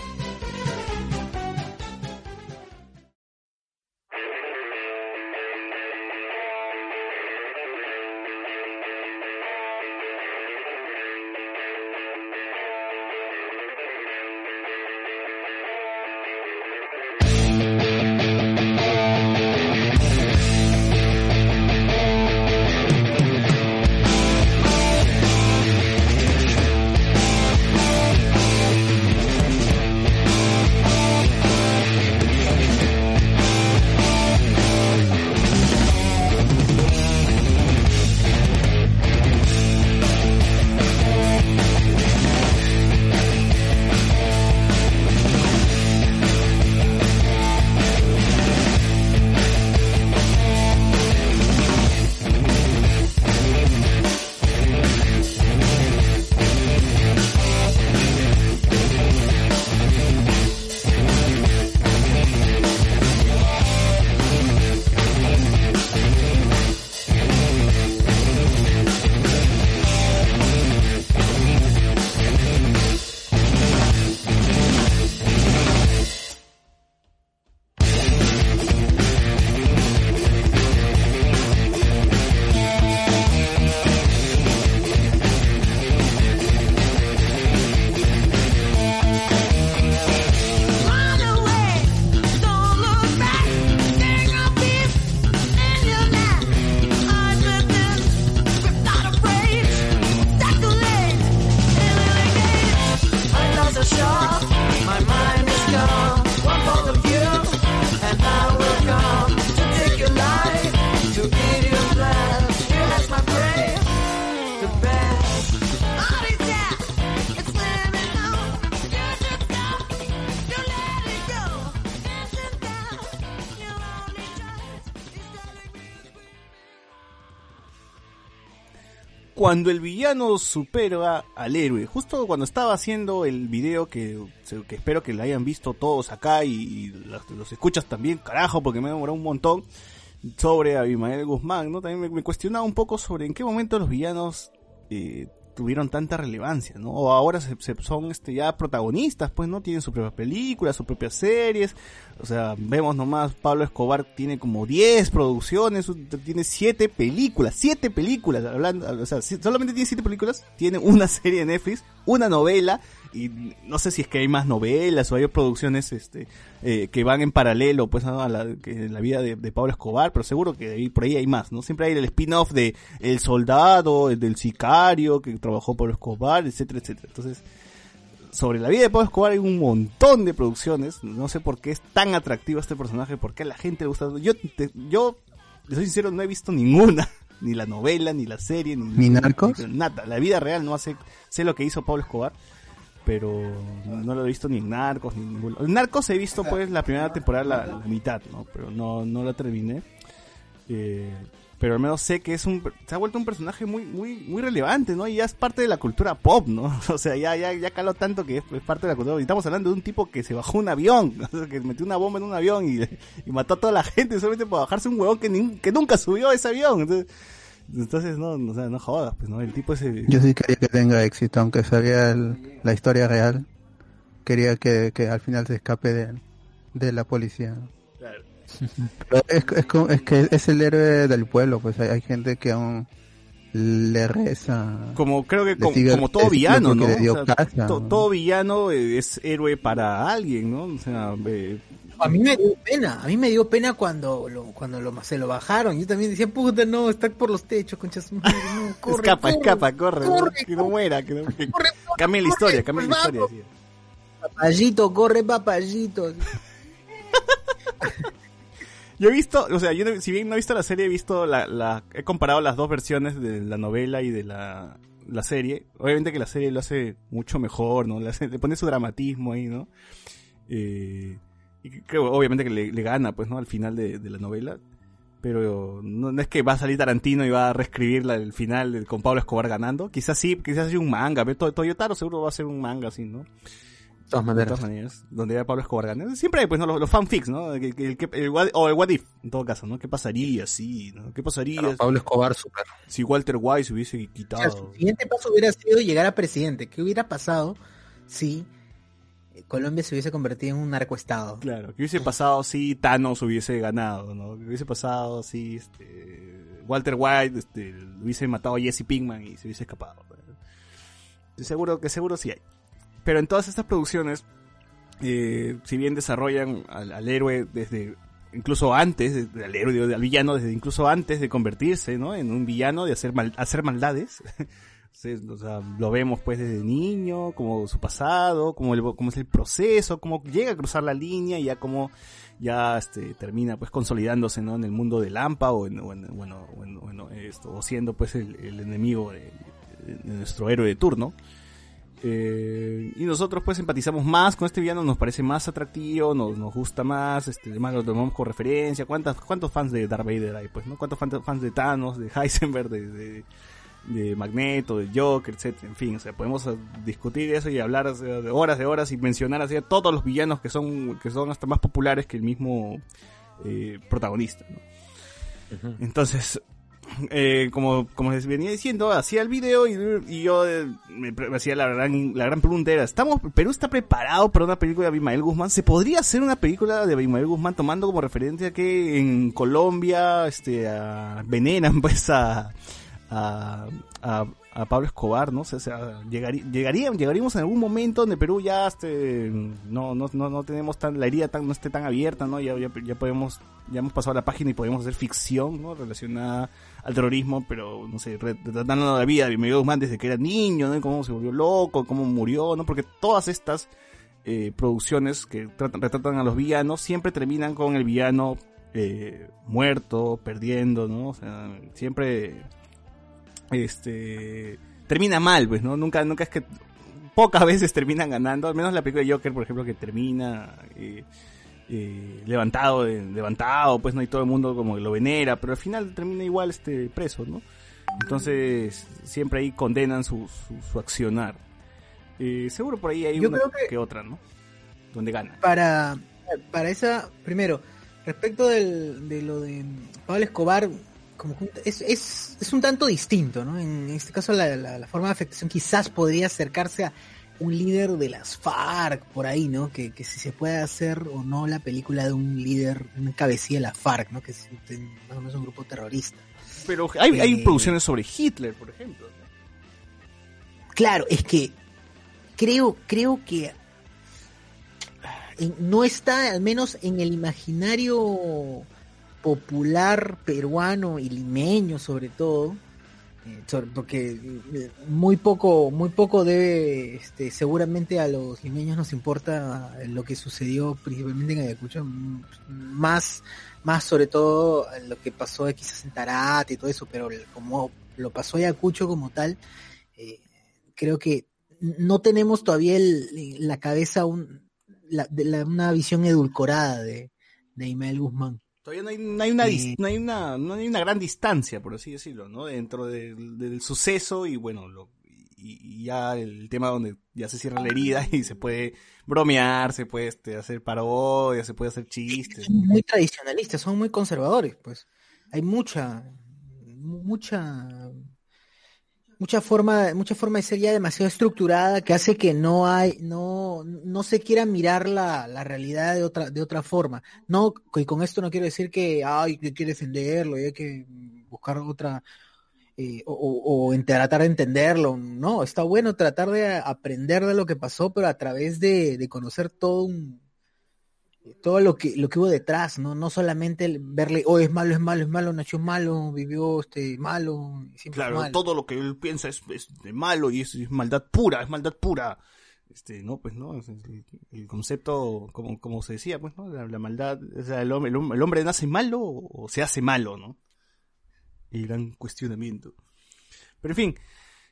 Cuando el villano supera al héroe. Justo cuando estaba haciendo el video que, espero que lo hayan visto todos acá y, los, escuchas también, carajo, porque me demoró un montón sobre Abimael Guzmán, ¿no? También me, me cuestionaba un poco sobre en qué momento los villanos eh, tuvieron tanta relevancia, ¿no? O ahora se, se- son este ya protagonistas, pues, ¿no? Tienen su propia película, sus propias series. O sea, vemos nomás, Pablo Escobar tiene como 10 producciones, tiene 7 películas, 7 películas, hablando, o sea, solamente tiene 7 películas, tiene una serie de Netflix, una novela, y no sé si es que hay más novelas o hay producciones este eh, que van en paralelo pues a la, que la vida de, de Pablo Escobar pero seguro que ahí, por ahí hay más no siempre hay el spin-off de el soldado el del sicario que trabajó Pablo Escobar etcétera etcétera. Entonces sobre la vida de Pablo Escobar hay un montón de producciones no sé por qué es tan atractivo este personaje por qué a la gente le gusta. Yo te- yo le soy sincero no he visto ninguna ni la novela ni la serie ni, ¿Ni Narcos? ni nada. La vida real no hace sé lo que hizo Pablo Escobar pero no lo he visto ni en Narcos ni en ningún Narcos he visto pues la primera temporada la, mitad, ¿no? Pero no, no la terminé. Eh, pero al menos sé que es un se ha vuelto un personaje muy muy muy relevante, ¿no? Y ya es parte de la cultura pop, ¿no? O sea, ya ya ya caló tanto que es, parte de la cultura. Y estamos hablando de un tipo que se bajó un avión, o sea, que metió una bomba en un avión y, mató a toda la gente solamente por bajarse un huevón que, que nunca subió a ese avión. Entonces, entonces no, no, o sea, no jodas, pues no, el tipo ese Yo sí quería que tenga éxito, aunque sabía el- la historia real. Quería que, que al final se escape de, de la policía. Pero es, es, como- es que es el héroe del pueblo, pues hay, hay gente que aún le reza. como creo que como, sigue como el todo villano, ¿no? O sea, casa, to- ¿no? todo villano es héroe para alguien, ¿no? O sea, eh, A mí me dio pena, a mí me dio pena cuando lo, cuando lo, se lo bajaron. Yo también decía, puta, no, está por los techos, conchas. No, corre, escapa, corre, escapa, corre, corre, que no muera, que no que corre, cambie la historia, cambie la historia. Papayito, corre, papayito. Yo he visto, o sea, yo si bien no he visto la serie, he visto la, la, he comparado las dos versiones de la novela y de la, la serie. Obviamente que la serie lo hace mucho mejor, ¿no? Le, hace- le pone su dramatismo ahí, ¿no? Eh, y creo, obviamente que le, le gana, pues, ¿no? Al final de, de la novela. Pero no, no es que va a salir Tarantino y va a reescribir la- el final de- con Pablo Escobar ganando. Quizás sí, quizás haya un manga. To- Toyotaro seguro va a ser un manga así, ¿no? De todas De maneras. todas maneras, donde era Pablo Escobar ganando. Siempre hay, pues, ¿no? los, los fanfics, ¿no? El, el- el- el what- o el what if, en todo caso, ¿no? ¿Qué pasaría si, ¿no? ¿Qué pasaría Claro, Pablo Escobar, super. si Walter White se hubiese O sea, quitado? su siguiente paso hubiera sido llegar a presidente. ¿Qué hubiera pasado si Colombia se hubiese convertido en un narcoestado? Claro, ¿qué hubiese pasado si Thanos hubiese ganado, ¿no? ¿Qué hubiese pasado si este, Walter White este, hubiese matado a Jesse Pinkman y se hubiese escapado? Estoy seguro que seguro sí hay. Pero en todas estas producciones, eh, si bien desarrollan al, héroe desde incluso antes, al héroe, al villano desde incluso antes de convertirse, ¿no? En un villano, de hacer hacer maldades. Lo vemos pues desde niño, como su pasado, como, el, como es el proceso, cómo llega a cruzar la línea y ya como ya este, termina pues consolidándose ¿no? en el mundo del Lampa o, en, o en- bueno, o en- o en esto, o siendo pues el, el enemigo de, de nuestro héroe de turno. Eh, y nosotros pues empatizamos más con este villano, nos parece más atractivo, nos, nos gusta más, este, además lo tomamos con referencia. ¿Cuántas, ¿Cuántos fans de Darth Vader hay? Pues, ¿no? ¿Cuántos fan- fans de Thanos, de Heisenberg, de, de, de Magneto, de Joker, etcétera? En fin, o sea, podemos eh, discutir eso y hablar de horas de horas y mencionar así a todos los villanos que son, que son hasta más populares que el mismo eh, protagonista, ¿no? Entonces, eh, como, como les venía diciendo, hacía el video y, y yo eh, me, hacía la gran, la gran pregunta era, ¿estamos, Perú está preparado para una película de Abimael Guzmán? ¿Se podría hacer una película de Abimael Guzmán tomando como referencia que en Colombia, este, a, veneran pues a, a, a, Pablo Escobar, ¿no? O sea, llegaría, llegaría, llegaríamos en algún momento donde Perú ya este, no, no, no, no tenemos tan, la herida tan, no esté tan abierta, ¿no? Ya, ya, ya podemos, ya hemos pasado la página y podemos hacer ficción, ¿no? Relacionada al terrorismo, pero, no sé, retratando la vida de Miguel Guzmán desde que era niño, ¿no? Cómo se volvió loco, cómo murió, ¿no? Porque todas estas eh, producciones que tratan- retratan a los villanos siempre terminan con el villano eh, muerto, perdiendo, ¿no? O sea, siempre este termina mal, pues, ¿no? Nunca, nunca es que pocas veces terminan ganando, al menos la película de Joker, por ejemplo, que termina eh, eh, levantado, de- levantado, pues no hay todo el mundo como que lo venera, pero al final termina igual este preso, ¿no? Entonces, siempre ahí condenan su, su, su accionar. Eh, seguro por ahí hay Yo una creo que... que- otra, ¿no? Donde gana. para, para esa, primero, respecto del, de lo de Pablo Escobar, como es, es, es un tanto distinto, ¿no? En este caso la, la, la forma de afectación quizás podría acercarse a un líder de las FARC por ahí, ¿no? Que, que si se puede hacer o no la película de un líder, una cabecilla de la FARC, ¿no? Que es un- más o menos un grupo terrorista. Pero hay, hay Eh, producciones sobre Hitler, por ejemplo. Claro, es que creo, creo que en- no está, al menos en el imaginario popular peruano y limeño sobre todo, eh, porque eh, muy poco, muy poco debe, este, seguramente a los limeños nos importa lo que sucedió principalmente en Ayacucho, m- más, más sobre todo lo que pasó quizás en Tarate y todo eso, pero como lo pasó Ayacucho como tal, eh, creo que no tenemos todavía la cabeza una visión edulcorada de, de Imael Guzmán. Todavía no hay, no hay una, no hay una, no hay una gran distancia, por así decirlo, ¿no? Dentro del, del suceso y bueno, lo, y, y ya el tema donde ya se cierra la herida y se puede bromear, se puede este, hacer parodias, se puede hacer chistes. son muy tradicionalistas, son muy conservadores, pues. Hay mucha, mu- mucha, mucha forma, mucha forma de ser ya demasiado estructurada que hace que no hay, no, no se quiera mirar la, la realidad de otra, de otra forma. No, y con esto no quiero decir que ay, hay que defenderlo y hay que buscar otra, eh, o, o- o tratar de entenderlo. No, está bueno tratar de aprender de lo que pasó, pero a través de, de conocer todo un, todo lo que lo que hubo detrás, no no solamente verle, oh es malo, es malo, es malo, nació malo, vivió este malo, Claro, malo. todo lo que él piensa es, es de malo y es, es maldad pura, es maldad pura. Este, no, pues no, el, el concepto, como, como se decía, pues, ¿no? La, la maldad, o sea, el hombre, el el hombre nace malo o se hace malo, ¿no? El gran cuestionamiento. Pero en fin,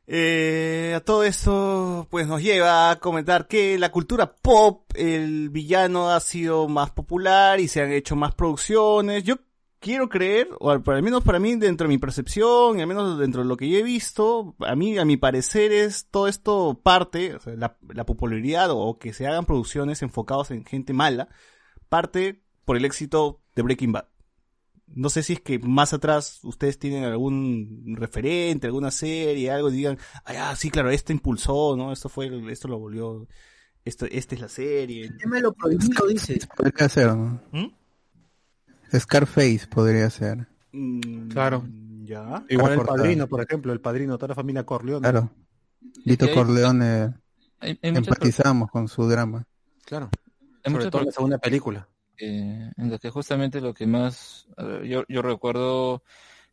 eh, a todo esto, pues nos lleva a comentar que la cultura pop, el villano ha sido más popular y se han hecho más producciones. Yo quiero creer, o al, menos para mí, dentro de mi percepción, y al menos dentro de lo que yo he visto, a mí, a mi parecer, es todo esto parte, o sea, la, la popularidad o que se hagan producciones enfocadas en gente mala, parte por el éxito de Breaking Bad. No sé si es que más atrás ustedes tienen algún referente, alguna serie, algo, y digan, ah, sí, claro, este impulsó, ¿no? Esto fue, el- esto lo volvió, esto, esta es la serie. El tema de lo prohibido, dices. Podría ser, ¿no? ¿Mm? Scarface podría ser. Mm, Claro. Ya. Igual el padrino, por ejemplo, el padrino, toda la familia Corleone. Claro. Lito Corleone, Hay, hay muchas empatizamos con su drama. Claro. Hay Sobre muchas todo en la segunda película. Eh, en las que justamente lo que más yo, yo recuerdo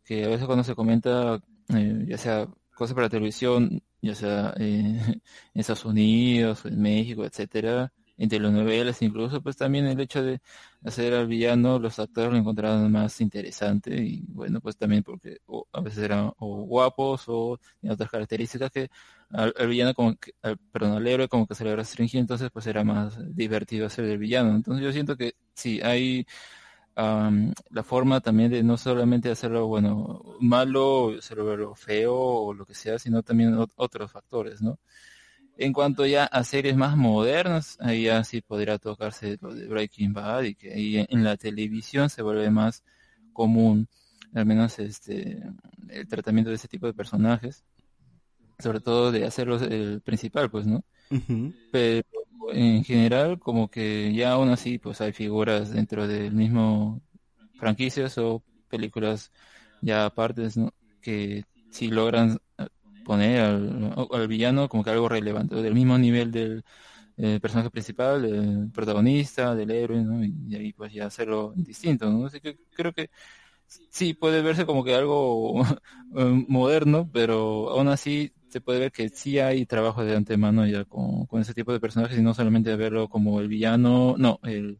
que a veces cuando se comenta eh, ya sea cosas para televisión ya sea eh, en Estados Unidos en México etcétera en telenovelas incluso pues también el hecho de hacer al villano los actores lo encontraban más interesante y bueno pues también porque o a veces eran o guapos o otras características que al, villano como que, al, perdón, al héroe como que se le restringía, entonces pues era más divertido hacer el villano. Entonces yo siento que sí, hay am, la forma también de no solamente hacerlo, bueno, malo, hacerlo feo o lo que sea, sino también ot- otros factores, ¿no? En cuanto ya a series más modernas, ahí ya sí podría tocarse lo de Breaking Bad y que ahí en, la televisión se vuelve más común, al menos este, el tratamiento de ese tipo de personajes sobre todo de hacerlo el principal, pues, ¿no? Pero en general, como que ya aún así, pues hay figuras dentro del mismo franquicias o películas ya apartes, ¿no? Que sí logran poner al, al villano como que algo relevante, del mismo nivel del eh, personaje principal, del protagonista, del héroe, ¿no? Y, y ahí pues ya hacerlo distinto, ¿no? Así que creo que sí puede verse como que algo eh, moderno, pero aún así se puede ver que sí hay trabajo de antemano ya con, con ese tipo de personajes y no solamente verlo como el villano, no, el,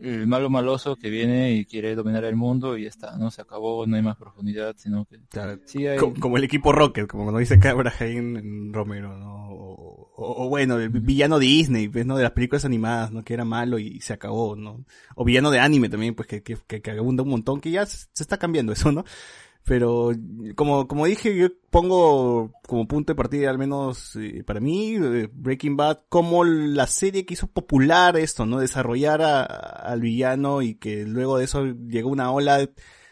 el malo maloso que viene y quiere dominar el mundo y ya está, ¿no? Se acabó, no hay más profundidad, sino que Claro, sí hay... como, como el equipo Rocket, como nos dice Cabra en, Romero, ¿no? O, o- o bueno, el villano Disney, pues, ¿no? De las películas animadas, ¿no? Que era malo y se acabó, ¿no? O villano de anime también, pues, que, que, que, que abunda un montón, que ya se se está cambiando eso, ¿no? Pero como, como dije, yo pongo como punto de partida, al menos eh, para mí, eh, Breaking Bad, como la serie que hizo popular esto, ¿no? Desarrollar a- al villano y que luego de eso llegó una ola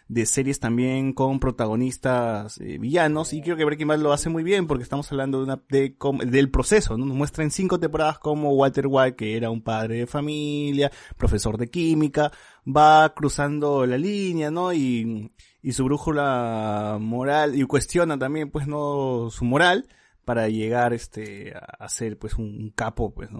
de series también con protagonistas eh, villanos y creo que Breaking Bad lo hace muy bien porque estamos hablando de una, de, com- del proceso, ¿no? Nos muestra en cinco temporadas como Walter White, que era un padre de familia, profesor de química, va cruzando la línea, ¿no? Y, y su brújula moral, y cuestiona también, pues, ¿no? Su moral para llegar, este, a, ser, pues, un, capo, pues,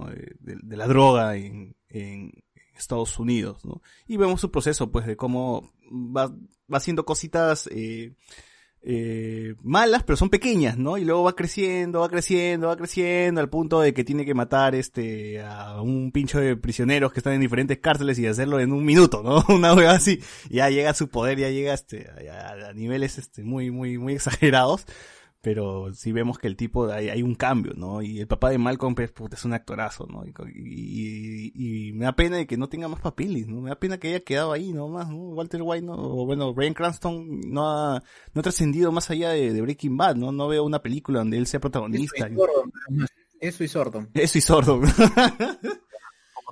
de- de la droga en, en Estados Unidos, ¿no? Y vemos su proceso, pues, de cómo va, va haciendo cositas, eh, eh, malas, pero son pequeñas, ¿no? Y luego va creciendo, va creciendo, va creciendo, al punto de que tiene que matar este a un pincho de prisioneros que están en diferentes cárceles y hacerlo en un minuto, ¿no? Una hueá así. Ya llega su poder, ya llega este, a niveles este muy, muy, muy exagerados. Pero sí vemos que el tipo, hay, hay un cambio, ¿no? Y el papá de Malcolm, pues, puta, es un actorazo, ¿no? Y, y- y me da pena de que no tenga más papeles, ¿no? Me da pena que haya quedado ahí nomás, ¿no? Walter White, ¿no? O bueno, Bryan Cranston no ha, no ha trascendido más allá de, de Breaking Bad, ¿no? No veo una película donde él sea protagonista. Eso y sordo, Eso y sordo. Eso y sordo.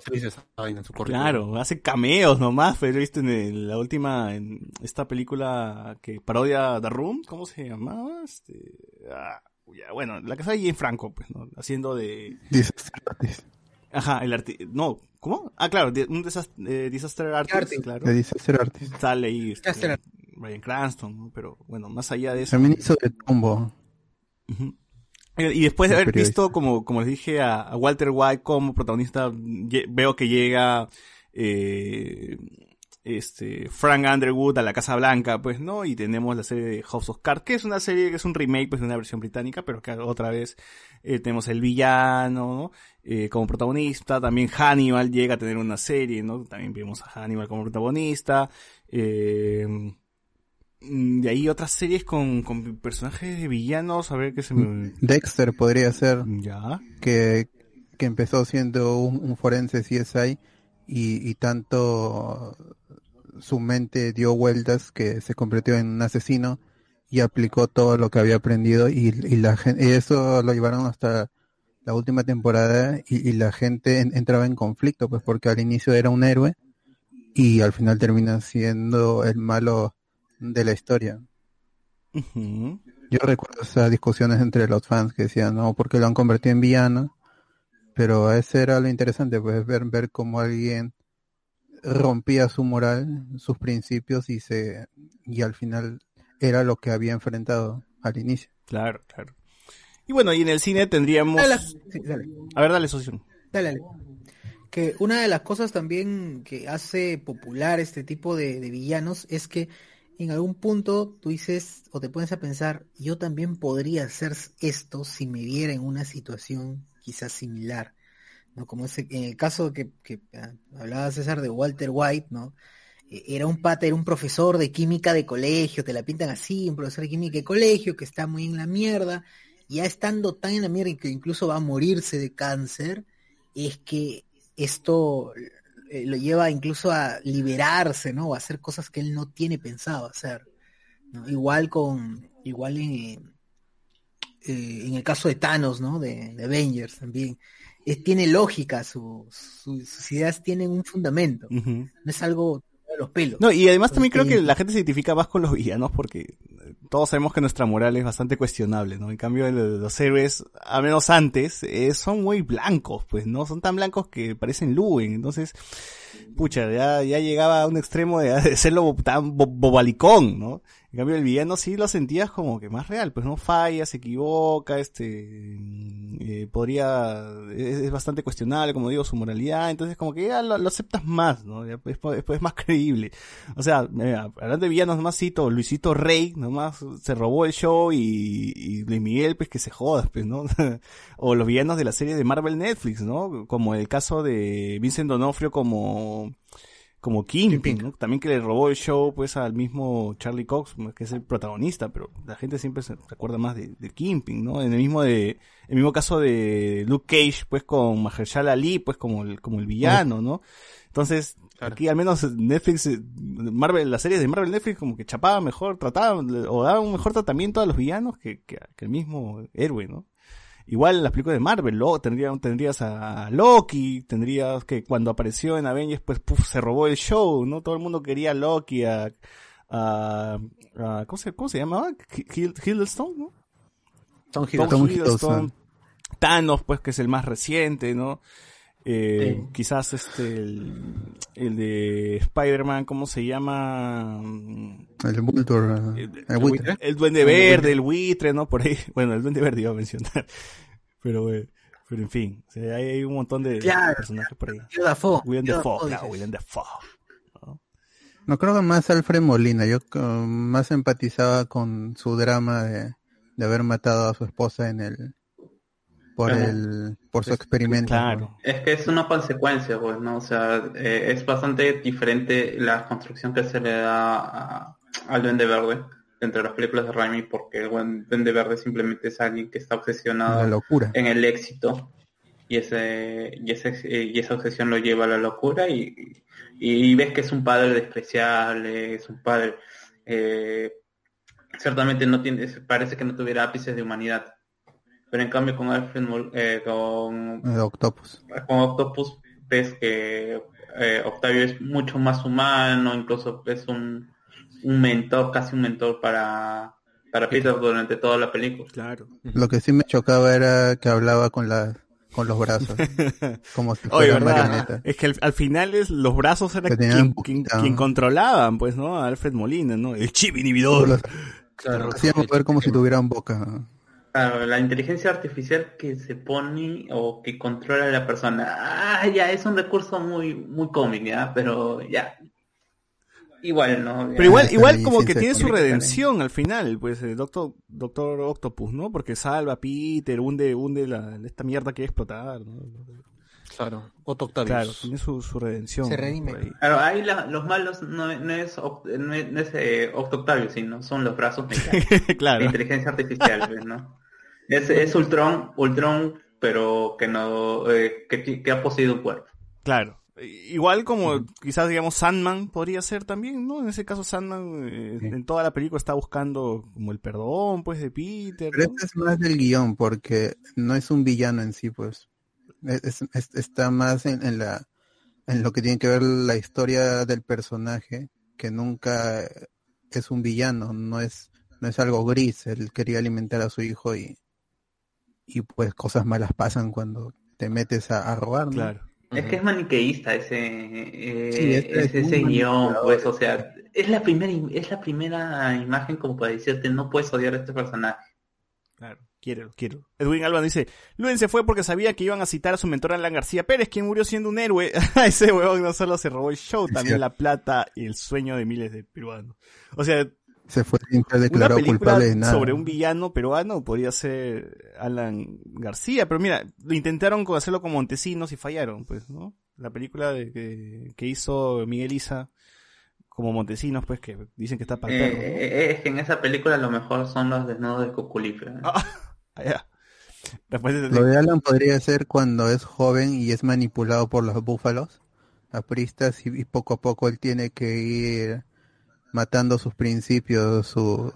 ¿Cómo se dice esa vaina en su currículum? Claro, hace cameos nomás, pero he visto en el- la última, en esta película que parodia The Room, ¿cómo se llamaba? Este, ah, ya, bueno, la que sale Jane Franco, pues, ¿no? Haciendo de... Disaster Artist. Ajá, el arti... No, ¿cómo? Ah, claro, de- un desas- eh, Disaster Artist, Artist. claro. De Disaster Artist. Sale ahí, este, Bryan Cranston, ¿no? Pero, bueno, más allá de eso... También hizo de Tombo. Ujú. Eh, Y después de haber visto, como, como les dije, a, a Walter White como protagonista, veo que llega eh, este Frank Underwood a la Casa Blanca, pues, ¿no? Y tenemos la serie de House of Cards, que es una serie que es un remake, pues, de una versión británica, pero que otra vez eh, tenemos el villano, ¿no? Eh, como protagonista, también Hannibal llega a tener una serie, ¿no? También vemos a Hannibal como protagonista. Eh, de ahí otras series con, con personajes de villanos, a ver qué se me... Dexter podría ser. Ya. Que, que empezó siendo un, un forense CSI y, y tanto su mente dio vueltas que se convirtió en un asesino y aplicó todo lo que había aprendido y, y la gente, y eso lo llevaron hasta la última temporada y, y la gente en- entraba en conflicto pues porque al inicio era un héroe y al final termina siendo el malo de la historia. Yo recuerdo esas discusiones entre los fans que decían, no, porque lo han convertido en villano. Pero ese era lo interesante, pues ver, ver cómo alguien rompía su moral, sus principios y se y al final era lo que había enfrentado al inicio. Claro, claro. Y bueno, y en el cine tendríamos... Una de las- sí, dale. A ver, dale, socio. Dale, dale. Que una de las cosas también que hace popular este tipo de, de villanos es que en algún punto tú dices o te pones a pensar, yo también podría hacer esto si me viera en una situación quizás similar, ¿no? Como ese, en el caso que, que ah, hablaba César de Walter White, ¿no? Eh, Era un pata, era un profesor de química de colegio, te la pintan así, un profesor de química de colegio que está muy en la mierda, ya estando tan en la mierda que incluso va a morirse de cáncer, es que esto eh, lo lleva incluso a liberarse, ¿no? O a hacer cosas que él no tiene pensado hacer. ¿no? Igual con, igual en, eh, en el caso de Thanos, ¿no? De, de Avengers también. Es- tiene lógica, su- su- sus ideas tienen un fundamento. No es algo de los pelos. No, y además también creo que la gente se identifica más con los villanos porque eh, todos sabemos que nuestra moral es bastante cuestionable, ¿no? En cambio, los héroes, a menos antes, eh, son muy blancos, pues, ¿no? Son tan blancos que parecen Luen, entonces, pucha, ya, ya llegaba a un extremo de, de serlo tan bo- bobalicón, ¿no? En cambio, el villano sí lo sentías como que más real, pues no falla, se equivoca, este, eh, podría, es, bastante cuestionable, como digo, su moralidad, entonces como que ya lo, aceptas más, ¿no? Ya, es, es- es más creíble. O sea, mira, hablando de villanos, nomás cito, Luisito Rey, nomás se robó el show y, y Luis Miguel, pues que se jodas, pues, ¿no? o los villanos de la serie de Marvel Netflix, ¿no? Como el caso de Vincent Donofrio como como Kingpin, ¿no? También que le robó el show pues al mismo Charlie Cox, que es el protagonista, pero la gente siempre se recuerda más de, de Kingpin, ¿no? En el mismo de, el mismo caso de Luke Cage, pues con Mahershala Ali, pues como el, como el villano, ¿no? Entonces, aquí al menos Netflix, eh, Marvel, las series de Marvel Netflix como que chapaba mejor, trataba, o daba un mejor tratamiento a los villanos que, que, que el mismo héroe, ¿no? Igual en las películas de Marvel, lo, tendrías, tendrías a Loki, tendrías que cuando apareció en Avengers, pues puf, se robó el show, ¿no? Todo el mundo quería a Loki, a, a, a- ¿cómo, se, ¿cómo se llamaba? Hill- Hiddleston, ¿no? Tom Tom Hiddleston. Hiddleston. Thanos, pues, que es el más reciente, ¿no? Eh, Sí. Quizás este, el, el de Spider-Man, ¿cómo se llama? El Vulture, El, el buitre. el Duende Verde, el buitre, ¿no? Por ahí. Bueno, el Duende Verde iba a mencionar. Pero, eh, pero en fin, o sea, hay, hay un montón de Claro. personajes por ahí. Dafoe, William Dafoe, Dafoe, claro, dices. William Dafoe. No creo que más Alfred Molina, yo eh, más empatizaba con su drama de, de haber matado a su esposa en el por Claro. el por su experimento. Claro. Es que es una consecuencia, pues, ¿no? O sea, eh, es bastante diferente la construcción que se le da a- al Duende Verde entre las películas de Raimi, porque el buen Duende Verde simplemente es alguien que está obsesionado La locura. en el éxito y ese y ese eh, y esa obsesión lo lleva a la locura y, y ves que es un padre despreciable, es un padre eh, ciertamente no tiene parece que no tuviera ápices de humanidad. Pero en cambio con Alfred Mol- eh, con Octopus. con Octopus ves que eh, Octavio es mucho más humano, incluso es un, un mentor, casi un mentor para, para Peter durante toda la película. Claro. Lo que sí me chocaba era que hablaba con la con los brazos, como si Oye, fuera ¿verdad? marioneta. Es que al, al final es, los brazos eran Que quien, controlaban, pues, ¿no? A Alfred Molina, ¿no? El chip inhibidor. Los- Claro. Hacían ver como si tuvieran boca. Claro, la inteligencia artificial que se pone o que controla a la persona, ah, ya es un recurso muy muy cómico, ¿ya? Pero ya. Igual, ¿no? Pero igual, igual como que tiene su redención al final, pues, el Doctor, Doctor Octopus, ¿no? Porque salva a Peter, hunde, hunde la, esta mierda que explotar, ¿no? Claro, Otto Octavius. Claro, tiene su, su redención. Se redime. Ahí. Claro, ahí la- los malos no, no es, no es, no es, eh, Octo sino son los brazos mecánicos. La claro. inteligencia artificial, pues, ¿no? Es, es Ultron, Ultron, pero que no, eh, que, que ha poseído un cuerpo. Claro. Igual como quizás digamos Sandman podría ser también, ¿no? En ese caso Sandman eh, en toda la película está buscando como el perdón, pues, de Peter. Pero ¿no? este es más del guion, porque no es un villano en sí, pues. Es- es- es- está más en, en la en lo que tiene que ver la historia del personaje, que nunca es un villano, no es no es algo gris. Él quería alimentar a su hijo y y pues cosas malas pasan cuando te metes a, a robar, ¿no? Claro. Es que es maniqueísta ese, eh, Sí, este es ese, ese guion, pues, o sea, es la primera, im- es la primera imagen como para decirte no puedes odiar a este personaje. Claro, quiero, quiero. Edwin Alban dice, Luen se fue porque sabía que iban a citar a su mentor Alan García Pérez, quien murió siendo un héroe. Ese huevón no solo se robó el show, Es también la plata y el sueño de miles de peruanos. O sea, Se fue una declarado película culpable de nada. sobre un villano peruano podría ser Alan García, pero mira, lo intentaron hacerlo con Montesinos y fallaron, pues, ¿no? La película de, que, que hizo Miguel Isa como Montesinos, pues, que dicen que está para Eh, perro, ¿no? eh, es que en esa película lo mejor son los desnudos de Cuculife. Ah. Después de- Lo de Alan podría ser cuando es joven y es manipulado por los búfalos, apristas, y, y poco a poco él tiene que ir matando sus principios, su,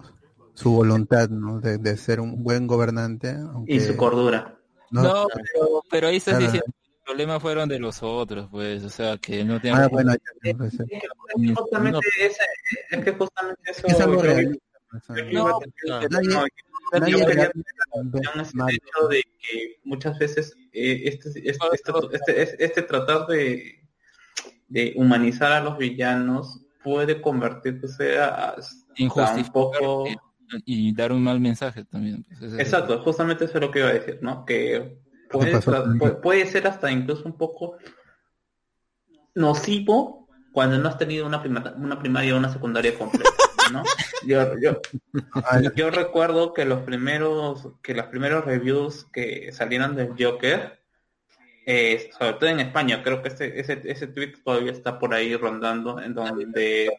su voluntad, ¿no? De, de ser un buen gobernante. Aunque, Y su cordura. no- No, pero, pero ahí estás Claro. diciendo que los problemas fueron de los otros, pues, o sea, que no tienen... Ah, bueno, ya, pues, Es que, es que justamente ese, es que justamente eso es algo pues, No, no, el hecho de que muchas veces eh, este, este, este, este, este- este tratar de, de humanizar a los villanos puede convertirse a, un poco y, dar un mal mensaje también. pues, es Exacto, justamente eso es lo que iba a decir, ¿no? Que puede, ser hasta incluso un poco nocivo cuando no has tenido una, prima- una primaria o una secundaria completa, ¿no? Yo, yo, yo recuerdo que los primeros, que los primeros reviews que salieron del Joker, eh, sobre todo en España, creo que ese, ese, ese tweet todavía está por ahí rondando, en donde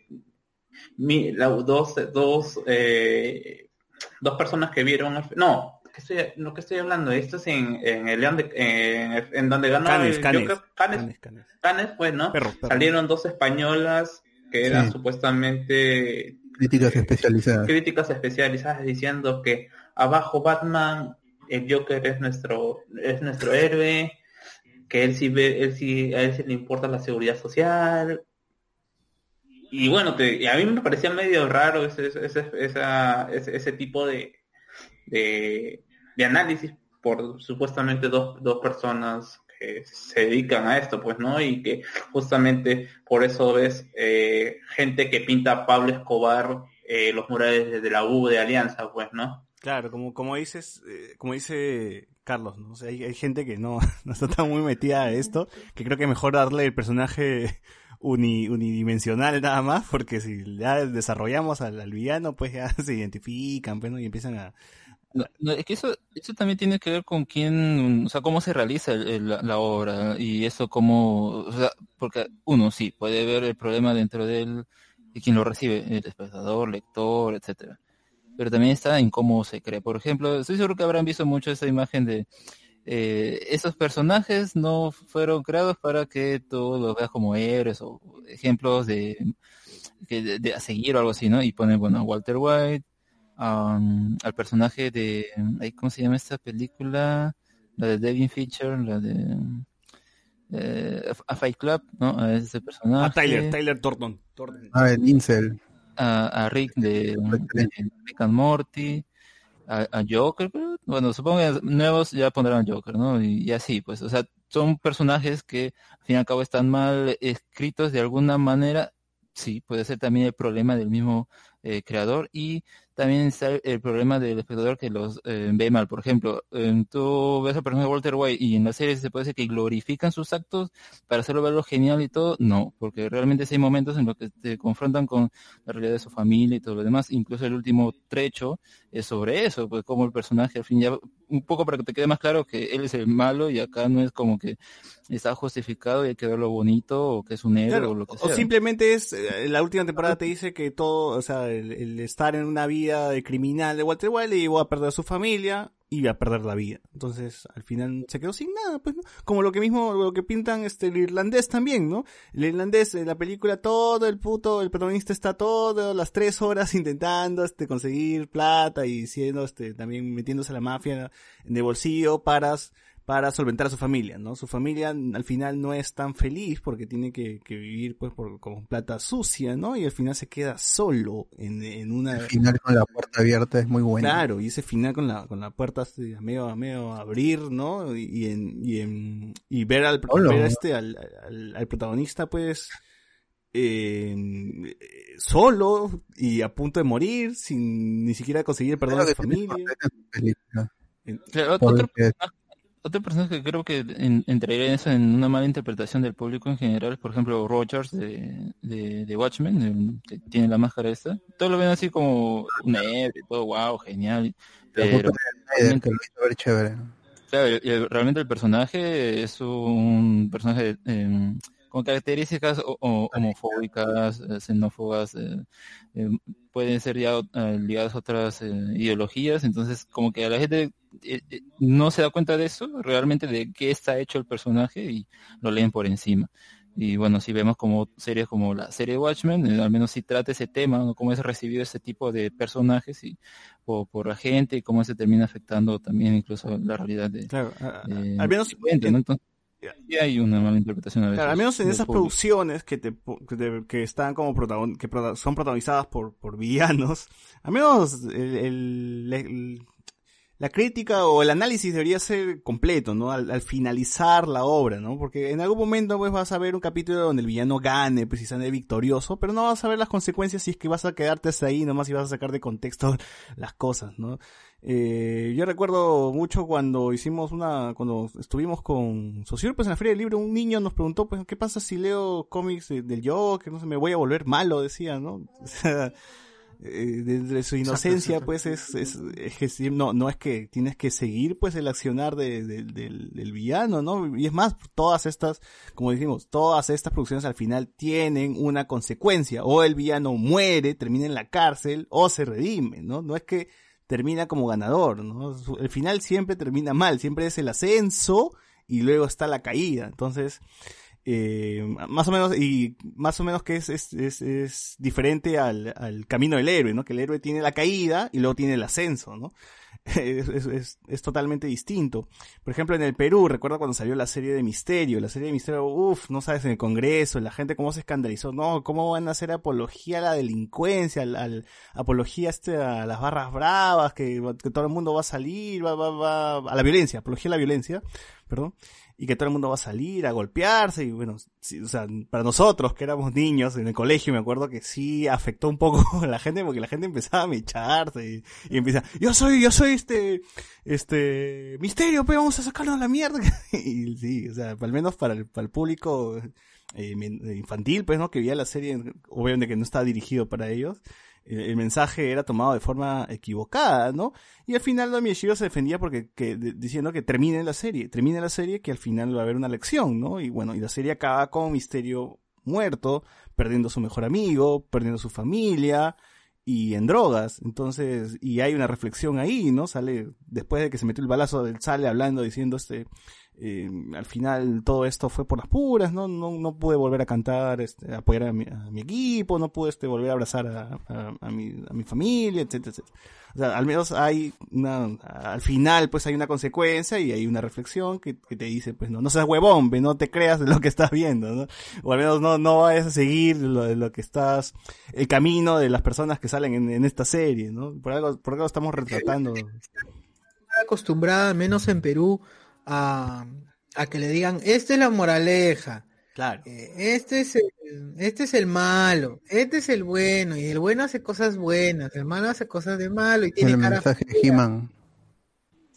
mi, la- dos, dos, eh, dos personas que vieron, al- no, que estoy, no que estoy hablando, esto es en, en el León de- en, en donde ganó Canes, el Canes, Joker, Canes, Canes, Canes. Canes, pues, ¿no? Perro, perro. Salieron dos españolas que eran Sí. supuestamente Críticas especializadas. críticas especializadas diciendo que abajo Batman, el Joker es nuestro, es nuestro héroe, que él sí ve, él sí, a él sí le importa la seguridad social. Y bueno, y a mí me parecía medio raro ese, ese, ese, ese tipo de, de, de análisis por supuestamente dos, dos personas que se dedican a esto, pues, ¿no? Y que justamente por eso ves eh, gente que pinta Pablo Escobar eh, los murales desde la U de Alianza, pues, ¿no? Claro, como, como dices, eh, como dice Carlos, ¿no? O sea, hay, hay gente que no, no está tan muy metida a esto, que creo que mejor darle el personaje uni, unidimensional nada más, porque si ya desarrollamos al, villano, pues ya se identifican, pues. Y empiezan a... Es que eso, eso también tiene que ver con quién, o sea, cómo se realiza el- la, obra y eso cómo, o sea, porque uno sí puede ver el problema dentro de él y quien lo recibe, el espectador, lector, etcétera. Pero también está en cómo se crea. Por ejemplo, estoy seguro que habrán visto mucho esa imagen de eh, esos personajes no fueron creados para que tú los veas como héroes o ejemplos de, que de, de a seguir o algo así, ¿no? Y ponen, bueno, a Walter White, um, al personaje de, ¿cómo se llama esta película? La de Devin Fisher, la de eh, a Fight Club, ¿no? A ese personaje. A Tyler, Tyler Thornton. Thornton. Ah, el Incel. A, a Rick de, de Rick and Morty, a, a Joker, pero, bueno, supongo que nuevos ya pondrán Joker, ¿no? Y, y así, pues, o sea, son personajes que al fin y al cabo están mal escritos de alguna manera, sí, puede ser también el problema del mismo eh, creador y también está el, problema del espectador que los eh, ve mal. Por ejemplo, eh, tú ves al personaje de Walter White y en la serie se puede decir que glorifican sus actos para hacerlo verlo genial y todo. No, porque realmente hay momentos en los que te confrontan con la realidad de su familia y todo lo demás. Incluso el último trecho es sobre eso, pues como el personaje al fin ya, un poco para que te quede más claro que él es el malo y acá no es como que está justificado y hay que verlo bonito o que es un héroe Claro, o lo que o sea. simplemente es, eh, la última temporada te dice que todo, o sea, el, estar en una vida de criminal de Walter White le llevó a perder a su familia y a perder la vida. Entonces, al final se quedó sin nada, pues, ¿no? Como lo que mismo, lo que pintan este, el irlandés también, ¿no? El irlandés, en la película, todo el puto, el protagonista está todas las tres horas intentando, este, conseguir plata y siendo, este, también metiéndose a la mafia de bolsillo para para solventar a su familia, ¿no? Su familia al final no es tan feliz porque tiene que, que vivir pues por, con plata sucia, ¿no? Y al final se queda solo en, en una... El final con la puerta abierta es muy bueno. Claro, y ese final con la, con la puerta a medio, a medio abrir, ¿no? Y, y en, y, en, y ver al, Hola. ver a este, al, al, al protagonista pues eh, solo y a punto de morir sin ni siquiera conseguir el perdón de su familia. Claro, otro, Porque- personaje, otro personaje que creo que en- entraría en eso en una mala interpretación del público en general, por ejemplo, Rogers de, de, de Watchmen, que tiene la máscara esta, todos lo ven así como un héroe, todo wow, genial, pero ver chévere. Claro, realmente el personaje es un personaje eh, con características homofóbicas, eh, xenófobas, eh, eh, pueden ser ya ligadas a otras ideologías, entonces como que a la gente no se da cuenta de eso, realmente de qué está hecho el personaje y lo leen por encima. Y bueno, si vemos como series como la serie Watchmen, eh, al menos si trata ese tema, ¿no? cómo es recibido ese tipo de personajes y por, por la gente y cómo se termina afectando también incluso la realidad de, Claro, al menos cuento, ¿no? Entonces, sí hay una mala interpretación a veces. Claro, al menos en esas público. producciones que te, que, te- que están como protagon- que son protagonizadas por, por villanos, al menos el, el- el- la crítica o el análisis debería ser completo, ¿no? Al, al finalizar la obra, ¿no? Porque en algún momento pues vas a ver un capítulo donde el villano gane, pues y sale victorioso, pero no vas a ver las consecuencias si es que vas a quedarte hasta ahí nomás y vas a sacar de contexto las cosas, ¿no? Eh, yo recuerdo mucho cuando hicimos una, cuando estuvimos con Sociur, pues en la Feria del Libro, un niño nos preguntó, pues, ¿qué pasa si leo cómics de- del Joker? No sé, me voy a volver malo, decía, ¿no? O sea, eh, desde su inocencia, pues es, es, es que no, no es que tienes que seguir pues el accionar de, de- del, del villano, ¿no? Y es más, todas estas, como dijimos, todas estas producciones al final tienen una consecuencia, o el villano muere, termina en la cárcel, o se redime, ¿no? No es que termina como ganador, ¿no? El final siempre termina mal, siempre es el ascenso y luego está la caída, entonces eh, más o menos y más o menos que es, es, es, es diferente al, al camino del héroe, ¿no? Que el héroe tiene la caída y luego tiene el ascenso, ¿no? Es, es, es, totalmente distinto. Por ejemplo, en el Perú, recuerdo cuando salió la serie de Misterio, la serie de Misterio, uff, no sabes, en el Congreso, la gente cómo se escandalizó, no, cómo van a hacer apología a la delincuencia, al, al- apología este a las barras bravas, que, que todo el mundo va a salir, va, va, va, a la violencia, apología a la violencia, perdón, y que todo el mundo va a salir a golpearse y bueno, sí, o sea, para nosotros que éramos niños en el colegio me acuerdo que sí afectó un poco a la gente porque la gente empezaba a mecharse y, y empieza, yo soy, yo soy este, este, misterio, pues vamos a sacarlo a la mierda. y sí, o sea, al menos para el, para el público eh, infantil, pues, ¿no? Que veía la serie, obviamente que no estaba dirigido para ellos. El, mensaje era tomado de forma equivocada, ¿no? Y al final Don Miyashiro se defendía porque que, diciendo que termine la serie, termine la serie que al final va a haber una lección, ¿no? Y bueno, y la serie acaba con Misterio muerto, perdiendo a su mejor amigo, perdiendo a su familia y en drogas. Entonces, y hay una reflexión ahí, ¿no? Sale después de que se metió el balazo, sale hablando diciendo este eh, al final todo esto fue por las puras, ¿no? No, no pude volver a cantar, este, a apoyar a mi, a mi equipo, no pude este, volver a abrazar a, a- mi, a mi familia, etcétera, etcétera. O sea, al menos hay una, al final pues hay una consecuencia y hay una reflexión que, que te dice, pues no, no seas huevón, ve, no te creas de lo que estás viendo, ¿no? O al menos no, no vayas a seguir lo, lo que estás, el camino de las personas que salen en, en esta serie, ¿no? Por algo, por algo estamos retratando. acostumbrada, menos en Perú, a, a que le digan, esta es la moraleja. Claro. Este es, el, este es el malo, este es el bueno, y el bueno hace cosas buenas, el malo hace cosas de malo y tiene El cara mensaje de. He-Man.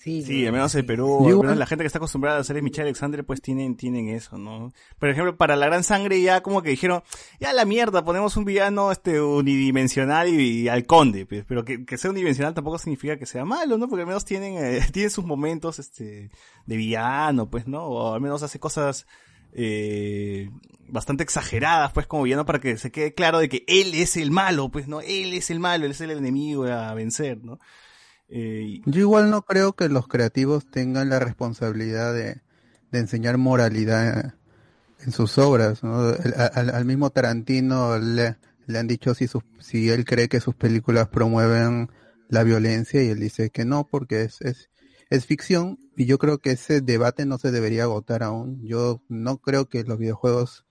Sí, Sí, al menos en Perú, al menos la gente que está acostumbrada a hacer Michelle Alexander, pues tienen, tienen eso, ¿no? Por ejemplo, para la gran sangre ya como que dijeron, ya la mierda, ponemos un villano este unidimensional y, y al conde, pues, pero que, que sea unidimensional tampoco significa que sea malo, ¿no? Porque al menos tienen, eh, tienen sus momentos, este, de villano, pues, ¿no? O al menos hace cosas, eh, bastante exageradas, pues, como villano para que se quede claro de que él es el malo, pues, ¿no? Él es el malo, él es el enemigo a vencer, ¿no? Eh, Yo igual no creo que los creativos tengan la responsabilidad de, enseñar moralidad en sus obras. ¿no? Al, mismo Tarantino le, han dicho si, sus, si él cree que sus películas promueven la violencia y él dice que no porque es, es, es ficción y yo creo que ese debate no se debería agotar aún. Yo no creo que los videojuegos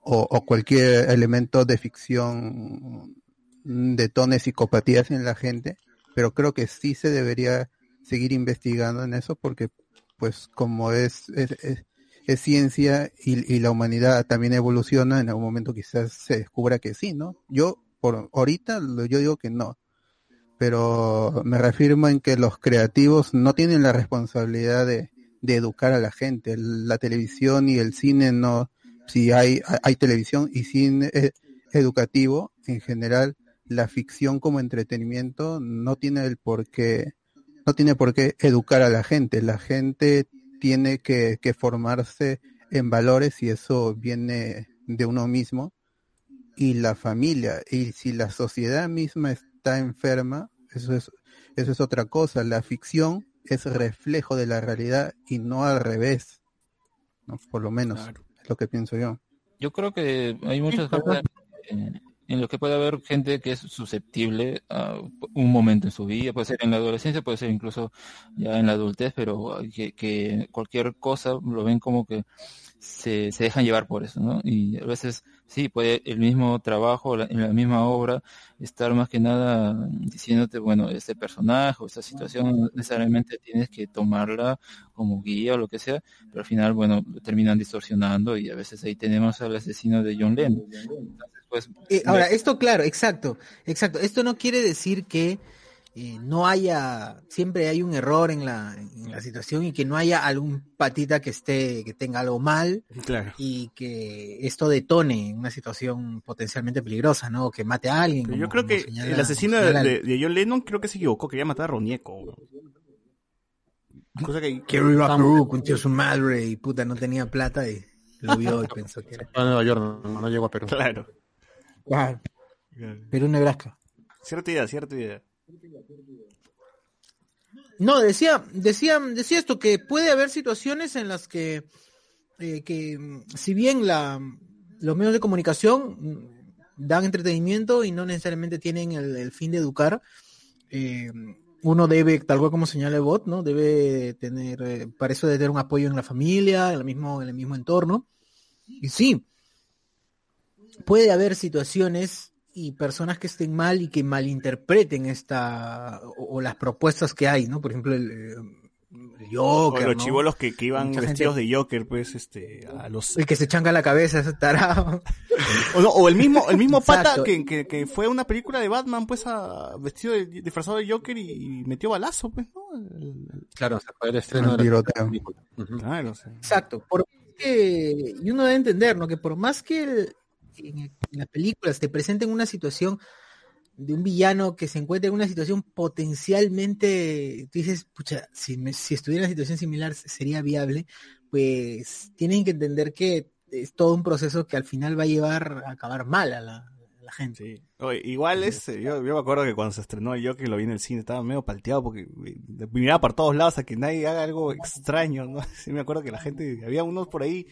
o, o cualquier elemento de ficción detone psicopatías en la gente, pero creo que sí se debería seguir investigando en eso porque pues como es, es, ciencia y, la humanidad también evoluciona, en algún momento quizás se descubra que sí, ¿no? Yo por ahorita yo digo que no, pero me reafirmo en que los creativos no tienen la responsabilidad de, de educar a la gente. La televisión y el cine no, si hay, hay televisión y cine eh, educativo en general, la ficción como entretenimiento no tiene el por qué, no tiene por qué educar a la gente. La gente tiene que, que formarse en valores y eso viene de uno mismo y la familia. Y si la sociedad misma está enferma, eso es, eso es otra cosa. La ficción es reflejo de la realidad y no al revés. ¿no? Por lo menos, es lo que pienso yo. Yo creo que hay muchas cosas en, en lo que puede haber gente que es susceptible a un momento en su vida, puede ser en la adolescencia, puede ser incluso ya en la adultez, pero que, que cualquier cosa lo ven como que se, se dejan llevar por eso, ¿no? Y a veces sí, puede el mismo trabajo, la, en la misma obra, estar más que nada diciéndote, bueno, este personaje o esta situación necesariamente tienes que tomarla como guía o lo que sea, pero al final, bueno, terminan distorsionando y a veces ahí tenemos al asesino de John Lennon. Pues, Eh, ahora, esto claro, exacto, exacto. Esto no quiere decir que eh, no haya, siempre hay un error en la, en la situación y que no haya algún patita que esté, que tenga algo mal Claro. y que esto detone en una situación potencialmente peligrosa, ¿no? O que mate a alguien. Pero yo creo que señala- el asesino de, de- de John Lennon creo que se equivocó, quería matar a Ronieco. Cosa que... Kerry su madre y puta no tenía plata y lo vio y pensó que era. A Nueva York, no, no llegó a Perú. Claro. Claro. Perú, Nebraska. Cierta idea, cierta idea. No, decía, decía, decía esto, que puede haber situaciones en las que, eh, que mm, si bien la, los medios de comunicación mm, dan entretenimiento y no necesariamente tienen el, el fin de educar, eh, uno debe, tal cual como señala el bot, ¿no? Debe tener, eh, para eso debe tener un apoyo en la familia, en el mismo, en el mismo entorno. Y sí, puede haber situaciones y personas que estén mal y que malinterpreten esta o, o las propuestas que hay, ¿no? Por ejemplo, el, eh, O Joker, los ¿no? chivolos que, que iban Mucha gente- vestidos de Joker, pues, este, a los... El que se changa la cabeza, ese tarado. O, no, o el mismo, el mismo pata que, que, que fue a una película de Batman, pues, a, vestido de, disfrazado de Joker y metió balazo, pues, ¿no? El- el- Claro, se fue el estreno El de la tiroteo. película. Claro, o sea. Exacto. Por más que, y uno debe entender, ¿no? Que por más que el- en, en las películas te presenten una situación de un villano que se encuentra en una situación potencialmente, tú dices, pucha, si, me- si estuviera en una situación similar sería viable, pues tienen que entender que es todo un proceso que al final va a llevar a acabar mal a la, a la gente. Sí. Oye, igual es, eh, yo, yo me acuerdo que cuando se estrenó el Joker lo vi en el cine, estaba medio palteado porque eh, miraba por todos lados a que nadie haga algo extraño, ¿no? Sí me acuerdo que la gente, había unos por ahí,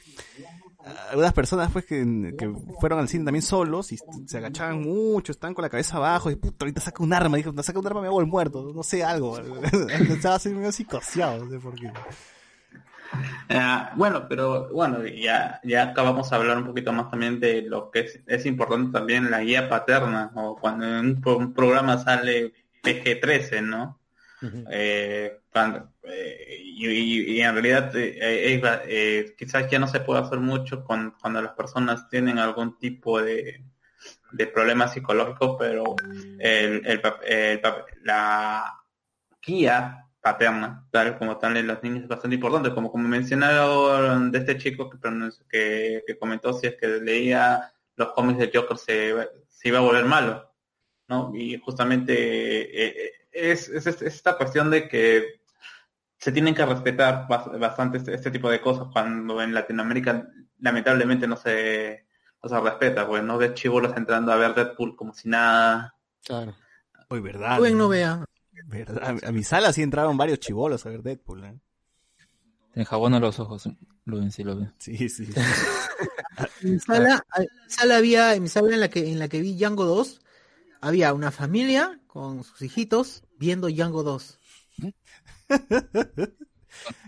algunas personas pues que, que fueron al cine también solos y se agachaban mucho, estaban con la cabeza abajo y puta, ahorita saca un arma, dijo, saca un arma me hago el muerto, no sé, algo. Estaba así medio psicoseado, por qué. Ah, bueno, pero bueno, ya, ya acabamos de hablar un poquito más también de lo que es, es importante también la guía paterna, o cuando en un programa sale PG-13, ¿no? Eh, eh, y, en realidad eh, eh, quizás ya no se puede hacer mucho con, cuando las personas tienen algún tipo de, de problema psicológico, pero el, el el la guía paterna, tal como tal en los niños es bastante importante, como como mencionaron de este chico que, que, que comentó si es que leía los cómics de Joker se, se iba a volver malo, ¿no? Y justamente eh, eh, es, es, es esta cuestión de que se tienen que respetar bas- bastante este, este tipo de cosas cuando en Latinoamérica lamentablemente no se, no se respeta, pues no ves chivolos entrando a ver Deadpool como si nada. Claro. Hoy, verdad. Joven no vea. Verdad. A, mi sala sí entraron varios chivolos a ver Deadpool, ¿eh? En jabón a los ojos, lo ven, sí lo ven. Sí, sí. En mi sala, en mi sala había, en mi sala en la que, en la que vi Django 2, había una familia con sus hijitos viendo Django 2.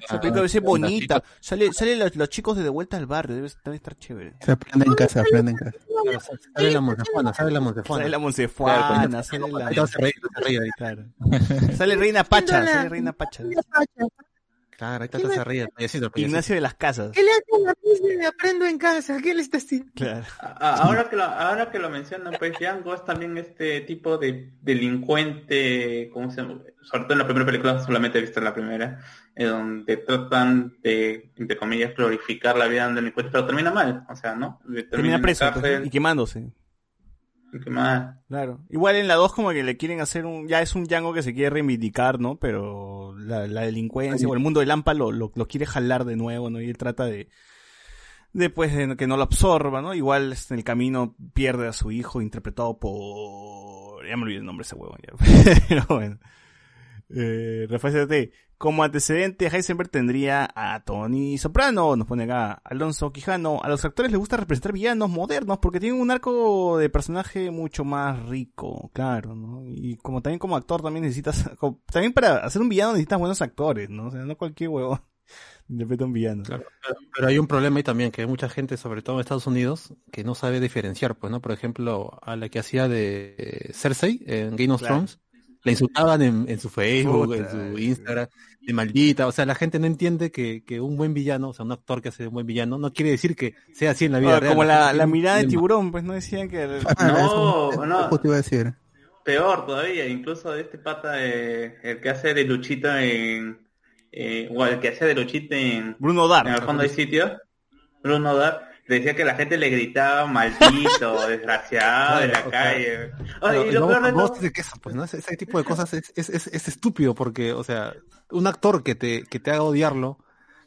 Esa película debe ser bonita. Sale, sale los, los chicos de De Vuelta al Barrio, debe, debe estar chévere. Se aprende en casa, aprende en casa. Claro, Sale la Montefuana, sale la Montefuana. Sale la Monsefuana, sale la... Ahí. Claro. Sale Reina Pacha, sale Reina Pacha. Claro, ahí. Ignacio de las Casas. ¿Qué le hace la pizza aprendo en casa? ¿Qué le está haciendo? Claro. A- ahora que lo, ahora que lo mencionan, pues Django es también este tipo de delincuente, ¿cómo se llama? Sobre todo en la primera película, solamente he visto la primera, en donde tratan de, entre comillas, glorificar la vida de un delincuente, pero termina mal, o sea, ¿no? Termina en la preso pues, y quemándose. Claro. Igual en la 2 como que le quieren hacer un... Ya es un Django que se quiere reivindicar, ¿no? Pero la, la delincuencia o el mundo del Lampa lo, lo, lo quiere jalar de nuevo, ¿no? Y él trata de... Después de que no lo absorba, ¿no? Igual este, en el camino pierde a su hijo interpretado por... Ya me olvidé el nombre de ese huevo. Ya. Pero bueno. Eh, Rafael. Como antecedente, Heisenberg tendría a Tony Soprano, nos pone acá Alonso Quijano. A los actores les gusta representar villanos modernos porque tienen un arco de personaje mucho más rico, claro, ¿no? Y como también como actor también necesitas, como- también para hacer un villano necesitas buenos actores, ¿no? O sea, no cualquier huevo interpreta un villano. Claro, pero, hay un problema ahí también, que hay mucha gente, sobre todo en Estados Unidos, que no sabe diferenciar, pues, ¿no? Por ejemplo, a la que hacía de Cersei en Game of Claro. Thrones, la insultaban en, en su Facebook, Puta, en su Instagram, de maldita, o sea, la gente no entiende que, que un buen villano, o sea, un actor que hace un buen villano, no quiere decir que sea así en la vida Ah, real. como la, la mirada de tiburón, pues no decían que... No, Eso no, justo iba a decir. peor todavía, incluso de este pata, eh, el que hace de Luchito en... eh, o el que hace de Luchito en... Bruno Dar. En el fondo hay sitio. Bruno Dar. Decía que la gente le gritaba maldito, desgraciado de la calle. Y lo peor de todo- pues, ¿no? Ese, ese tipo de cosas es, es, es, es estúpido porque, o sea, un actor que te, que te haga odiarlo,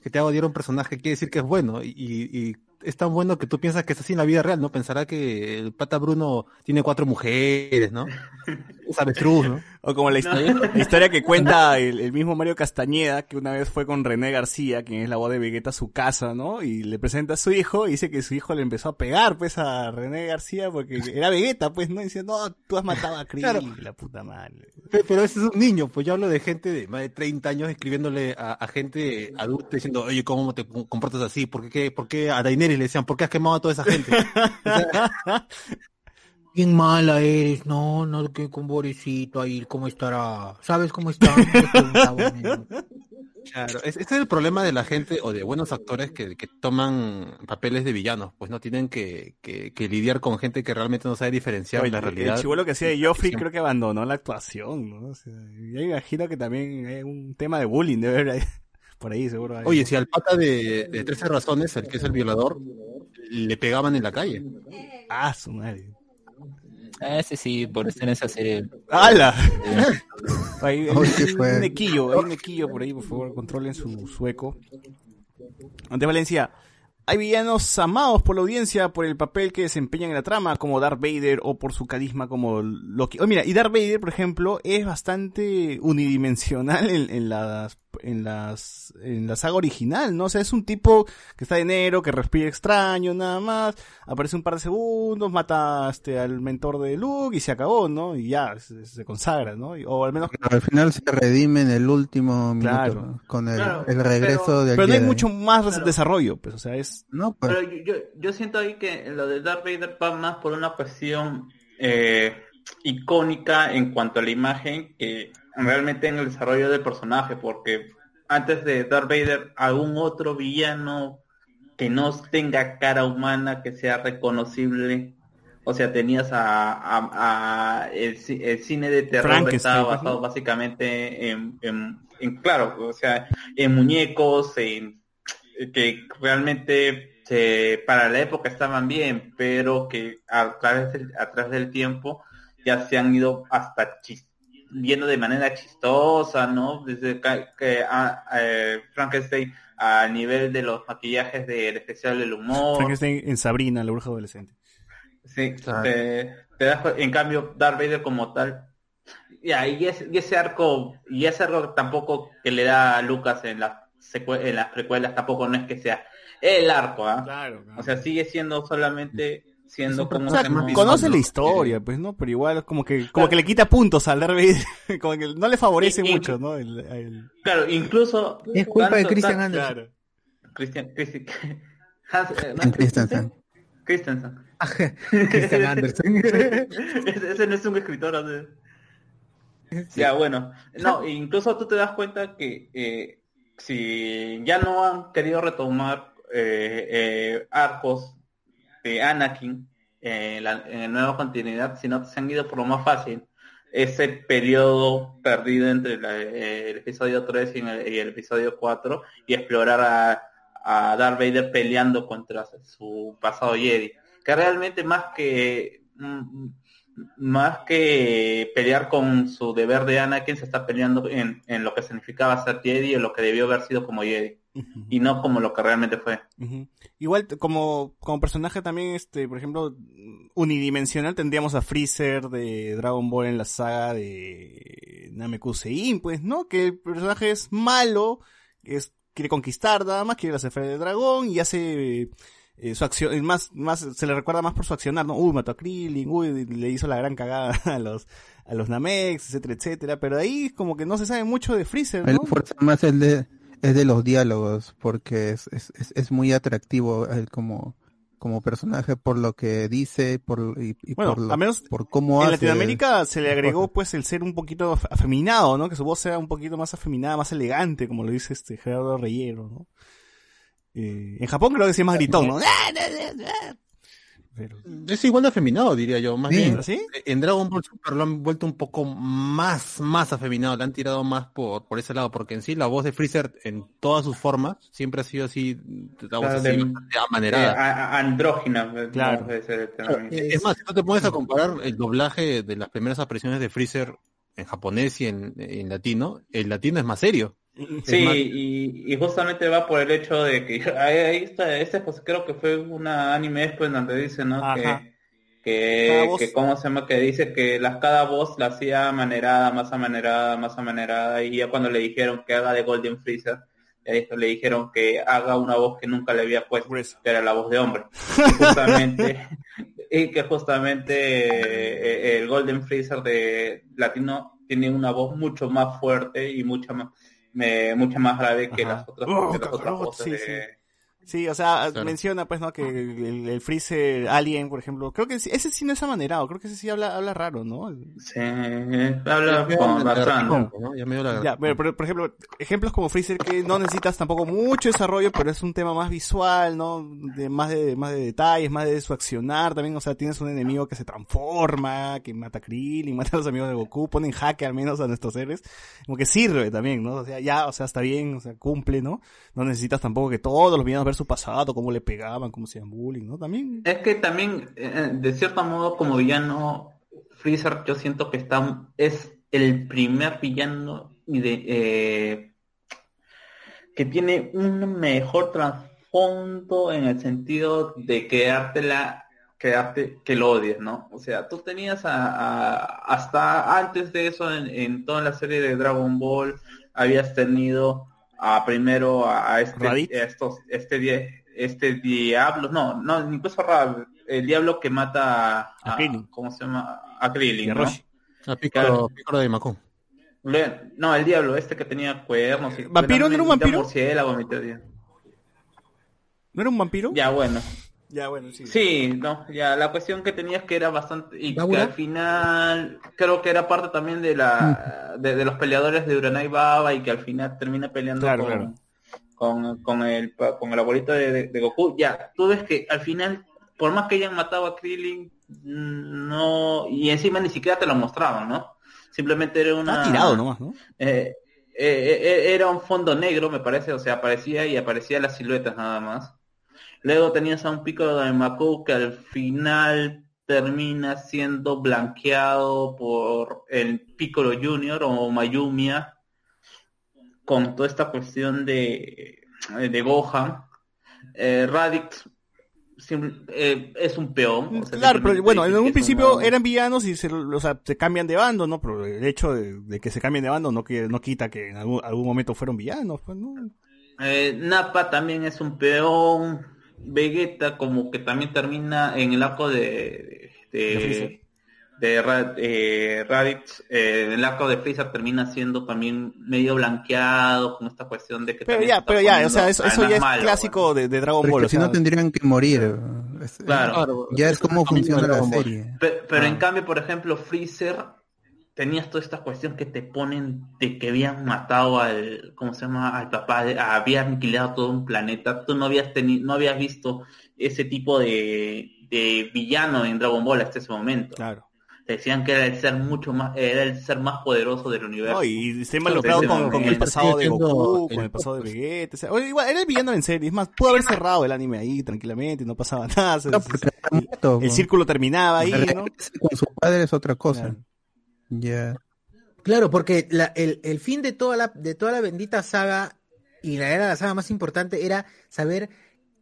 que te haga odiar a un personaje, quiere decir que es bueno. Y, y es tan bueno que tú piensas que es así en la vida real, ¿no? Pensará que el pata Bruno tiene cuatro mujeres, ¿no? Es avestruz, ¿no? O como la, histo- la historia que cuenta el, el mismo Mario Castañeda, que una vez fue con René García, quien es la voz de Vegeta, a su casa, ¿no? Y le presenta a su hijo y dice que su hijo le empezó a pegar, pues, a René García porque era Vegeta, pues, ¿no? Y dice, no, tú has matado a Krillin, Claro. la puta madre. Pe- Pero ese es un niño, pues yo hablo de gente de más de 30 años escribiéndole a, a gente adulta diciendo, oye, ¿cómo te comportas así? ¿Por qué, por qué a Daenerys le decían, ¿por qué has quemado a toda esa gente? Bien mala eres, no, no, que con pobrecito ahí, ¿cómo estará? ¿Sabes cómo está? Claro, es- este es el problema de la gente o de buenos actores que, que toman papeles de villanos, pues no tienen que, que, que lidiar con gente que realmente no sabe diferenciar Oye, la realidad. El chivolo que hacía de Joffrey creo que abandonó la actuación, ¿no? O sea, yo imagino que también hay un tema de bullying debe haber ahí, por ahí, seguro. hay. Oye, si al pata de, de 13 razones, el que es el violador, le pegaban en la calle. Ah, su madre. Ah, ese sí, por estar en esa serie. ¡Hala! Eh, Hay, Uy, hay- ¿qué hay fue? un equillo, hay un equillo por ahí, por favor, controlen su sueco. Ante Valencia, hay villanos amados por la audiencia por el papel que desempeñan en la trama, como Darth Vader o por su carisma como Loki. Oh, mira, y Darth Vader, por ejemplo, es bastante unidimensional en, en las en las en la saga original, ¿no? O sea, es un tipo que está de negro, que respira extraño, nada más, aparece un par de segundos, mata este al mentor de Luke y se acabó, ¿no? Y ya se, se consagra, ¿no? Y- o al menos Al final se redime en el último minuto Claro. ¿no? con el, Claro, el regreso pero- del pero no hay mucho más Claro. desarrollo, pues, o sea, es No, pues, Pero yo, yo, yo siento ahí que lo de Darth Vader va más por una cuestión eh, icónica en cuanto a la imagen que realmente en el desarrollo del personaje, porque antes de Darth Vader algún otro villano que no tenga cara humana, que sea reconocible. O sea, tenías a, a- a- el, ci- el cine de terror estaba pues, ¿no? basado básicamente en, en- en, claro, o sea, en muñecos, en que realmente se- para la época estaban bien, pero que a través del, a través del tiempo ya se han ido hasta chis- viendo de manera chistosa, ¿no? Desde que a- eh, Frankenstein a nivel de los maquillajes del especial del humor. Frankenstein en Sabrina, la bruja adolescente. Sí, te, te das en cambio Darth Vader como tal. Ya, y, es- y ese arco, y ese arco tampoco que le da a Lucas en las en las precuelas tampoco no es que sea el arco, ¿ah? Claro, O sea, sigue siendo solamente siendo como O sea, conoce la historia, pues, ¿no? Pero igual es como que, como que le quita puntos al Darth Vader, como que no le favorece Y- y- mucho, ¿no? El- el- Claro, incluso Es culpa de tanto- Christian tan- Anderson. Claro. Christian, Christian, Hans, eh, ¿no Christensen. Christensen. Christian Anderson. ese, ese no es un escritor. o sea. Ya, bueno. No, incluso tú te das cuenta que eh, si ya no han querido retomar eh, eh, arcos de Anakin eh, en, la, en la nueva continuidad, sino se han ido por lo más fácil. Ese periodo perdido entre eh, el episodio 3 y el, y el episodio 4 y explorar a, a Darth Vader peleando contra su pasado Jedi. Que realmente más que mm, más que pelear con su deber de Anakin, se está peleando en, en lo que significaba ser Jedi y en lo que debió haber sido como Jedi. Y no como lo que realmente fue. Igual como, como personaje también, este, por ejemplo, unidimensional tendríamos a Freezer de Dragon Ball en la saga de Namekusein, pues, ¿no? Que el personaje es malo, es, quiere conquistar nada más, quiere la esfera del dragón y hace eh, su acción, es más, más, se le recuerda más por su accionar, ¿no? Uy, mató a Krillin, uy, le hizo la gran cagada a los, a los Namex, etcétera, etcétera, pero ahí como que no se sabe mucho de Freezer, Él ¿no? fuerza más el de, es de los diálogos, porque es, es, es, es muy atractivo él como, como personaje por lo que dice por, y, y Bueno, por, lo- menos por cómo en hace. Latinoamérica se le agregó pues el ser un poquito af- afeminado, ¿no? Que su voz sea un poquito más afeminada, más elegante, como lo dice este Gerardo Reyero, ¿no? Eh, en Japón creo que es más gritón, ¿no? Pero... Es igual de afeminado, diría yo. Más Sí. bien, ¿Sí? en Dragon Ball Super lo han vuelto un poco más, más afeminado, le han tirado más por, por ese lado, porque en sí la voz de Freezer en todas sus formas siempre ha sido así, la voz Claro, así de- amanerada. Eh, a- andrógina. pues, Claro. no, ese es el Claro, término. es más, si no te pones a comparar el doblaje de las primeras apariciones de Freezer en japonés y en, en latino, el latino es más serio. Sí, más- y, y justamente va por el hecho de que ahí, está, este pues creo que fue una anime después donde dice, ¿no? Ajá. Que, que, voz. que, ¿cómo se llama? Que dice que las, cada voz la hacía amanerada, más amanerada, más amanerada, y ya cuando le dijeron que haga de Golden Freezer, le dijeron que haga una voz que nunca le había puesto, que era la voz de hombre. Y justamente, y que justamente eh, el Golden Freezer de latino tiene una voz mucho más fuerte y mucha más me- mucha más grave que Ajá. las otras, Oh, que las otras voces sí, de- sí. O sea, Claro. menciona pues, ¿no? Que el, el Freezer Alien, por ejemplo, creo que ese sí no es amanerado, creo que ese sí habla, habla raro, ¿no? Sí, habla con bastante. ¿no? Ya me dio la- Ya, pero, pero, por ejemplo, ejemplos como Freezer que no necesitas tampoco mucho desarrollo, pero es un tema más visual, ¿no? De más de más de detalles, más de su accionar también, o sea, tienes un enemigo que se transforma, que mata a Krillin, mata a los amigos de Goku, pone en jaque al menos a nuestros seres, como que sirve también, ¿no? O sea, ya, o sea, está bien, o sea, cumple, ¿no? No necesitas tampoco que todos los villanos su pasado, cómo le pegaban, cómo hacían bullying, ¿no? También Es que también, eh, de cierto modo, como villano, Freezer yo siento que está es el primer villano de, eh, que tiene un mejor trasfondo en el sentido de quedártela quedarte que lo odies, ¿no? O sea, tú tenías a- hasta antes de eso en, en toda la serie de Dragon Ball habías tenido a primero a, a este Raditz. a estos este die- este diablo, no, no, incluso Rab, el diablo que mata a, A Krillin. ¿cómo se llama? A Krillin, ¿no? A Piccolo, Piccolo de Macu. Le- No, el diablo, este que tenía cuernos. y- ¿Vampiro? ¿No era un vampiro? ¿No era un vampiro? Ya, bueno. Ya, bueno, sí. Sí, no, ya la cuestión que tenías que era bastante y que al final creo que era parte también de la de, de los peleadores de Uranai Baba y que al final termina peleando Claro, con, claro. con con el con el abuelito de, de- de Goku. Ya, tú ves que al final por más que hayan matado a Krillin mm, no y encima ni siquiera te lo mostraban, ¿no? Simplemente era una Está tirado nomás, ¿no? eh, eh, eh, era un fondo negro, me parece, o sea, aparecía y aparecía las siluetas nada más. Luego tenías a un Piccolo de Maku que al final termina siendo blanqueado por el Piccolo Junior o Mayumia con toda esta cuestión de, de Gohan. Eh, sim- eh, es un peón. o sea, Claro, pero bueno, en un principio un- eran villanos y se, o sea, se cambian de bando, ¿no? Pero el hecho de, de que se cambien de bando no, que, no quita que en algún, algún momento fueron villanos, pues, ¿no? Eh, Nappa también es un peón. Vegeta como que también termina en el arco de De eh, Raditz, eh, el arco de Freezer termina siendo también medio blanqueado con esta cuestión de que Pero también ya, pero ya, o sea, eso, ya es malo, clásico de, de Dragon Ball, Porque o si sea, no tendrían que morir. Es- Claro. Ya es como funciona la Dragon Ball. serie. Pe- Pero, Ah. en cambio, por ejemplo, Freezer tenías toda esta cuestión que te ponen de que habían matado al, ¿cómo se llama? Al papá, de- había aniquilado todo un planeta. Tú no habías tenido, no habías visto ese tipo de, de villano en Dragon Ball hasta ese momento. claro. Te decían que era el ser mucho más, era el ser más poderoso del universo. No, y involucrado ese con, con el pasado de Goku, con el pasado de Vegeta, o sea, oye, igual, era el villano en serie, es más, pudo haber cerrado el anime ahí tranquilamente, no pasaba nada, se- No, se- porque está muerto, el círculo terminaba ahí, ¿no? Con su padre es otra cosa. Claro. Ya. Claro, porque la- el, el fin de toda la de toda la bendita saga y la era la saga más importante era saber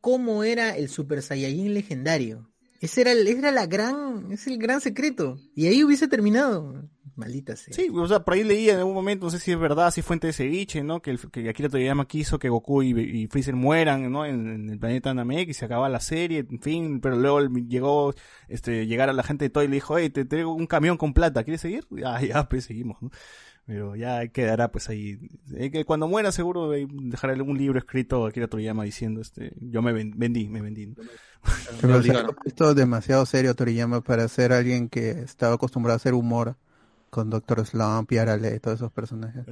cómo era el Super Saiyajin legendario. Ese era el, era la gran, es el gran secreto. Y ahí hubiese terminado. Maldita sea. Sí, o sea, por ahí leía en algún momento, no sé si es verdad, si es fuente de ceviche, ¿no? Que, el, que Akira Toriyama quiso que Goku y, y Freezer mueran, ¿no? En, en el planeta Namek y se acababa la serie, en fin, pero luego llegó, este, llegar a la gente de Toy y le dijo, hey, te traigo un camión con plata, ¿quieres seguir? Ah, ya, pues seguimos, ¿no? Pero ya quedará pues ahí. Eh, que cuando muera seguro de- dejará un libro escrito a Akira Toriyama diciendo, este, yo me ven- vendí, me vendí. ¿no? Pero se ha puesto demasiado serio Toriyama para ser alguien que estaba acostumbrado a hacer humor con Doctor Slump y Arale, todos esos personajes.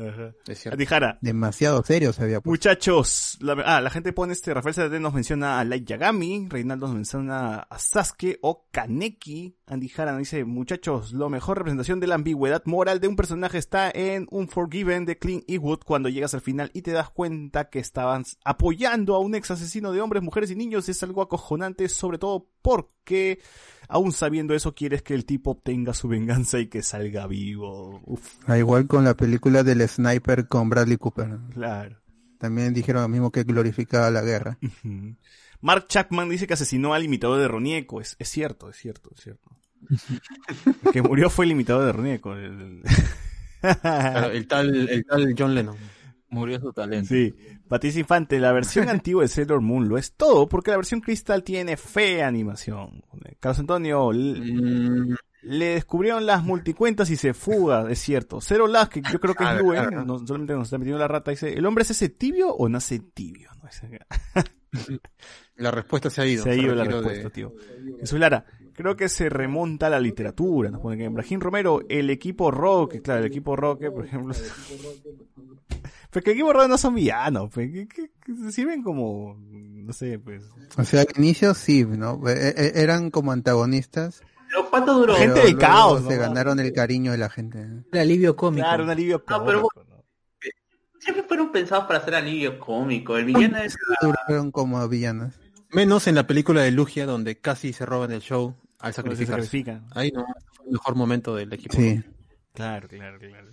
Andy Jara, Demasiado serios se había puesto. Muchachos, la, ah, la gente pone este, Rafael Sadete nos menciona a Light Yagami, Reinaldo nos menciona a Sasuke o Kaneki, Andy Jara nos dice, muchachos, la mejor representación de la ambigüedad moral de un personaje está en un Forgiven de Clint Eastwood cuando llegas al final y te das cuenta que estaban apoyando a un ex asesino de hombres, mujeres y niños, es algo acojonante, sobre todo porque aún sabiendo eso quieres que el tipo obtenga su venganza y que salga vivo. Uf, Ah, igual con la película del sniper con Bradley Cooper. claro. También dijeron lo mismo que glorificaba la guerra. Mark Chapman dice que asesinó al imitador de Ronieco. Es, es cierto, es cierto, es cierto. El que murió fue el imitador de Ronieco. el- Claro, el tal, el tal John Lennon. Murió su talento. Sí. Patricia Infante, la versión antigua de Sailor Moon lo es todo porque la versión Crystal tiene fea animación. Carlos Antonio, Mm, le descubrieron las multicuentas y se fuga, es cierto. Cero Las, que yo creo que es Claro, Luen, claro. no, solamente nos está metiendo la rata, dice, ¿el hombre es ese tibio o nace tibio? No, ese- la respuesta se ha ido. Se ha ido la retiró de- respuesta, tío. Jesús Lara, creo que se remonta a la literatura. Nos pone que Brahim Romero, el equipo Roque, claro, el equipo Roque, por ejemplo. Pues que el equipo Roque no son villanos, pues, que, que- sirven como, no sé, pues. O sea, al inicio sí, ¿no? E- e- eran como antagonistas. Pero ¿cuánto duró? Gente pero del caos, Se ¿no? ganaron el cariño de la gente. El alivio cómico. Claro, un alivio No, pero- cómico, ¿no? Siempre fueron pensados para hacer alivio cómico. El villano es... Duraron como villanos. Menos en la película de Lugia, donde casi se roban el show al sacrificarse. sacrifican. Ahí no, fue el mejor momento del equipo. Sí. Claro, claro, claro.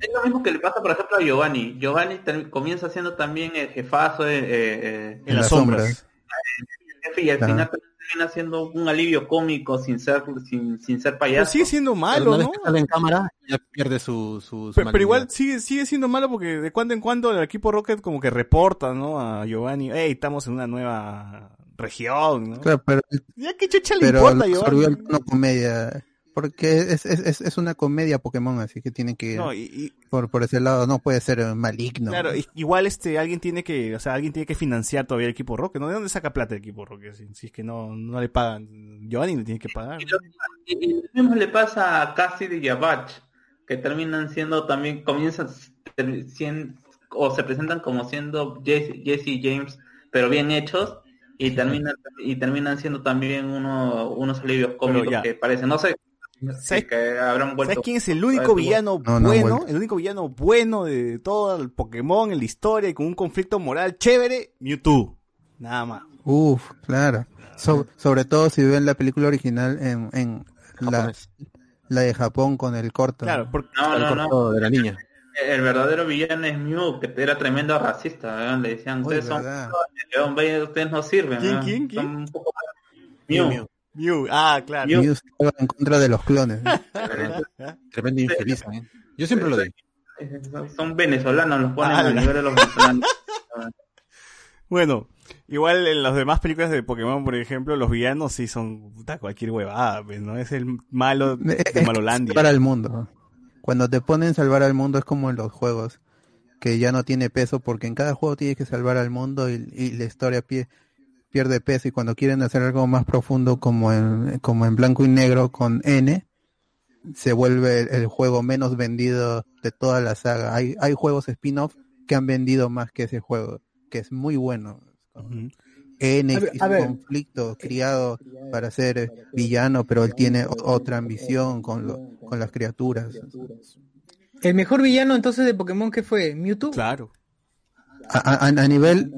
Es lo mismo que le pasa, por ejemplo, a Giovanni. Giovanni comienza siendo también el jefazo eh, eh, En las sombras. jefe y al Claro. final termina siendo un alivio cómico sin ser sin, sin ser Pero payaso. sigue siendo Pero malo, ¿no? en cámara, ya pierde su, su, su Pero, pero igual sigue, sigue siendo malo porque de cuando en cuando el equipo Rocket como que reporta, ¿no? A Giovanni, hey, estamos en una nueva región, ¿no? Claro, pero, Ya que chucha le pero importa Giovanni. el tono comedia. Porque es, es, es, es una comedia Pokémon, así que tiene que ir No, y, y- por, por ese lado. No puede ser maligno. claro, igual este alguien tiene que, o sea, alguien tiene que financiar todavía el equipo Rocket, ¿no? ¿De dónde saca plata el equipo Rocket? Si, si es que no, no le pagan, Giovanni le tiene que pagar. Y lo, y- y lo mismo le pasa a Cassidy y a Batch, que terminan siendo también, comienzan ter- sien- o se presentan como siendo Jesse, Jesse y James, pero bien hechos, y terminan y terminan siendo también uno, unos alivios cómicos que parecen, no sé, ¿Sabes- si que habrán vuelto. ¿Sabes quién es el único villano No, no, bueno? el único villano bueno de todo el Pokémon en la historia y con un conflicto moral chévere, Mewtwo. Nada más. Uf, claro. So- sobre todo si ven la película original en, en la, de Japón con el corto. Claro, porque No, El no, no. corto de la niña. El verdadero villano es Mew, que era tremendo racista, ¿eh? le decían, Uy, ustedes son. León, vayan, ustedes no sirven. ¿Quién, quién, quién? Son un poco más- Mew. Mew. Ah, claro. Mew. Mew estaba en contra de los clones. ¿no? Tremendo infeliz. ¿eh? Yo siempre lo digo. Son venezolanos, los ponen Ah, al nivel de los venezolanos. Bueno, igual en las demás películas de Pokémon, por ejemplo, los villanos sí son puta, cualquier huevada, pues, ¿no? Es el malo de Es Malolandia. Salvar al mundo. Cuando te ponen salvar al mundo es como en los juegos, que ya no tiene peso porque en cada juego tienes que salvar al mundo y, y la historia pie- pierde peso y cuando quieren hacer algo más profundo como en, como en blanco y negro con N, se vuelve el, juego menos vendido de toda la saga. Hay, hay juegos spin-off que han vendido más que ese juego, que es muy bueno. N A es a un ver. conflicto criado para ser villano, pero él tiene otra ambición con, lo- con las criaturas. El mejor villano entonces de Pokémon que fue Mewtwo. Claro. A, a- a nivel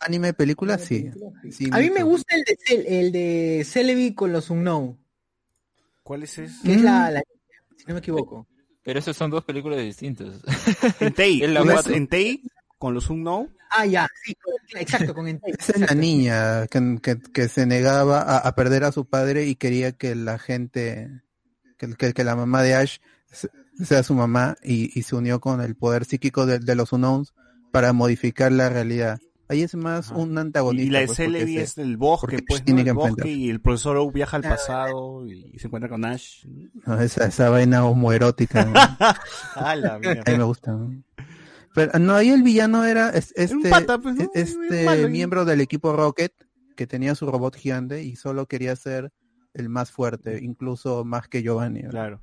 anime película, sí. Sí, A mí me gusta el de Cel- el de Celebi con los Unknown, ¿Cuál es ese? que es Mm. la, la- si no me equivoco. Pero esas son dos películas distintas. Entei. Es la ¿no es cuatro. Entei con los Unknown? Ah, ya, sí, exacto, con Entei. Esa es la niña que, que- que se negaba a, a perder a su padre y quería que la gente, que, que, que la mamá de Ash se- sea su mamá y, y se unió con el poder psíquico de, de los Unknowns para modificar la realidad. Ahí es más Ajá. un antagonista. y la de pues, es del bosque, pues, ¿no? tiene que El bosque y el profesor Oak viaja al pasado y, se encuentra con Ash. no, esa, esa vaina homoerótica. ¿no? Ah, la A mí me mierda. gusta. ¿no? Pero no, ahí el villano era es- este, pata, pues, ¿no? este malo, ¿no? miembro del equipo Rocket que tenía su robot gigante y solo quería ser el más fuerte, incluso más que Giovanni. ¿no? Claro.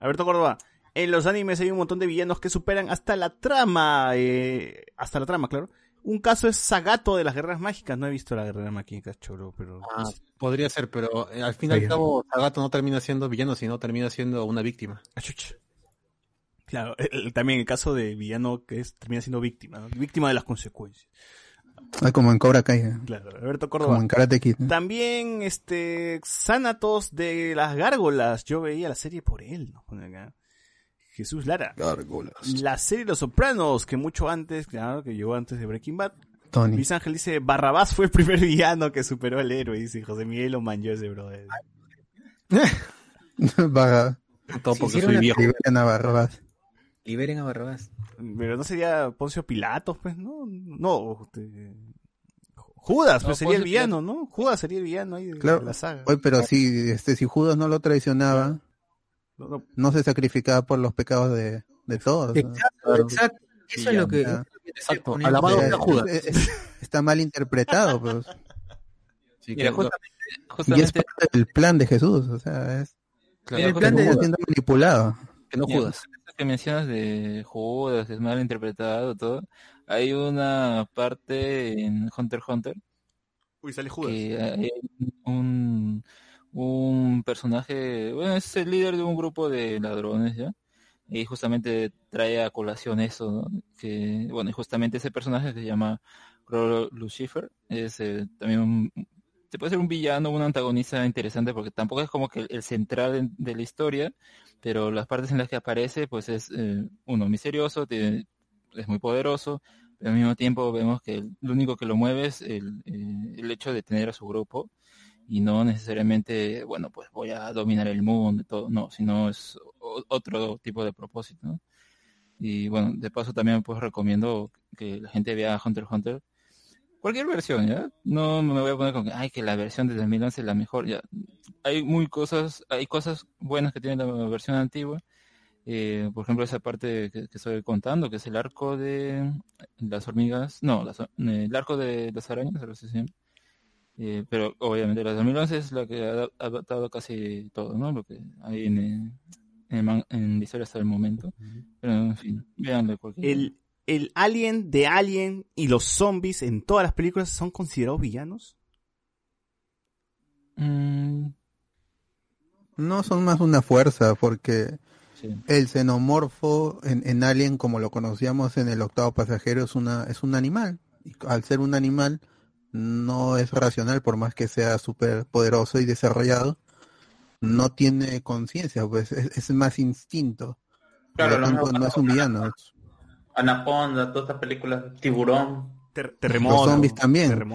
Alberto Córdoba, En los animes hay un montón de villanos que superan hasta la trama. eh, hasta la trama, claro. Un caso es Sagato de las Guerras Mágicas. No he visto la Guerra Mágica, choro, pero... Ah, podría ser, pero eh, al fin y al cabo, Sagato no termina siendo villano, sino termina siendo una víctima. Ah, Claro, el- también el caso de villano que es, termina siendo víctima, ¿no? víctima de las consecuencias. Ah, como en Cobra Kai. ¿eh? Claro, Alberto Como Córdoba. en Karate Kid. ¿no? También, este, Xanatos de las Gárgolas. Yo veía la serie por él, ¿no? Acá. Jesús Lara. Gárgolas. La serie Los Sopranos, que mucho antes, claro, que llegó antes de Breaking Bad. Tony. Luis Ángel dice, Barrabás fue el primer villano que superó al héroe. Dice, José Miguel lo manchó ese brother. Vaga. Todo porque soy viejo. Liberen a Barrabás. Liberen a Barrabás. Pero no sería Poncio Pilatos, pues, ¿no? No, este, Judas, No, pues sería el villano, ¿no? Judas sería el villano ahí de, Claro. de la saga. Oye, pero si, este, si Judas no lo traicionaba, No, se sacrificaba por los pecados de, de todos. Exacto, exacto. Eso es lo que... Exacto. Alabado sea, Judas. es- es- está mal interpretado, pues. Sí, Mira, que- justamente, Y es justamente parte del plan de Jesús, o sea, es claro, el plan de- está siendo manipulado. que no Mira, Judas. que mencionas de Judas, que es mal interpretado, todo. Hay una parte en Hunter x Hunter Uy, sale Judas. que hay un, un personaje, bueno, es el líder de un grupo de ladrones, ¿ya? Y justamente trae a colación eso. Que, bueno, y justamente ese personaje se llama Lucifer es eh, también un, se puede ser un villano, un antagonista interesante porque tampoco es como que el, central de, de la historia, pero las partes en las que aparece, pues es eh, uno misterioso, tiene- es muy poderoso, pero al mismo tiempo vemos que el- lo único que lo mueve es el, eh, el hecho de tener a su grupo y no necesariamente, bueno, pues voy a dominar el mundo todo, no, sino es otro tipo de propósito. Y bueno, de paso también pues recomiendo que la gente vea Hunter x Hunter. Cualquier versión, ¿ya? No me voy a poner con que, ay, que la versión de 2011 es la mejor, ya. Hay muy cosas, hay cosas buenas que tiene la versión antigua. Eh, por ejemplo, esa parte que, que estoy contando, que es el arco de las hormigas, no, las- eh, el arco de las arañas, así se llama. Eh, pero obviamente la 2011 es la que ha adaptado casi todo, ¿no? Lo que hay en, eh, en, en la historia hasta el momento. Pero en fin, véanle cualquier. El, el alien de Alien y los zombies en todas las películas son considerados villanos. Mm, No son más una fuerza, porque sí. el xenomorfo en, en Alien, como lo conocíamos en el octavo pasajero, es una es un animal. Y al ser un animal, no es racional, por más que sea súper poderoso y desarrollado, no tiene conciencia, pues es, es más instinto. Claro, lo tanto, no es un villano. es- Anaconda, todas estas películas, Tiburón. Ter- terremoto. Los zombies también.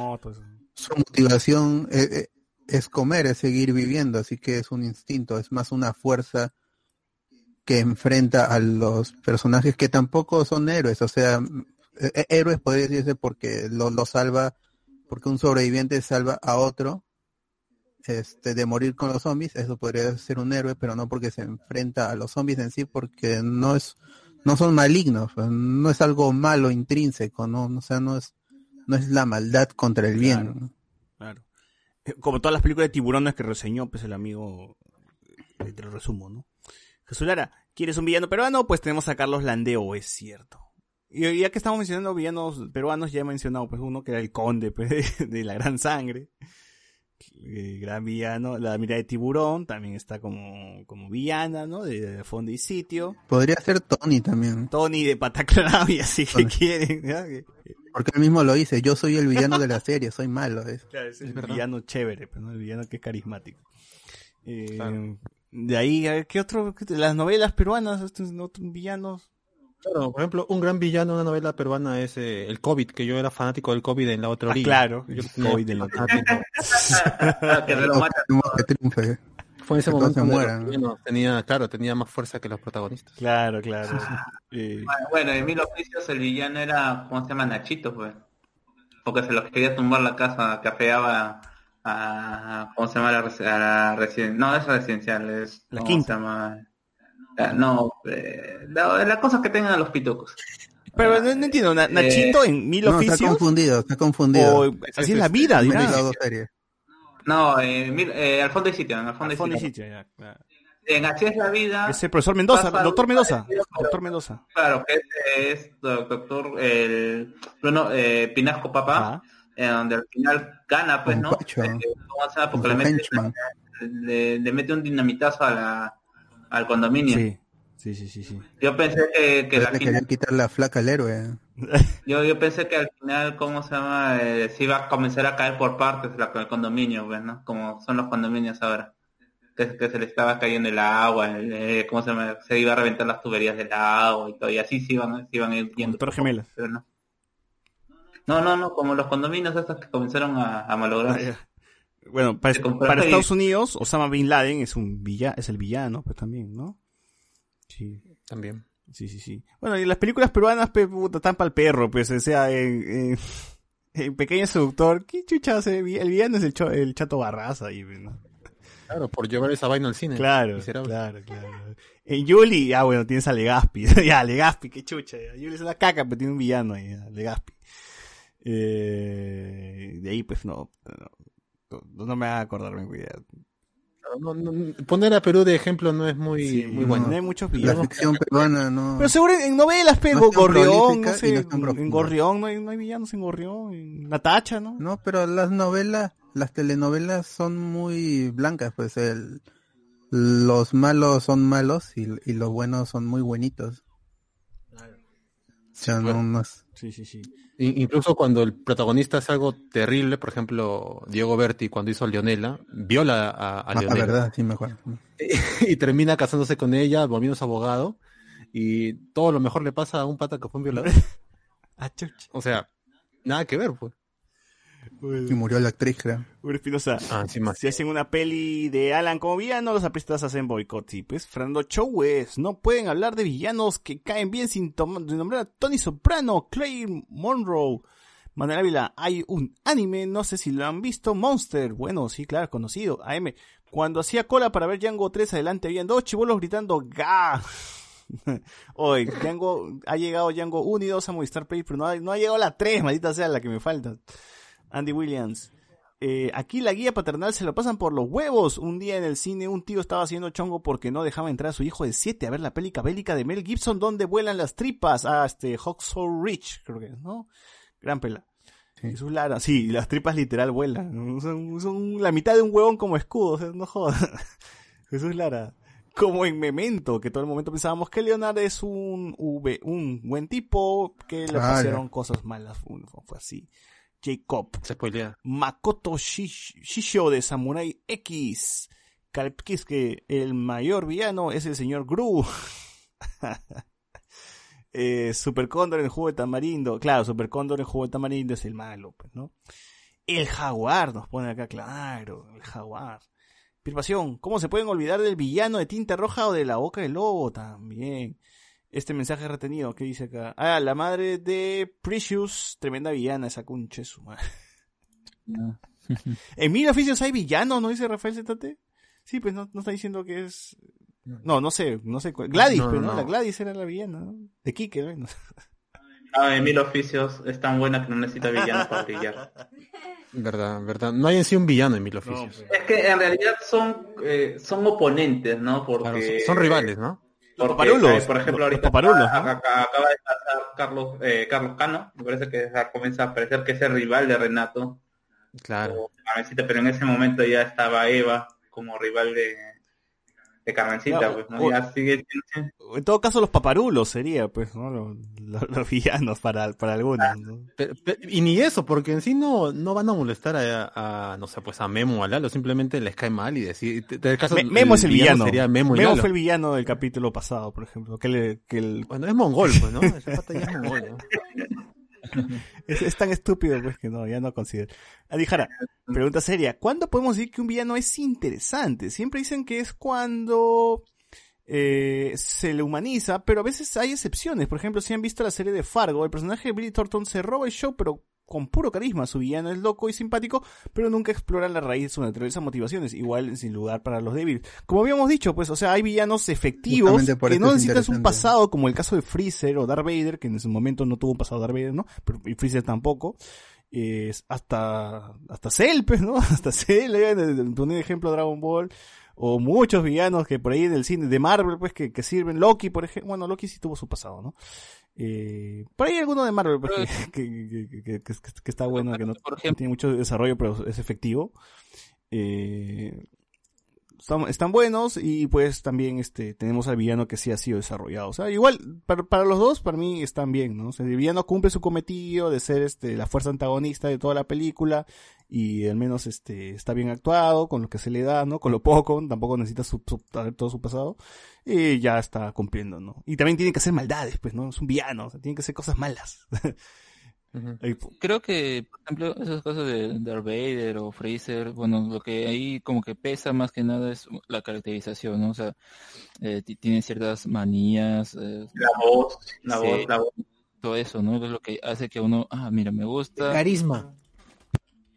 Su motivación eh, eh, es comer, es seguir viviendo, así que es un instinto, es más una fuerza que enfrenta a los personajes que tampoco son héroes, o sea, eh, héroes podría decirse porque lo, lo salva, porque un sobreviviente salva a otro este, de morir con los zombies, eso podría ser un héroe, pero no porque se enfrenta a los zombies en sí, porque no es, no son malignos, pues, no es algo malo intrínseco, no, o sea, no es, no es la maldad contra el bien. Claro. ¿no? Claro. Eh, Como todas las películas de tiburones que reseñó pues el amigo, eh, te lo resumo, ¿no? Jesús Lara, ¿quieres un villano peruano? Pues tenemos a Carlos Landeo, es cierto. Y ya que estamos mencionando villanos peruanos, ya he mencionado pues uno que era el conde pues, de, de la gran sangre. Eh, gran villano, la mirada de tiburón también está como, como villana, ¿no? De, de fondo y sitio. Podría ser Tony también, Tony de Pataclavia, si que quieren. porque él mismo lo dice, yo soy el villano de la serie, soy malo. es- Claro, es el verdad. villano chévere, pues, ¿no? El villano que es carismático. Eh, Claro. De ahí, ¿qué otro? las novelas peruanas, estos otros villanos. Claro, por ejemplo, un gran villano de una novela peruana es eh, el COVID, que yo era fanático del COVID en la otra Ah, orilla. claro, Yo COVID en la otra fanático. Ah, que se lo mata. Queremos que triunfe. Fue en ese Que momento los villanos tenía, claro, tenía más fuerza que los protagonistas. Claro, claro. Eh, Bueno, en Mil Oficios el villano era, ¿cómo se llama? Nachito, pues. Porque se los quería tumbar la casa, que afeaba a, ¿cómo se llama? La, resi- a la residencial. No, es residencial, es... La ¿cómo quinta. se llama? Ah, No, eh, la, la cosa que tengan a los pitucos. pero no, no entiendo, Na- Nachito en Mil No, está Oficios. confundido, está confundido. O así es la vida, dirá. mezclado dos series. No, eh, mil- eh, al fondo y sitio, al fondo Al y fondo y sitio. sitio, ya, claro. en Así es la vida. Es el profesor Mendoza, pasa doctor Mendoza. parecido, Doctor Mendoza. Claro, que es do- doctor el Bruno eh, Pinasco Papá, eh, donde al final gana, pues, ¿no? Pacho. Eh. Porque le mete, le mete un dinamitazo a la, al condominio. Sí, sí, sí, sí. sí. Yo pensé que, que Le al querían quitar la flaca al héroe. yo, yo pensé que al final, ¿cómo se llama? Eh, se iba a comenzar a caer por partes la, el condominio, pues, ¿no? Como son los condominios ahora. Que, que se le estaba cayendo el agua, el, eh, ¿cómo se llama? Se iba a reventar las tuberías del agua y todo, y así se iban, se iban yendo. Torre Gemelas. Pero no. No, no, no, como los condominios estos que comenzaron a, a malograr. Bueno, para. Estados Unidos, Osama Bin Laden es un villa, es el villano, pues también, ¿no? Sí. También. Sí, sí, sí. Bueno, y las películas peruanas, pues, puta, están para el perro, pues, o sea, en, en, en Pequeño Seductor, ¿qué chucha hace? El villano es el, cho- el Chato Barraza ahí, pues, ¿no? Claro, por llevar esa vaina al cine. Claro, Miserable. claro, claro. En Yuli, ah, bueno, tienes a Legaspi. ya, Legaspi, qué chucha. ya. Yuli es una caca, pero tiene un villano ahí, ya, Legaspi. Eh, de ahí, pues, no, no, no, no me va a acordarme, cuidado. No, no, no, poner a Perú de ejemplo no es muy, muy bueno. No hay muchos La villanos. ficción peruana no. Pero seguro en novelas, pero No es tan Gorrión, no sé, en. Gorrión no hay, no hay villanos en Gorrión, en Natacha, ¿no? No, pero las novelas, las telenovelas son muy blancas, pues el, los malos son malos y, y los buenos son muy buenitos. O sea, no, no es- Sí, sí, sí. Incluso cuando el protagonista hace algo terrible, por ejemplo, Diego Berti cuando hizo Leonela, viola a, a Ah, la Leonela verdad, sí me acuerdo. y termina casándose con ella, volviéndose abogado y todo lo mejor le pasa a un pata que fue un violador. Ah. O sea, nada que ver, pues. Y murió la actriz, creo. Uri Espinosa. Ah, encima. Si hacen una peli de Alan como villano, los apristas hacen boicot. Sí, pues, Fernando Chowes. No pueden hablar de villanos que caen bien sin, nombrar a Tony Soprano, Clay Monroe. Manuel Ávila, hay un anime, no sé si lo han visto, Monster. Bueno, sí, claro, conocido. AM. Cuando hacía cola para ver Django 3, adelante habían dos chibolos gritando ¡Ga! Hoy, Django, ha llegado Django 1 y 2 a Movistar Play, pero no ha, no ha llegado la 3, maldita sea la que me falta. Andy Williams. Eh, aquí la guía paternal se lo pasan por los huevos. Un día en el cine un tío estaba haciendo chongo porque no dejaba entrar a su hijo de 7 a ver la peli bélica de Mel Gibson donde vuelan las tripas. Ah, este, Hawksaw Rich, creo que es, ¿no? Gran pela. Jesús Lara, sí, las tripas literal vuelan. Son, son la mitad de un huevón como escudo, o sea, no jodas. Jesús Lara. Como en Memento, que todo el momento pensábamos que Leonardo es un, V- un buen tipo, que le Claro. pusieron cosas malas. Fue así. Jacob. Se spoilea. Makoto Shish- Shisho de Samurai X. que el mayor villano es el señor Gru. eh, Super Cóndor en jugo de tamarindo. Claro, Super Cóndor en jugo de tamarindo es el malo, pues, ¿no? El jaguar nos pone acá, claro, el jaguar. Pirpación, ¿cómo se pueden olvidar del villano de tinta roja o de la boca del lobo? También. Este mensaje retenido, ¿qué dice acá? Ah, la madre de Precious, tremenda villana, esa concha su madre. En mil oficios hay villano, ¿no dice Rafael Zetate? Sí, pues no, no está diciendo que es... No, no sé, no sé. cuál- Gladys, No, pues, ¿no? no. La Gladys era la villana, ¿no? De Kike, ¿no? Ah, en mil oficios es tan buena que no necesita villano para brillar. Verdad, verdad. No hay en sí un villano en Mil Oficios. Es que en realidad son eh, son oponentes, ¿no? Porque Claro, son- son rivales, ¿no? Porque, paparulos, eh, por ejemplo, ahorita paparulos, acá- acá- acaba de pasar Carlos eh, Carlos Cano, me parece que comienza a parecer que es el rival de Renato. Claro. Pero en ese momento ya estaba Eva como rival de, de Carmencita, Claro, pues, ¿no? o- sigue En todo caso, los paparulos sería, pues, ¿no? Los, los- los villanos para, para algunos, y ni eso, porque en sí no, no van a molestar a, a, no sé, pues a Memo o a Lalo, simplemente les cae mal y decir, te- te- el caso- Me- Memo es el villano. Sería Memo, y Memo Lalo. fue el villano del capítulo pasado, por ejemplo. Que, le- que el... Bueno, es mongol, pues, ¿no? Pata ya es mongol, ¿no? Es, tan estúpido, pues, que no, ya no considero. Adijara, pregunta seria. ¿Cuándo podemos decir que un villano es interesante? Siempre dicen que es cuando eh, se le humaniza, pero a veces hay excepciones. Por ejemplo, si han visto la serie de Fargo, el personaje de Billy Thornton se roba el show, pero con puro carisma. Su villano es loco y simpático, pero nunca explora la raíz de sus naturalezas motivaciones. Igual sin lugar para los débiles. Como habíamos dicho, pues, o sea, hay villanos efectivos que no es necesitas un pasado, como el caso de Freezer o Darth Vader, que en ese momento no tuvo un pasado Darth Vader, ¿no? Pero, y Freezer tampoco. Es hasta, hasta Cell, pues, ¿no? Hasta Cell, eh, poner ejemplo Dragon Ball. o muchos villanos que por ahí en el cine de Marvel, pues, que, que sirven. Loki, por ejemplo, bueno, Loki sí tuvo su pasado, ¿no? Eh, por ahí hay alguno de Marvel pues, que, que- que- que- que- que está bueno, que no tiene mucho desarrollo, pero es efectivo. Eh, están, están buenos y pues también este tenemos al villano que sí ha sido desarrollado. O sea, igual, para, para los dos, para mí están bien, ¿no? O sea, el villano cumple su cometido de ser este la fuerza antagonista de toda la película y al menos este está bien actuado con lo que se le da, ¿no? Con lo poco, tampoco necesita su, su- saber todo su pasado y ya está cumpliendo, ¿no? Y también tiene que hacer maldades, pues, ¿no? Es un villano, o sea, tiene que hacer cosas malas. Ahí, pu- Creo que, por ejemplo, esas cosas de Darth Vader o Freezer, bueno, lo que ahí como que pesa más que nada es la caracterización, ¿no? O sea, eh, ti- tiene ciertas manías. eh, La voz, la sí, voz, la voz. Todo eso, ¿no? Es lo que hace que uno, ah, mira, me gusta. Carisma.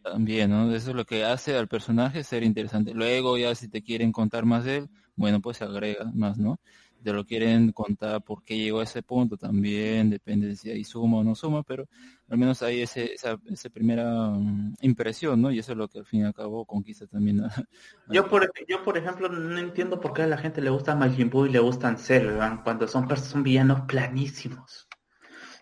También, ¿no? Eso es lo que hace al personaje ser interesante. Luego ya si te quieren contar más de él, bueno, pues se agrega más, ¿no? Te lo quieren contar por qué llegó a ese punto también, depende de si hay suma o no suma, pero al menos hay ese, esa, esa primera mm, impresión, ¿no? Y eso es lo que al fin y al cabo conquista también a, Yo por, yo, por ejemplo, no entiendo por qué a la gente le gusta Majin Buu y le gustan ¿verdad? cuando son, son villanos planísimos.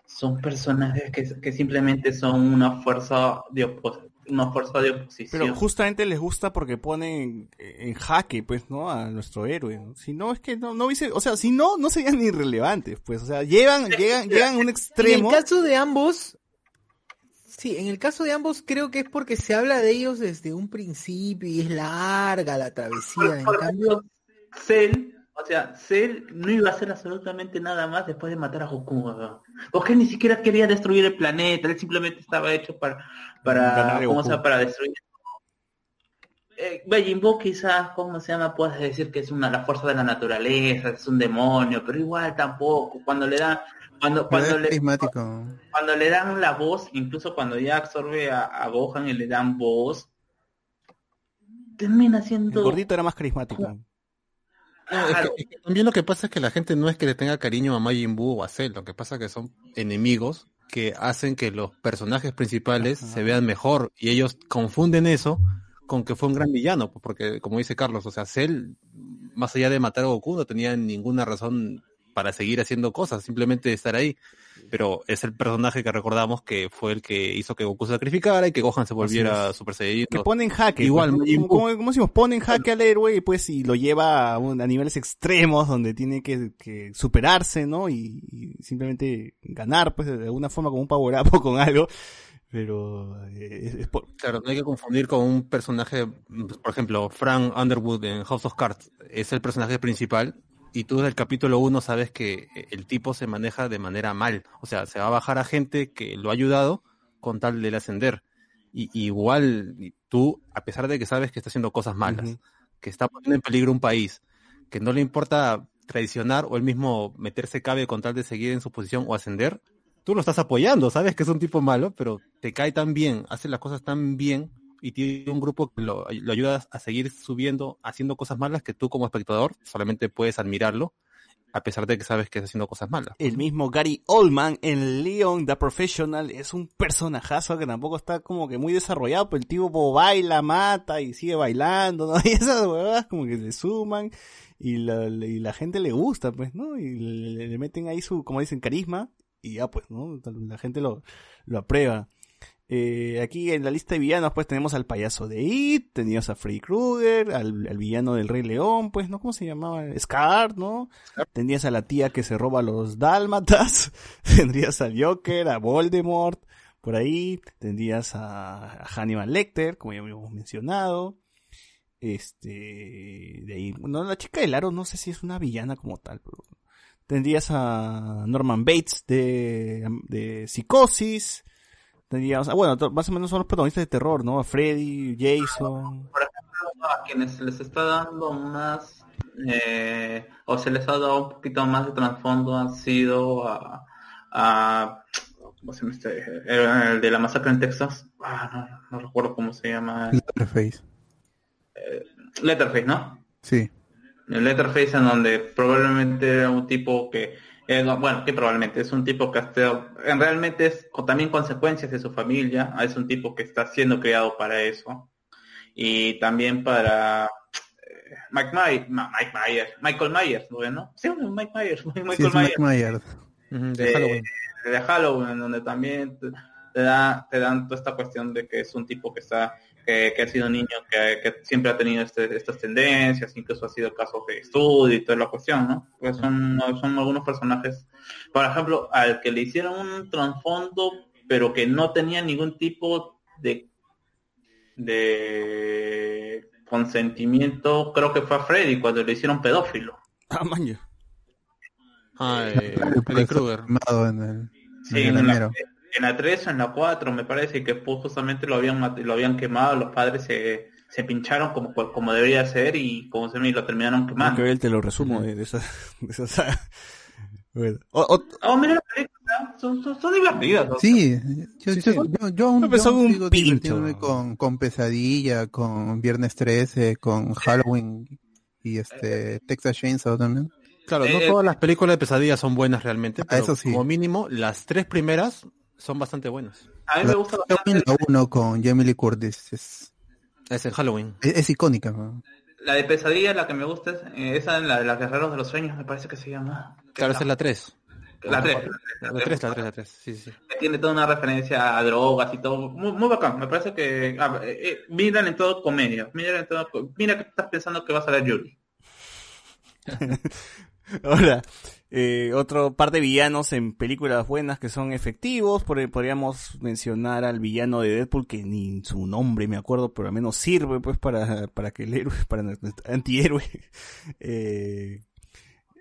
Son personajes que, que simplemente son una fuerza de opo- de oposición. Pero justamente les gusta porque ponen en jaque, pues, ¿no? A nuestro héroe. ¿no? Si no, es que no, no hubiese, o sea, si no, no serían irrelevantes, pues, o sea, llegan, llegan, llegan a un En extremo. el caso de ambos, sí, en el caso de ambos creo que es porque se habla de ellos desde un principio y es larga la travesía. En cambio, Cell, o sea, Cell no iba a hacer absolutamente nada más después de matar a Goku. Porque él ni siquiera quería destruir el planeta, él simplemente estaba hecho para, para, ¿cómo se llama? Para destruir. Eh, quizás, ¿cómo se llama? Puedes decir que es una la fuerza de la naturaleza, es un demonio, pero igual tampoco. Cuando le dan, cuando, cuando le, cuando le dan la voz, incluso cuando ya absorbe a, a Gohan y le dan voz, termina El siendo gordito era más carismático. Es que- es que también lo que pasa es que la gente no es que le tenga cariño a Majin Buu o a Cell, lo que pasa es que son enemigos que hacen que los personajes principales se vean mejor y ellos confunden eso con que fue un gran villano, pues, porque como dice Carlos, o sea, Cell, más allá de matar a Goku, no tenía ninguna razón para seguir haciendo cosas, simplemente estar ahí. Pero es el personaje que recordamos que fue el que hizo que Goku se sacrificara y que Gohan se volviera. Super Saiyajin. Que pone en jaque. Igual, pues, ¿no? Como, decimos, pone en jaque al héroe y pues y lo lleva a, un- a niveles extremos donde tiene que, que superarse, ¿no? Y, y simplemente ganar, pues de alguna forma como un power up o con algo. Pero eh, es, es por- Claro, no hay que confundir con un personaje, por ejemplo, Frank Underwood en House of Cards es el personaje principal y tú desde el capítulo 1 sabes que el tipo se maneja de manera mal, o sea, se va a bajar a gente que lo ha ayudado con tal de él ascender. Y igual tú, a pesar de que sabes que está haciendo cosas malas, que está poniendo en peligro un país, que no le importa traicionar o él mismo meterse cabe con tal de seguir en su posición o ascender, tú lo estás apoyando, sabes que es un tipo malo, pero te cae tan bien, hace las cosas tan bien y tiene un grupo que lo, ayuda a seguir subiendo, haciendo cosas malas que tú como espectador solamente puedes admirarlo, a pesar de que sabes que está haciendo cosas malas. el mismo Gary Oldman en Leon the Professional es un personajazo que tampoco está como que muy desarrollado, pero el tipo baila, mata y sigue bailando, ¿no? Y esas huevadas como que le suman y la, gente le gusta, pues, ¿no? Y le, meten ahí su, como dicen, carisma y ya, pues, ¿no? La gente lo aprueba. Eh, aquí en la lista de villanos, pues tenemos al payaso de It, teníamos a Freddy Krueger, al, al villano del Rey León, pues, ¿no? ¿Cómo se llamaba? Scar, ¿no? Tendrías a la tía que se roba los dálmatas, tendrías al Joker, a Voldemort, por ahí, tendrías a, a Hannibal Lecter, como ya habíamos mencionado. Este, de ahí, no, la chica del aro no sé si es una villana como tal, pero tendrías a Norman Bates de, de Psicosis, tendríamos, ah, bueno, más o menos son los protagonistas de terror, ¿no? A Freddy, Jason, por ejemplo, a quienes se les está dando más, eh, o se les ha dado un poquito más de trasfondo han sido a, a ¿cómo se llama este? El, el de la masacre en Texas, ah, no, no recuerdo cómo se llama, Letterface. Letterface, ¿no? Sí. El Letterface en donde probablemente era un tipo que, eh, no, bueno, que probablemente es un tipo que hasta, en realmente es con también consecuencias de su familia, es un tipo que está siendo creado para eso y también para, Mike Myers, Mike Myers, Michael Myers, ¿no? Sí, Mike Myers, Michael Sí, es Myers. Mike Myers. de de Halloween. de Halloween, donde también te da, te dan toda esta cuestión de que es un tipo que está, que, que ha sido niño, que, que siempre ha tenido este- estas tendencias, incluso ha sido casos de estudio y toda la cuestión, ¿no? Pues son, son algunos personajes, por ejemplo, al que le hicieron un trasfondo, pero que no tenía ningún tipo de de consentimiento, creo que fue a Freddy cuando le hicieron pedófilo. Ah, maño. Ah, El Freddy profesor Krueger. quemado en el, Sí, en el en la. En la 3 o en la 4 me parece que pues, justamente lo habían lo habían quemado, los padres se, se pincharon como como debería ser y como se me lo terminaron quemando. que él te lo resumo de, de esa, de esa saga. Bueno. O- o- Oh, mira la película, son, son, son divertidas. ¿no? Sí, yo, yo, yo, yo aún, yo aún un sigo pincho. con, con Pesadilla, con Viernes 13, con Halloween y este Texas Chainsaw también. Claro, no Eh, todas las películas de pesadilla son buenas realmente, pero eso sí. como mínimo las tres primeras son bastante buenas. A mí me gusta Halloween, bastante la 1 con Jamie Lee Curtis es, Es en Halloween. es, es icónica. ¿no? la de pesadilla, la que me gusta es eh, esa la de los guerreros de los sueños, me parece que se llama. Claro, esa es la 3. La 3. La 3, la 3, la 3. Sí, sí. que tiene toda una referencia a drogas y todo, muy, muy bacán, me parece que ah, eh, eh, miran en todo comedia, miran en todo, mira que estás pensando que vas a ver Julie. Ahora, eh, otro par de villanos en películas buenas que son efectivos. Podríamos mencionar al villano de Deadpool, que ni su nombre me acuerdo, pero al menos sirve pues para, para que el héroe, para nuestro antihéroe, eh,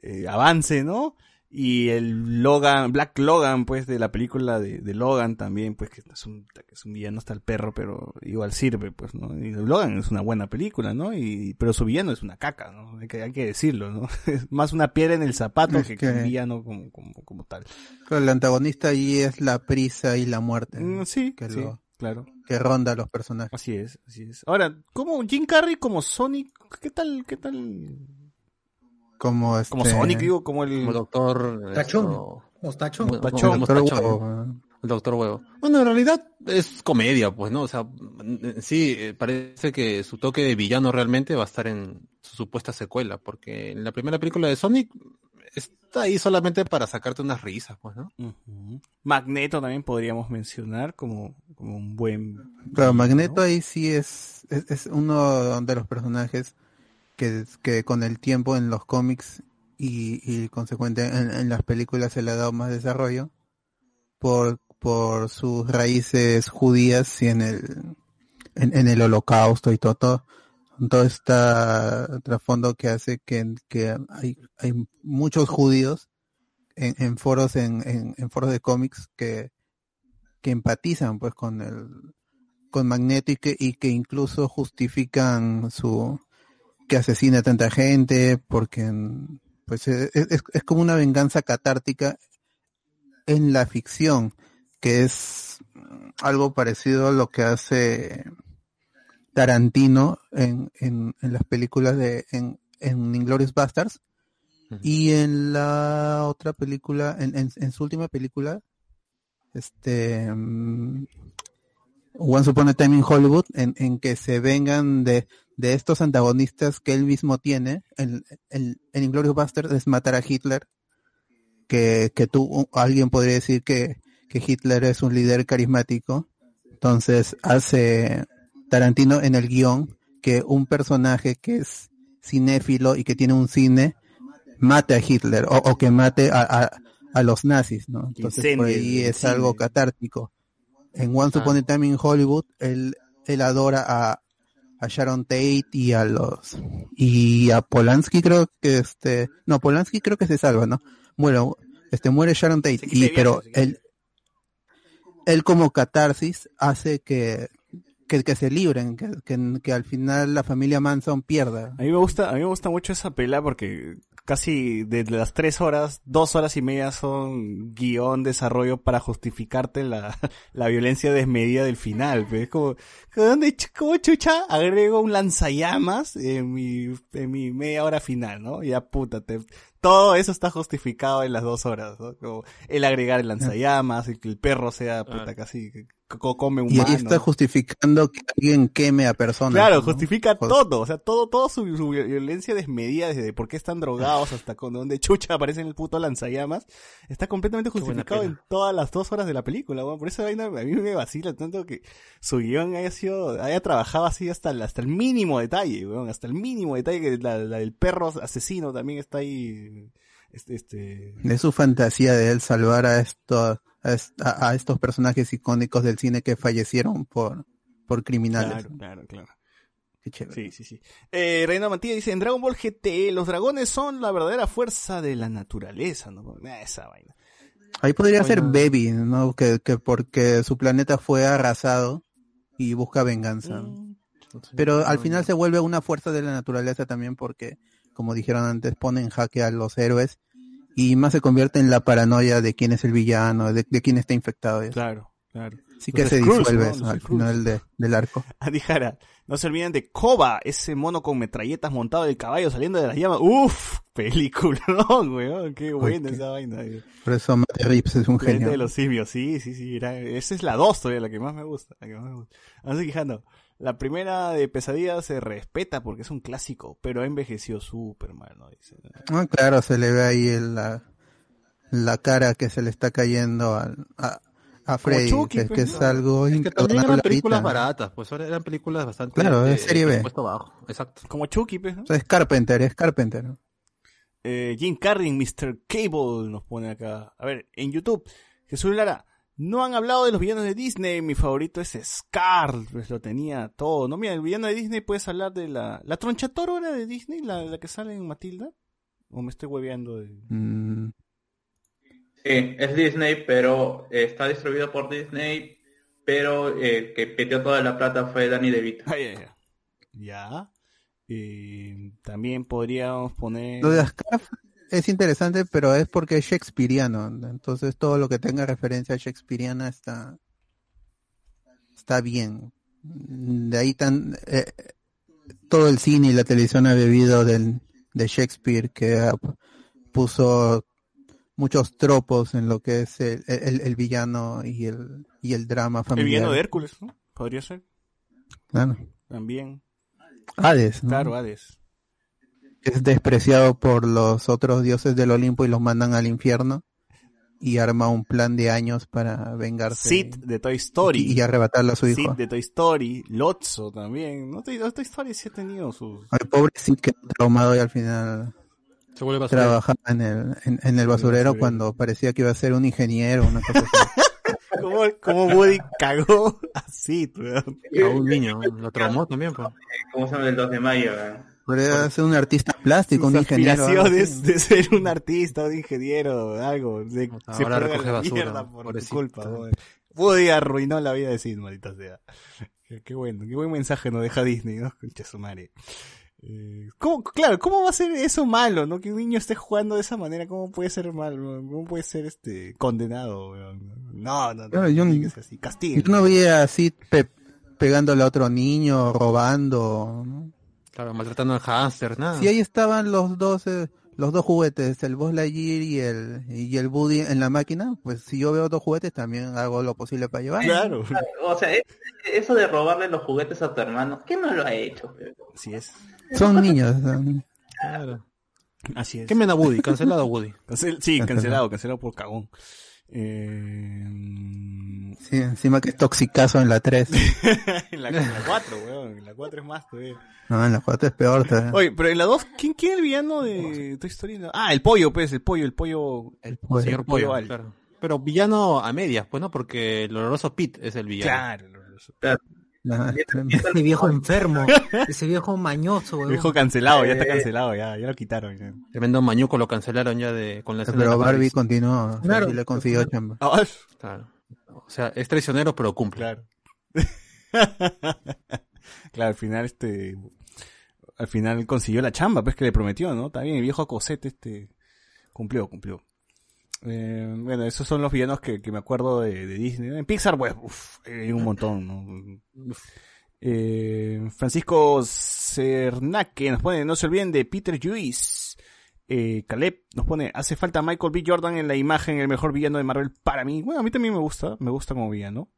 eh, avance, ¿no? Y el Logan, Black Logan, pues, de la película de, de Logan también, pues, que es un, que es un villano hasta el perro, pero igual sirve, pues, ¿no? Y Logan es una buena película, ¿no? Y, pero su villano es una caca, ¿no? Hay que, hay que decirlo, ¿no? Es más una piedra en el zapato Es que, que- un villano como, como, como tal. Claro, el antagonista ahí es la prisa y la muerte. ¿no? Mm, sí, que, sí, lo- claro. que ronda a los personajes. Así es, así es. Ahora, ¿cómo Jim Carrey como Sonic? ¿Qué tal, qué tal? Como, este, Como Sonic, digo, como el... Como doctor... Tachón. esto- Mostachón. como- Tachón. como Doctor Tachón. Huevo, El Doctor Huevo. Bueno, en realidad es comedia, pues, ¿no? O sea, sí, eh, parece que su toque de villano realmente va a estar en su supuesta secuela, porque en la primera película de Sonic está ahí solamente para sacarte unas risas, pues, ¿no? Magneto también podríamos mencionar como, como un buen... Claro, Magneto ¿no? ahí sí es, es, es uno de los personajes que, con el tiempo en los cómics y, y consecuente en, las películas se le ha dado más desarrollo por, por sus raíces judías y en el, en, el holocausto y todo, todo, todo este trasfondo que hace que, que hay, hay muchos judíos en, en foros en, en, foros de cómics que, que empatizan pues con el con que, y que incluso justifican su que asesina a tanta gente porque pues es, es, es como una venganza catártica en la ficción que es mm, algo parecido a lo que hace Tarantino en, en, en las películas de en, en Inglourious Basterds. Y en la otra película en, en, en su última película este mm, Once Upon a Time in Hollywood, en, en que se vengan de, de estos antagonistas que él mismo tiene. El, el, el Inglourious Bastard es matar a Hitler, que, que tú, alguien podría decir que, que Hitler es un líder carismático. Entonces hace Tarantino en el guion que un personaje que es cinéfilo y que tiene un cine mate a Hitler o, o que mate a, a, a los nazis, ¿no? Entonces por ahí es algo catártico. En Once Upon a Time in Hollywood, él, él adora a, a Sharon Tate y a los y a Polanski creo que este no Polanski creo que se salva no bueno este muere Sharon Tate y pero él él como catarsis hace que que, que se libren que, que, que al final la familia Manson pierda. A mí me gusta, a mí me gusta mucho esa pelea porque casi de las tres horas, dos horas y media son guion, desarrollo para justificarte la, la violencia desmedida del final. pues. Es como, ¿dónde, cómo chucha agrego un lanzallamas en mi, en mi media hora final, no? Ya puta, te- todo eso está justificado en las dos horas, ¿no? Como el agregar el lanzallamas, y que el perro sea puta casi Y ahí está justificando que alguien queme a personas. Claro, ¿no? justifica Joder. todo, o sea, todo, todo su, su violencia desmedida, desde por qué están drogados hasta con donde chucha aparece en el puto lanzallamas, está completamente justificado en todas las dos horas de la película, weón. por esa vaina a mí me vacila tanto que su guion haya sido, haya trabajado así hasta el, hasta el mínimo detalle, weón, hasta el mínimo detalle que la, la del perro asesino también está ahí, este, este, Es su fantasía de él salvar a estos, a, est- a- a estos personajes icónicos del cine que fallecieron por, por criminales. claro, claro, claro. Qué chévere. Sí, sí, sí. Eh, Reina Mantilla dice, en Dragon Ball GT, los dragones son la verdadera fuerza de la naturaleza, ¿no? Esa vaina. Ahí podría ser. Baby, ¿no? Que, que porque su planeta fue arrasado y busca venganza. Mm. Pero al final se vuelve una fuerza de la naturaleza también porque, como dijeron antes, pone en jaque a los héroes y más se convierte en la paranoia de quién es el villano, de, de quién está infectado. Claro, claro. Así que Los se disuelve ¿no? eso al final de- del arco. Dijara, no se olviden de Koba, ese mono con metralletas montado del caballo saliendo de las llamas. Uf, peliculón, weón, qué buena esa vaina. eh. Por eso Matt Reeves es un genio. de los simios, sí, sí, sí. era- esa es la 2 todavía, la que más me gusta. La que más me gusta. La primera de Pesadilla se respeta porque es un clásico, pero ha envejecido súper mal, ¿no? Dice. Ah, claro, se le ve ahí el- la, la cara que se le está cayendo al- a, a Freddy, Chucky, que, pues, que es ¿no? algo Es que también eran películas baratas, pues ahora eran películas bastante Claro, de- es serie B. bajo, exacto. Como Chucky, pues, ¿no? O sea, es Carpenter, es Carpenter. ¿no? Eh, Jim Carrey, Mr. Cable, nos pone acá. A ver, en YouTube, Jesús Lara, no han hablado de los villanos de Disney, mi favorito es Scar, pues lo tenía todo. No, mira, el villano de Disney puedes hablar de la... ¿La tronchatoro era de Disney, la, la que sale en Matilda? ¿O me estoy hueveando de...? Mm, Sí, es Disney, pero eh, está distribuido por Disney, pero eh, que pidió toda la plata fue Danny DeVito. Ah, ya, ya. Ya. Eh, también podríamos poner... Lo de Scarf es interesante, pero es porque es shakespeariano. Entonces todo lo que tenga referencia a shakespeariana está, está bien. De ahí tan, eh, todo el cine y la televisión ha bebido del, de Shakespeare que ha- puso muchos tropos en lo que es el, el- el villano y el, y el drama el familiar. villano de Hércules, ¿no? Podría ser. Claro. También. Hades, ¿no? Claro, Hades. Es despreciado por los otros dioses del Olimpo y los mandan al infierno y arma un plan de años para vengarse Sid de Toy Story. y, y arrebatarle a su hijo. Sid de Toy Story, Lotso también. No, Toy, Toy Story sí ha tenido sus... Al pobre Sid quedó traumado y al final Se vuelve basurero. trabajaba en el, en, en el basurero cuando parecía que iba a ser un ingeniero, una cosa así. ¿Cómo, cómo Woody cagó a Sid, weón? A un niño, lo traumó también, pues. ¿Cómo se llama el 2 de mayo? eh? Podría ser un artista plástico, un ingeniero. algo así. aspiraciones de ser un artista, un ingeniero, algo. Se, Ahora se recoge la basura, mierda por tu pobrecito. culpa. Woody arruinó la vida de Sid, maldita sea. Qué, qué bueno, qué buen mensaje nos deja Disney, ¿no? Concha su madre. Eh, ¿cómo, claro, ¿cómo va a ser eso malo, no? Que un niño esté jugando de esa manera, ¿cómo puede ser malo? ¿Cómo puede ser este condenado? No, no, no, Claro, yo, que ser así. Castiguen. yo no veía a Sid pe- pegándole a otro niño, robando. ¿no? Claro, maltratando al hámster, nada. Sí, ahí estaban los dos, eh, los dos juguetes, el Buzz Lightyear y el, y el Woody en la máquina. Pues si yo veo dos juguetes, también hago lo posible para llevar. Claro, O sea, es- eso de robarle los juguetes a tu hermano, ¿quién no lo ha hecho? así es. Son niños. son- Claro. Así es. ¿Qué mena Woody? Cancelado Woody. Cancel- sí, cancelado, cancelado por cagón. Eh, Sí, encima que es toxicazo en la 3. en la, en la 4, weón. En la 4 es más todavía. No, en la 4 es peor. todavía. Oye, pero en la 2, ¿quién, quién es el villano de Toy Story? Ah, el pollo, pues, el pollo, el pollo. El señor pollo Pollo, claro. Pero villano a medias, pues, ¿no? Porque el oloroso Pete es el villano. Claro. Ese viejo enfermo, ese viejo mañoso, El weón. viejo cancelado, ya está cancelado, ya, ya lo quitaron. ya. Tremendo mañuco lo cancelaron ya de con la Pero la Barbie continuó. Claro. sí le consiguió chamba. Claro. O sea, es traicionero, pero cumple. claro. claro, al final este al final consiguió la chamba, pues que le prometió, ¿no? También el viejo Cosette este cumplió, cumplió. Eh, bueno, esos son los villanos que, que me acuerdo de, de Disney. En Pixar, pues, uf, hay un montón, ¿no? Eh, Francisco Cernaque nos pone, no se olviden de Peter Lewis. Eh, Caleb nos pone, hace falta Michael B. Jordan en la imagen, el mejor villano de Marvel para mí. Bueno, a mí también me gusta, me gusta como villano.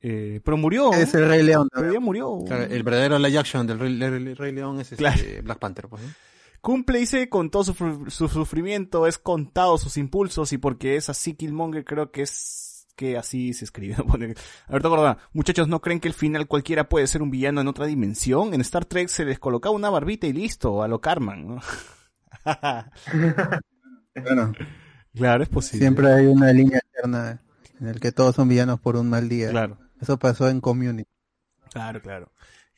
Eh, pero murió. Es el Rey León. Pero ya murió. Claro, el verdadero live action del Rey, Rey León es este Claro. Black Panther, pues, ¿no? Cumple, dice, con todo su, su sufrimiento, es contado sus impulsos y porque es así Killmonger, creo que es que así se escribe. Alberto Córdoba, muchachos, ¿no creen que al final cualquiera puede ser un villano en otra dimensión? En Star Trek se les colocaba una barbita y listo, a lo Carman, ¿no? Bueno, claro, es posible. siempre hay una línea alterna en el que todos son villanos por un mal día. Claro. Eso pasó en Community. Claro, claro.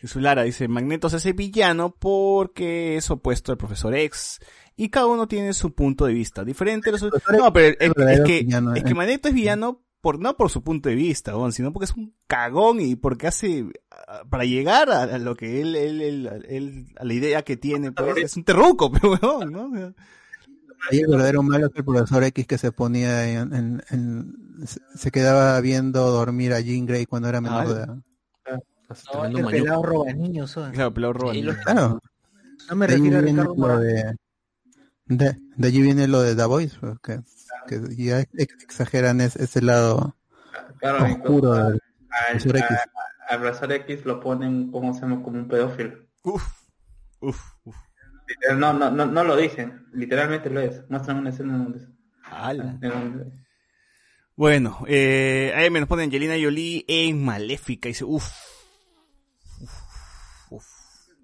Jesús Lara dice, Magneto se hace villano porque es opuesto al Profesor X. Y cada uno tiene su punto de vista diferente. a los- No, pero es, el es que, es que eh. Magneto es villano por no por su punto de vista, sino porque es un cagón y porque hace ah, para llegar a, lo que él, él, él, él- a la idea que tiene, pues, es un terruco, pero weón, ¿no? Ahí el verdadero malo es el profesor X que se ponía en, en- en- se- se quedaba viendo dormir a Jean Grey cuando era menor Ah, de edad. No, este pelado roba niños, son. Claro, pelado roba niños. Claro. No me refiero a Ricardo Morán. de, de, de allí viene lo de The Voice, pues, que, que ya ex- exageran es- ese lado Claro, oscuro al, profesor X. a- al profesor X lo ponen, ¿cómo se llama? Como un pedófilo. Uf, uf, uf. No, no, no, no lo dicen, literalmente lo es. Muestran una escena en donde... Ala. en donde- Bueno, eh, ahí me nos pone Angelina Jolie en Maléfica y dice, uff.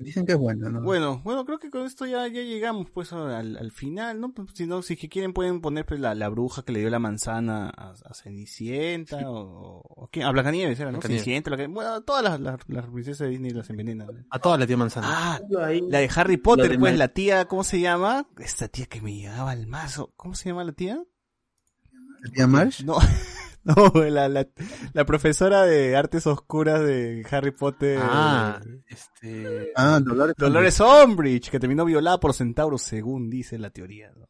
Dicen que es bueno, ¿no? Bueno, bueno, creo que con esto ya, ya llegamos pues al, al final, ¿no? Pues, Si no, si que quieren pueden poner pues, la, la bruja que le dio la manzana a, a Cenicienta o, o ¿quién? a Blancanieves era, ¿no? Blancanieves. Cenicienta, bueno, todas las, las, las princesas de Disney las envenenan. A todas les dio manzana. Ah, ahí- la de Harry Potter, pues la tía, ¿cómo se llama? Esta tía que me llegaba al mazo, ¿cómo se llama la tía? ¿La tía Marsh? No, no, la, la, la profesora de artes oscuras de Harry Potter. Ah, este... Ah, Dolores. Dolores Umbridge, que terminó violada por centauros, según dice la teoría. ¿no?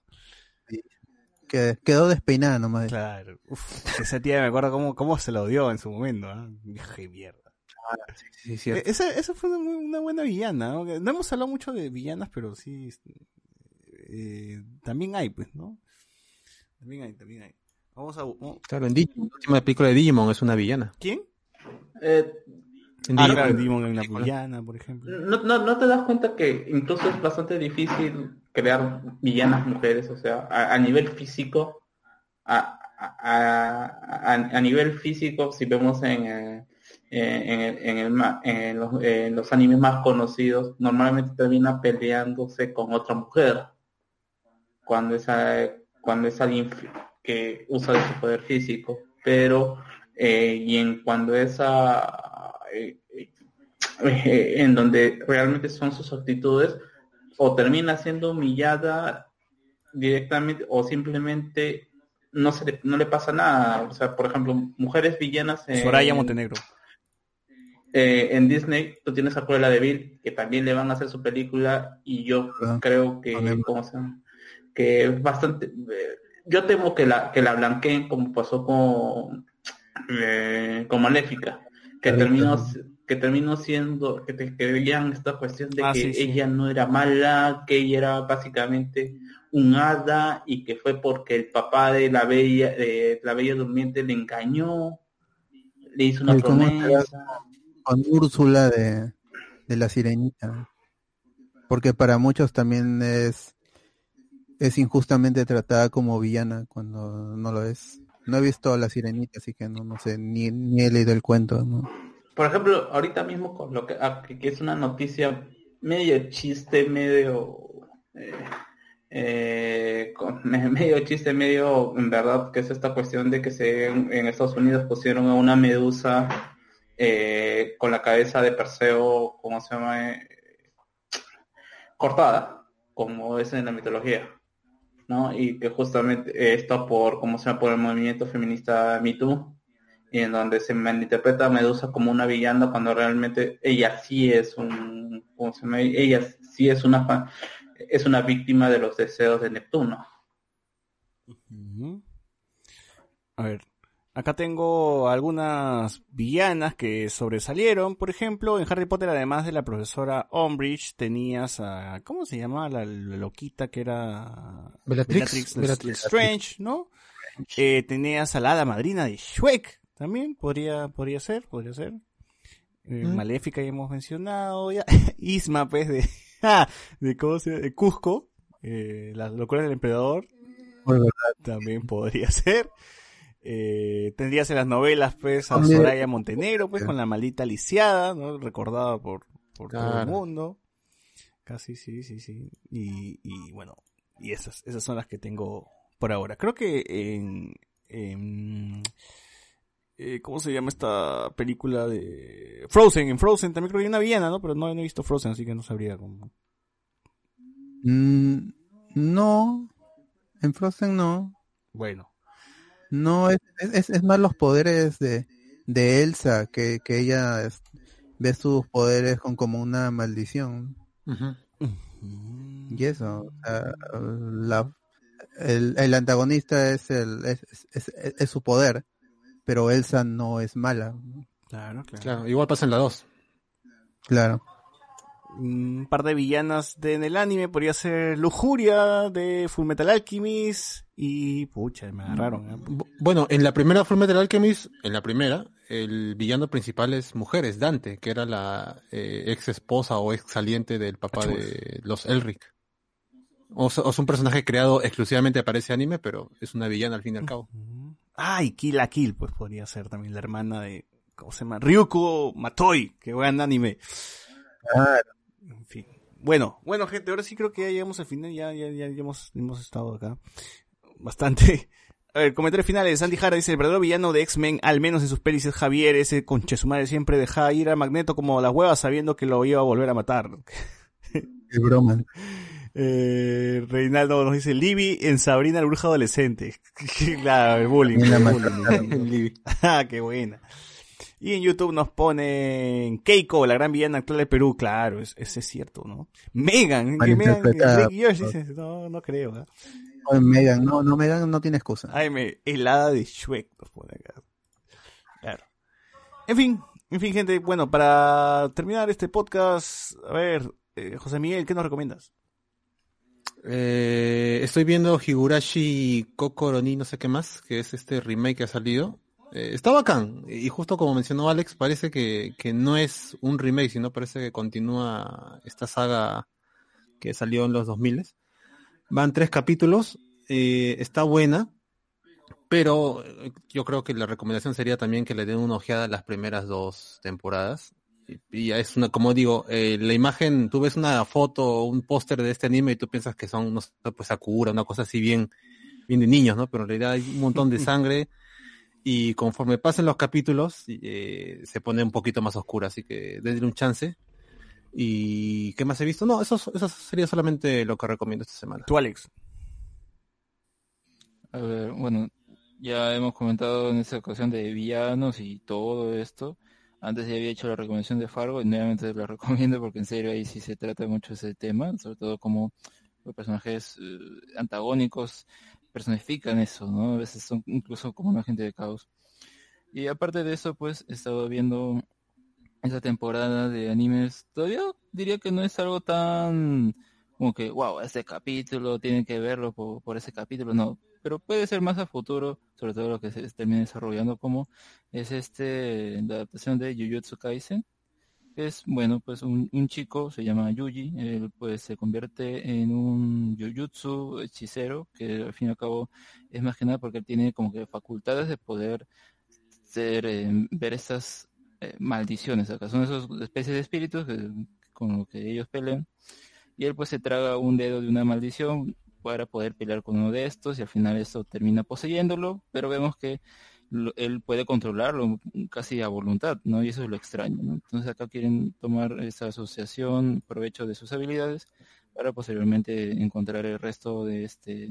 Que quedó despeinada nomás. Claro. Uf, esa tía me acuerdo cómo, cómo se lo dio en su momento. ¿ah? Vieja de mierda. Sí, cierto. E- Esa, esa fue una, buena villana. No hemos hablado mucho de villanas, pero sí. este, eh, también hay, pues, ¿no? También hay, también hay. Vamos a. vamos- Claro, en Digimon, la última película de Digimon es una villana. ¿Quién? Eh, En Ah, Digimon. claro, Digimon es una villana, por ejemplo. no, no, ¿No te das cuenta que incluso es bastante difícil crear villanas mujeres? O sea, a, a nivel físico, a, a, a, a nivel físico, si vemos en, eh, en, el- en, el ma- en los, en los animes más conocidos, normalmente termina peleándose con otra mujer. Cuando es, cuando es alguien que usa de su poder físico. Pero, eh, y en cuando es a, eh, eh, en donde realmente son sus actitudes, o termina siendo humillada directamente o simplemente no se le, no le pasa nada. O sea, por ejemplo, mujeres villanas en, Soraya Montenegro. eh, en Disney, tú tienes a Cruella de Vil, que también le van a hacer su película y yo Ah, creo que, también. ¿cómo se llama? que es bastante, eh, yo temo que la que la blanqueen como pasó con eh, con Maléfica, que terminó que terminó siendo que, te- que veían esta cuestión de Ah, que sí, sí. ella no era mala, que ella era básicamente un hada y que fue porque el papá de la bella de la bella durmiente le engañó, le hizo una Ay, ¿cómo promesa. Con Úrsula de, de la Sirenita. Porque para muchos también es es injustamente tratada como villana cuando no lo es. No he visto a la Sirenita, así que no, no sé, ni, ni he leído el cuento. Por ejemplo, ahorita mismo con lo que, ah, que que es una noticia medio chiste, medio eh, eh, medio chiste, medio en verdad, que es esta cuestión de que se en, en Estados Unidos pusieron a una medusa eh, con la cabeza de Perseo, ¿cómo se llama? Eh, cortada, como es en la mitología. ¿No? Y que justamente esto por, ¿cómo se llama? Por el movimiento feminista Me Too, y en donde se malinterpreta a Medusa como una villana cuando realmente ella sí es un, ¿cómo se llama? Ella sí es una fa- es una víctima de los deseos de Neptuno. A ver, acá tengo algunas villanas que sobresalieron. Por ejemplo, en Harry Potter, además de la profesora Umbridge, tenías a... ¿Cómo se llama? La, la loquita que era... Bellatrix. Bellatrix Bellatrix. Strange, ¿no? Eh, tenías a la hada madrina de Shrek También podría, podría ser, podría ser. Eh, Mm. Maléfica ya hemos mencionado. Ya. Isma, pues, de, de, ¿cómo se llama? de Cusco. Eh, las locuras del emperador. Muy. También podría ser. Eh, tendrías en las novelas, pues, a Soraya Montenegro, pues, con la maldita lisiada, ¿no? Recordada por, por todo el mundo. Casi, sí, sí, sí. Y, y bueno, y esas, esas son las que tengo por ahora. Creo que en, en eh, ¿cómo se llama esta película de Frozen? En Frozen también creo que hay una villana, ¿no? Pero no, no he visto Frozen, así que no sabría cómo. Mm, no, en Frozen no. Bueno, No, es, es, es- más los poderes de, de Elsa, que, que ella es- ve sus poderes con como una maldición. Y eso, o sea, la, el, el antagonista es, el, es, es, es- es su poder, pero Elsa no es mala. claro, claro. Claro, igual pasa en la 2. Claro. Un par de villanas de, en el anime podría ser Lujuria de Fullmetal Alchemist y pucha, me agarraron. ¿eh? Bu- Bueno, en la primera Fullmetal Alchemist, en la primera, el villano principal es mujer, es Dante, que era la eh, ex esposa o ex saliente del papá de los Elric. O, es un personaje creado exclusivamente para ese anime, pero es una villana al fin y al cabo. Ah, y Kill la Kill, pues podría ser también la hermana de, ¿cómo se llama? Ryuko Matoi, que buen anime. Claro. En fin. Bueno, bueno, gente, ahora sí creo que ya llegamos al final, ya, ya, ya, ya hemos, hemos estado acá. Bastante. A ver, comentarios finales. Sandy Jara dice, el verdadero villano de X-Men, al menos en sus pelis, es Javier, ese conche su madre siempre dejaba ir a Magneto como las huevas sabiendo que lo iba a volver a matar. Qué broma. Eh, Reinaldo nos dice, Libby en Sabrina la bruja adolescente. claro, el bullying. El bullying. ah, qué buena. Y en YouTube nos ponen Keiko, la gran villana actual de Perú. Claro, es- ese es cierto, ¿no? Megan, que Megan, Malinterpretada. Rick Josh dice, no, no creo. ¿ah? No, Megan, no, no, Megan no tiene excusa. Ay, me, helada de Shrek nos pone acá. Claro. En fin, en fin, gente, bueno, para terminar este podcast, a ver, eh, José Miguel, ¿qué nos recomiendas? Eh, estoy viendo Higurashi Kokoro ni no sé qué más, que es este remake que ha salido. Eh, está bacán. Y justo como mencionó Alex, parece que, que no es un remake, sino parece que continúa esta saga que salió en los 2000. Van tres capítulos. eh, está buena. Pero eh, yo creo que la recomendación sería también que le den una ojeada a las primeras dos temporadas. Y- Y ya es una, como digo, eh, la imagen, tú ves una foto o un póster de este anime y tú piensas que son, no sé, pues Sakura, una cosa así bien, bien de niños, ¿no? Pero en realidad hay un montón de sangre y conforme pasen los capítulos eh, se pone un poquito más oscura, así que denle un chance. ¿Y qué más he visto? No, eso, eso sería solamente lo que recomiendo esta semana. Tú, Alex. A ver, bueno, ya hemos comentado en esta ocasión de villanos y todo esto. Antes ya había hecho la recomendación de Fargo y nuevamente la recomiendo porque en serio ahí sí se trata mucho ese tema, sobre todo como los personajes eh, antagónicos personifican eso, ¿no? A veces son incluso como un agente de caos. Y aparte de eso, pues he estado viendo esa temporada de animes. Todavía diría que no es algo tan como que, wow, este capítulo tienen que verlo por, ese capítulo, no. Pero puede ser más a futuro, sobre todo lo que se termine desarrollando como es este, la adaptación de Jujutsu Kaisen. Es, bueno, pues un, chico, se llama Yuji, él pues se convierte en un Jujutsu hechicero, que al fin y al cabo es más que nada porque él tiene como que facultades de poder eh, ver estas eh, maldiciones acá. Son esas especies de espíritus que- con los que ellos pelean. Y él pues se traga un dedo de una maldición para poder pelear con uno de estos y al final esto termina poseyéndolo, pero vemos que él puede controlarlo casi a voluntad, ¿no? Y eso es lo extraño, ¿no? Entonces acá quieren tomar esa asociación, provecho de sus habilidades para posteriormente encontrar el resto de este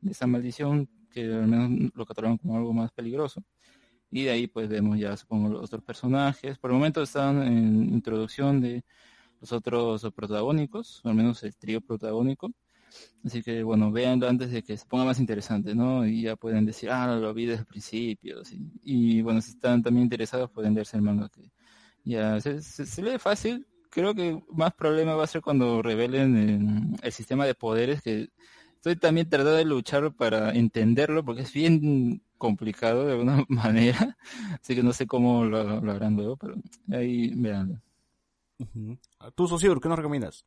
de esa maldición que al menos lo catalogan como algo más peligroso. Y de ahí pues vemos ya supongo los otros personajes. Por el momento están en introducción de los otros protagónicos, o al menos el trío protagónico. Así que bueno, véanlo antes de que se ponga más interesante, ¿no? Y ya pueden decir, ah, lo vi desde el principio. ¿sí? Y bueno, si están también interesados pueden leerse el manga que ya se, se- lee fácil. Creo que más problema va a ser cuando revelen el sistema de poderes que estoy también tratando de luchar para entenderlo porque es bien complicado de alguna manera, así que no sé cómo lo, lo harán luego, pero ahí vean. Ujú. Tú, socio, ¿qué nos recomiendas?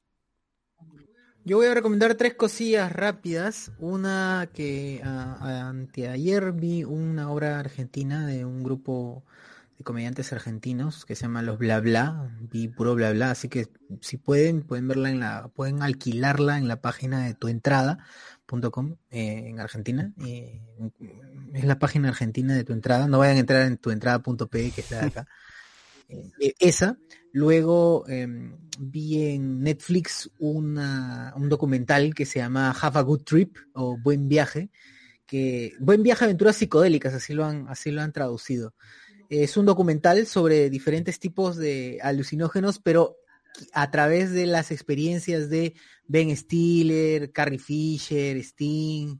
Yo voy a recomendar tres cosillas rápidas. Una que ah, anteayer vi una obra argentina de un grupo de comediantes argentinos que se llama Los Bla Bla. Vi puro Bla Bla, así que si pueden, pueden verla en la, pueden alquilarla en la página de tuentrada.com eh, en Argentina. Eh, es la página argentina de tu entrada. No vayan a entrar en tuentrada.pe, que está de acá. Eh, esa. Luego eh, vi en Netflix un documental que se llama Have a Good Trip o Buen Viaje, que Buen Viaje Aventuras Psicodélicas, así lo han, así lo han traducido. Es un documental sobre diferentes tipos de alucinógenos, pero a través de las experiencias de Ben Stiller, Carrie Fisher, Sting,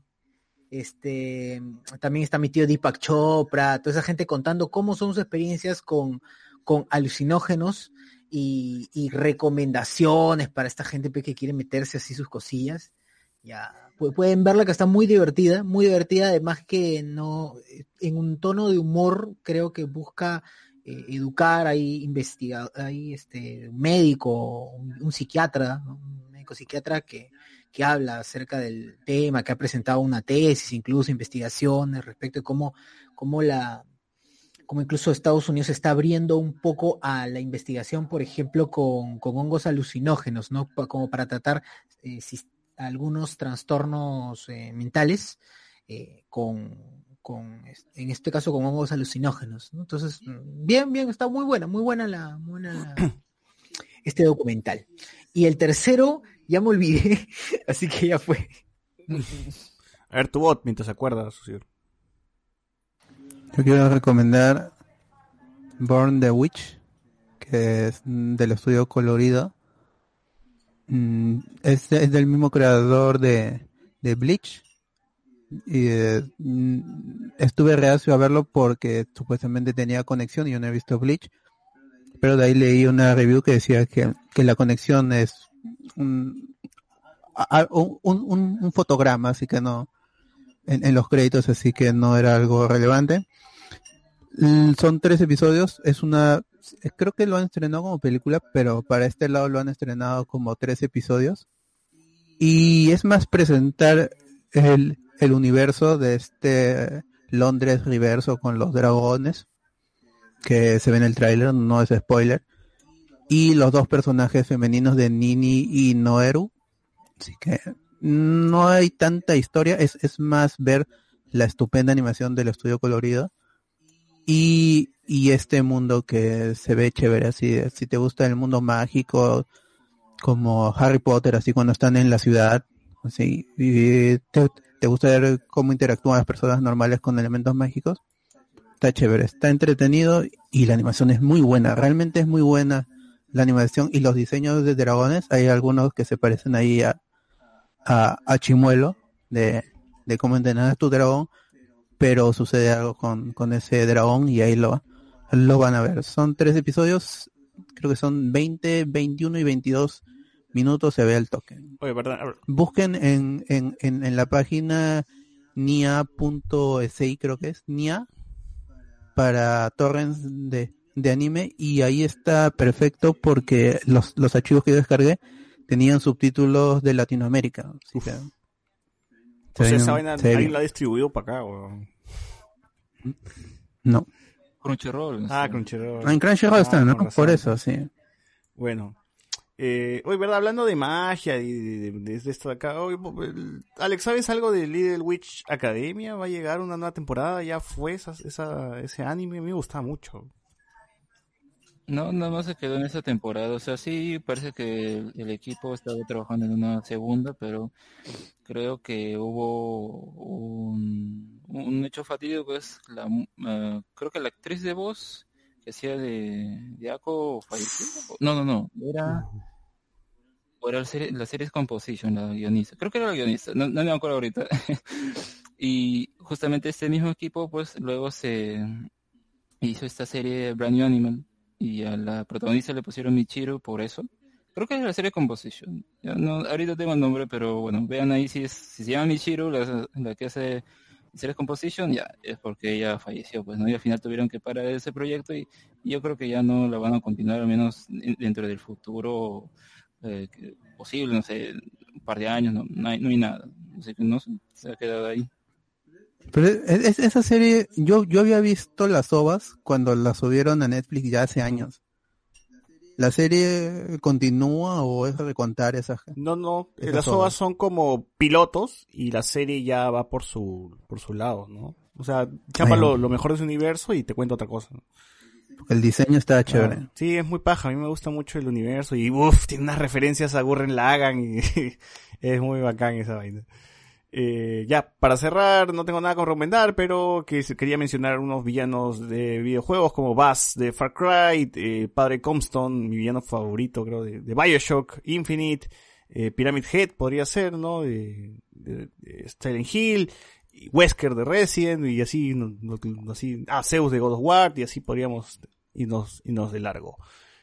este, también está mi tío Deepak Chopra, toda esa gente contando cómo son sus experiencias con, con alucinógenos y, y recomendaciones para esta gente pues, que quiere meterse así sus cosillas. Ya pu- pueden verla que está muy divertida, muy divertida, además que no, eh, en un tono de humor creo que busca eh, educar, hay investiga, hay este médico, un, psiquiatra, un médico psiquiatra que, que habla acerca del tema, que ha presentado una tesis, incluso investigaciones respecto de cómo, cómo la, como incluso Estados Unidos está abriendo un poco a la investigación, por ejemplo, con, con hongos alucinógenos, ¿no? Como para tratar eh, algunos trastornos eh, mentales eh, con, con, en este caso, con hongos alucinógenos. ¿no? Entonces, mm, bien, bien, está muy buena, muy buena la, buena la- este documental. Y el tercero, ya me olvidé, así que ya fue. A ver, tu bot, mientras se acuerdas, socio. Yo quiero recomendar Born the Witch, que es del estudio colorido. Mm, Es, es del mismo creador de, de Bleach. Y eh, mm, estuve reacio a verlo porque supuestamente tenía conexión y yo no he visto Bleach. Pero de ahí leí una review que decía que, que la conexión es un, un, un- un fotograma, así que no, en los créditos, así que no era algo relevante. Son tres episodios, es una, eh, creo que lo han estrenado como película, pero para este lado lo han estrenado como tres episodios. Y es más presentar el, el universo de este Londres reverso con los dragones, que se ve en el tráiler, no es spoiler. Y los dos personajes femeninos de Nini y Noeru. Así que no hay tanta historia, es, es más ver la estupenda animación del estudio colorido y, y este mundo que se ve chévere, así, si te gusta el mundo mágico, como Harry Potter, así cuando están en la ciudad, así, y te, te gusta ver cómo interactúan las personas normales con elementos mágicos, está chévere, está entretenido y la animación es muy buena, realmente es muy buena la animación y los diseños de dragones, hay algunos que se parecen ahí a, a, Chimuelo, de, de cómo entrenar a tu dragón, pero sucede algo con, con ese dragón y ahí lo, lo van a ver. Son tres episodios, creo que son 20, 21 y 22 minutos, se ve el toque. Oye, perdón. Busquen en, en, en, en la página nia.si creo que es, nia, para torrents de, de anime y ahí está perfecto porque los, los archivos que yo descargué tenían subtítulos de Latinoamérica. Así que, Se esa vaina se ve alguien la ha distribuido para acá, weón. No. Crunchyroll. Ah, sí. Crunchyroll. En Crunchyroll Ah, está, ¿no? Por eso, sí. Bueno. Eh, oye, ¿verdad? Hablando de magia y de, de- de- de esto de acá. Alex, ¿sabes algo de Little Witch Academia? ¿Va a llegar una nueva temporada? ¿Ya fue esa, esa- ese anime? A mí me gustaba mucho. No, nada más se quedó en esa temporada. O sea, sí parece que el, equipo estaba trabajando en una segunda, pero creo que hubo un, un hecho fatídico, es la, ah, creo que la actriz de voz que hacía de, Ako falleció. No, no, no, era, era la serie, la serie Composition, la guionista. Creo que era la guionista, no, no me acuerdo ahorita. y justamente este mismo equipo, pues luego se hizo esta serie Brand New Animal y a la protagonista le pusieron Michiru por eso. Creo que es la serie Composition. Ya no, ahorita tengo el nombre, pero bueno, vean ahí si, es, si se llama Michiru, la, la que hace Series Composition ya es porque ella falleció, pues no y al final tuvieron que parar ese proyecto y, yo creo que ya no la van a continuar al menos en- dentro del futuro eh, posible, no sé, un par de años, no, no hay, no hay nada, así que no se ha quedado ahí. Pero es- es- esa serie, yo, yo había visto las ovas cuando la subieron a Netflix ya hace años. ¿La serie continúa o es de contar esa gente? No, no, eh, Esas las ovas. son como pilotos y la serie ya va por su, por su lado, ¿no? O sea, chapa lo, lo mejor de su universo y te cuenta otra cosa. El diseño está chévere. Ah, sí, es muy paja, a mí me gusta mucho el universo y uff, tiene unas referencias a Gurren Lagann y es muy bacán esa vaina. Eh, ya, para cerrar, no tengo nada que recomendar, pero que quería mencionar unos villanos de videojuegos como Bass de Far Cry, eh, Padre Comstone, mi villano favorito creo de, Bioshock, Infinite, eh, Pyramid Head podría ser, ¿no? De, Silent Hill, Wesker de Resident y así, así, ah, Zeus de God of War y así podríamos irnos, irnos de largo.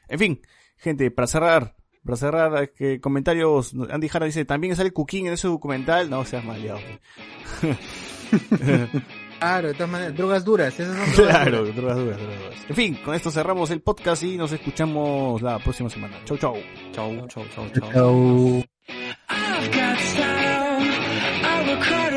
En fin, gente, para cerrar, para cerrar, eh, que comentarios, Andy Jara dice, también sale Cooking en ese documental, no seas maleado. Claro, de todas maneras, drogas duras, esas son drogas claro, duras. drogas duras, drogas duras. En fin, con esto cerramos el podcast y nos escuchamos la próxima semana. Chau, chau. Chau, chau, chau, Chau. Style.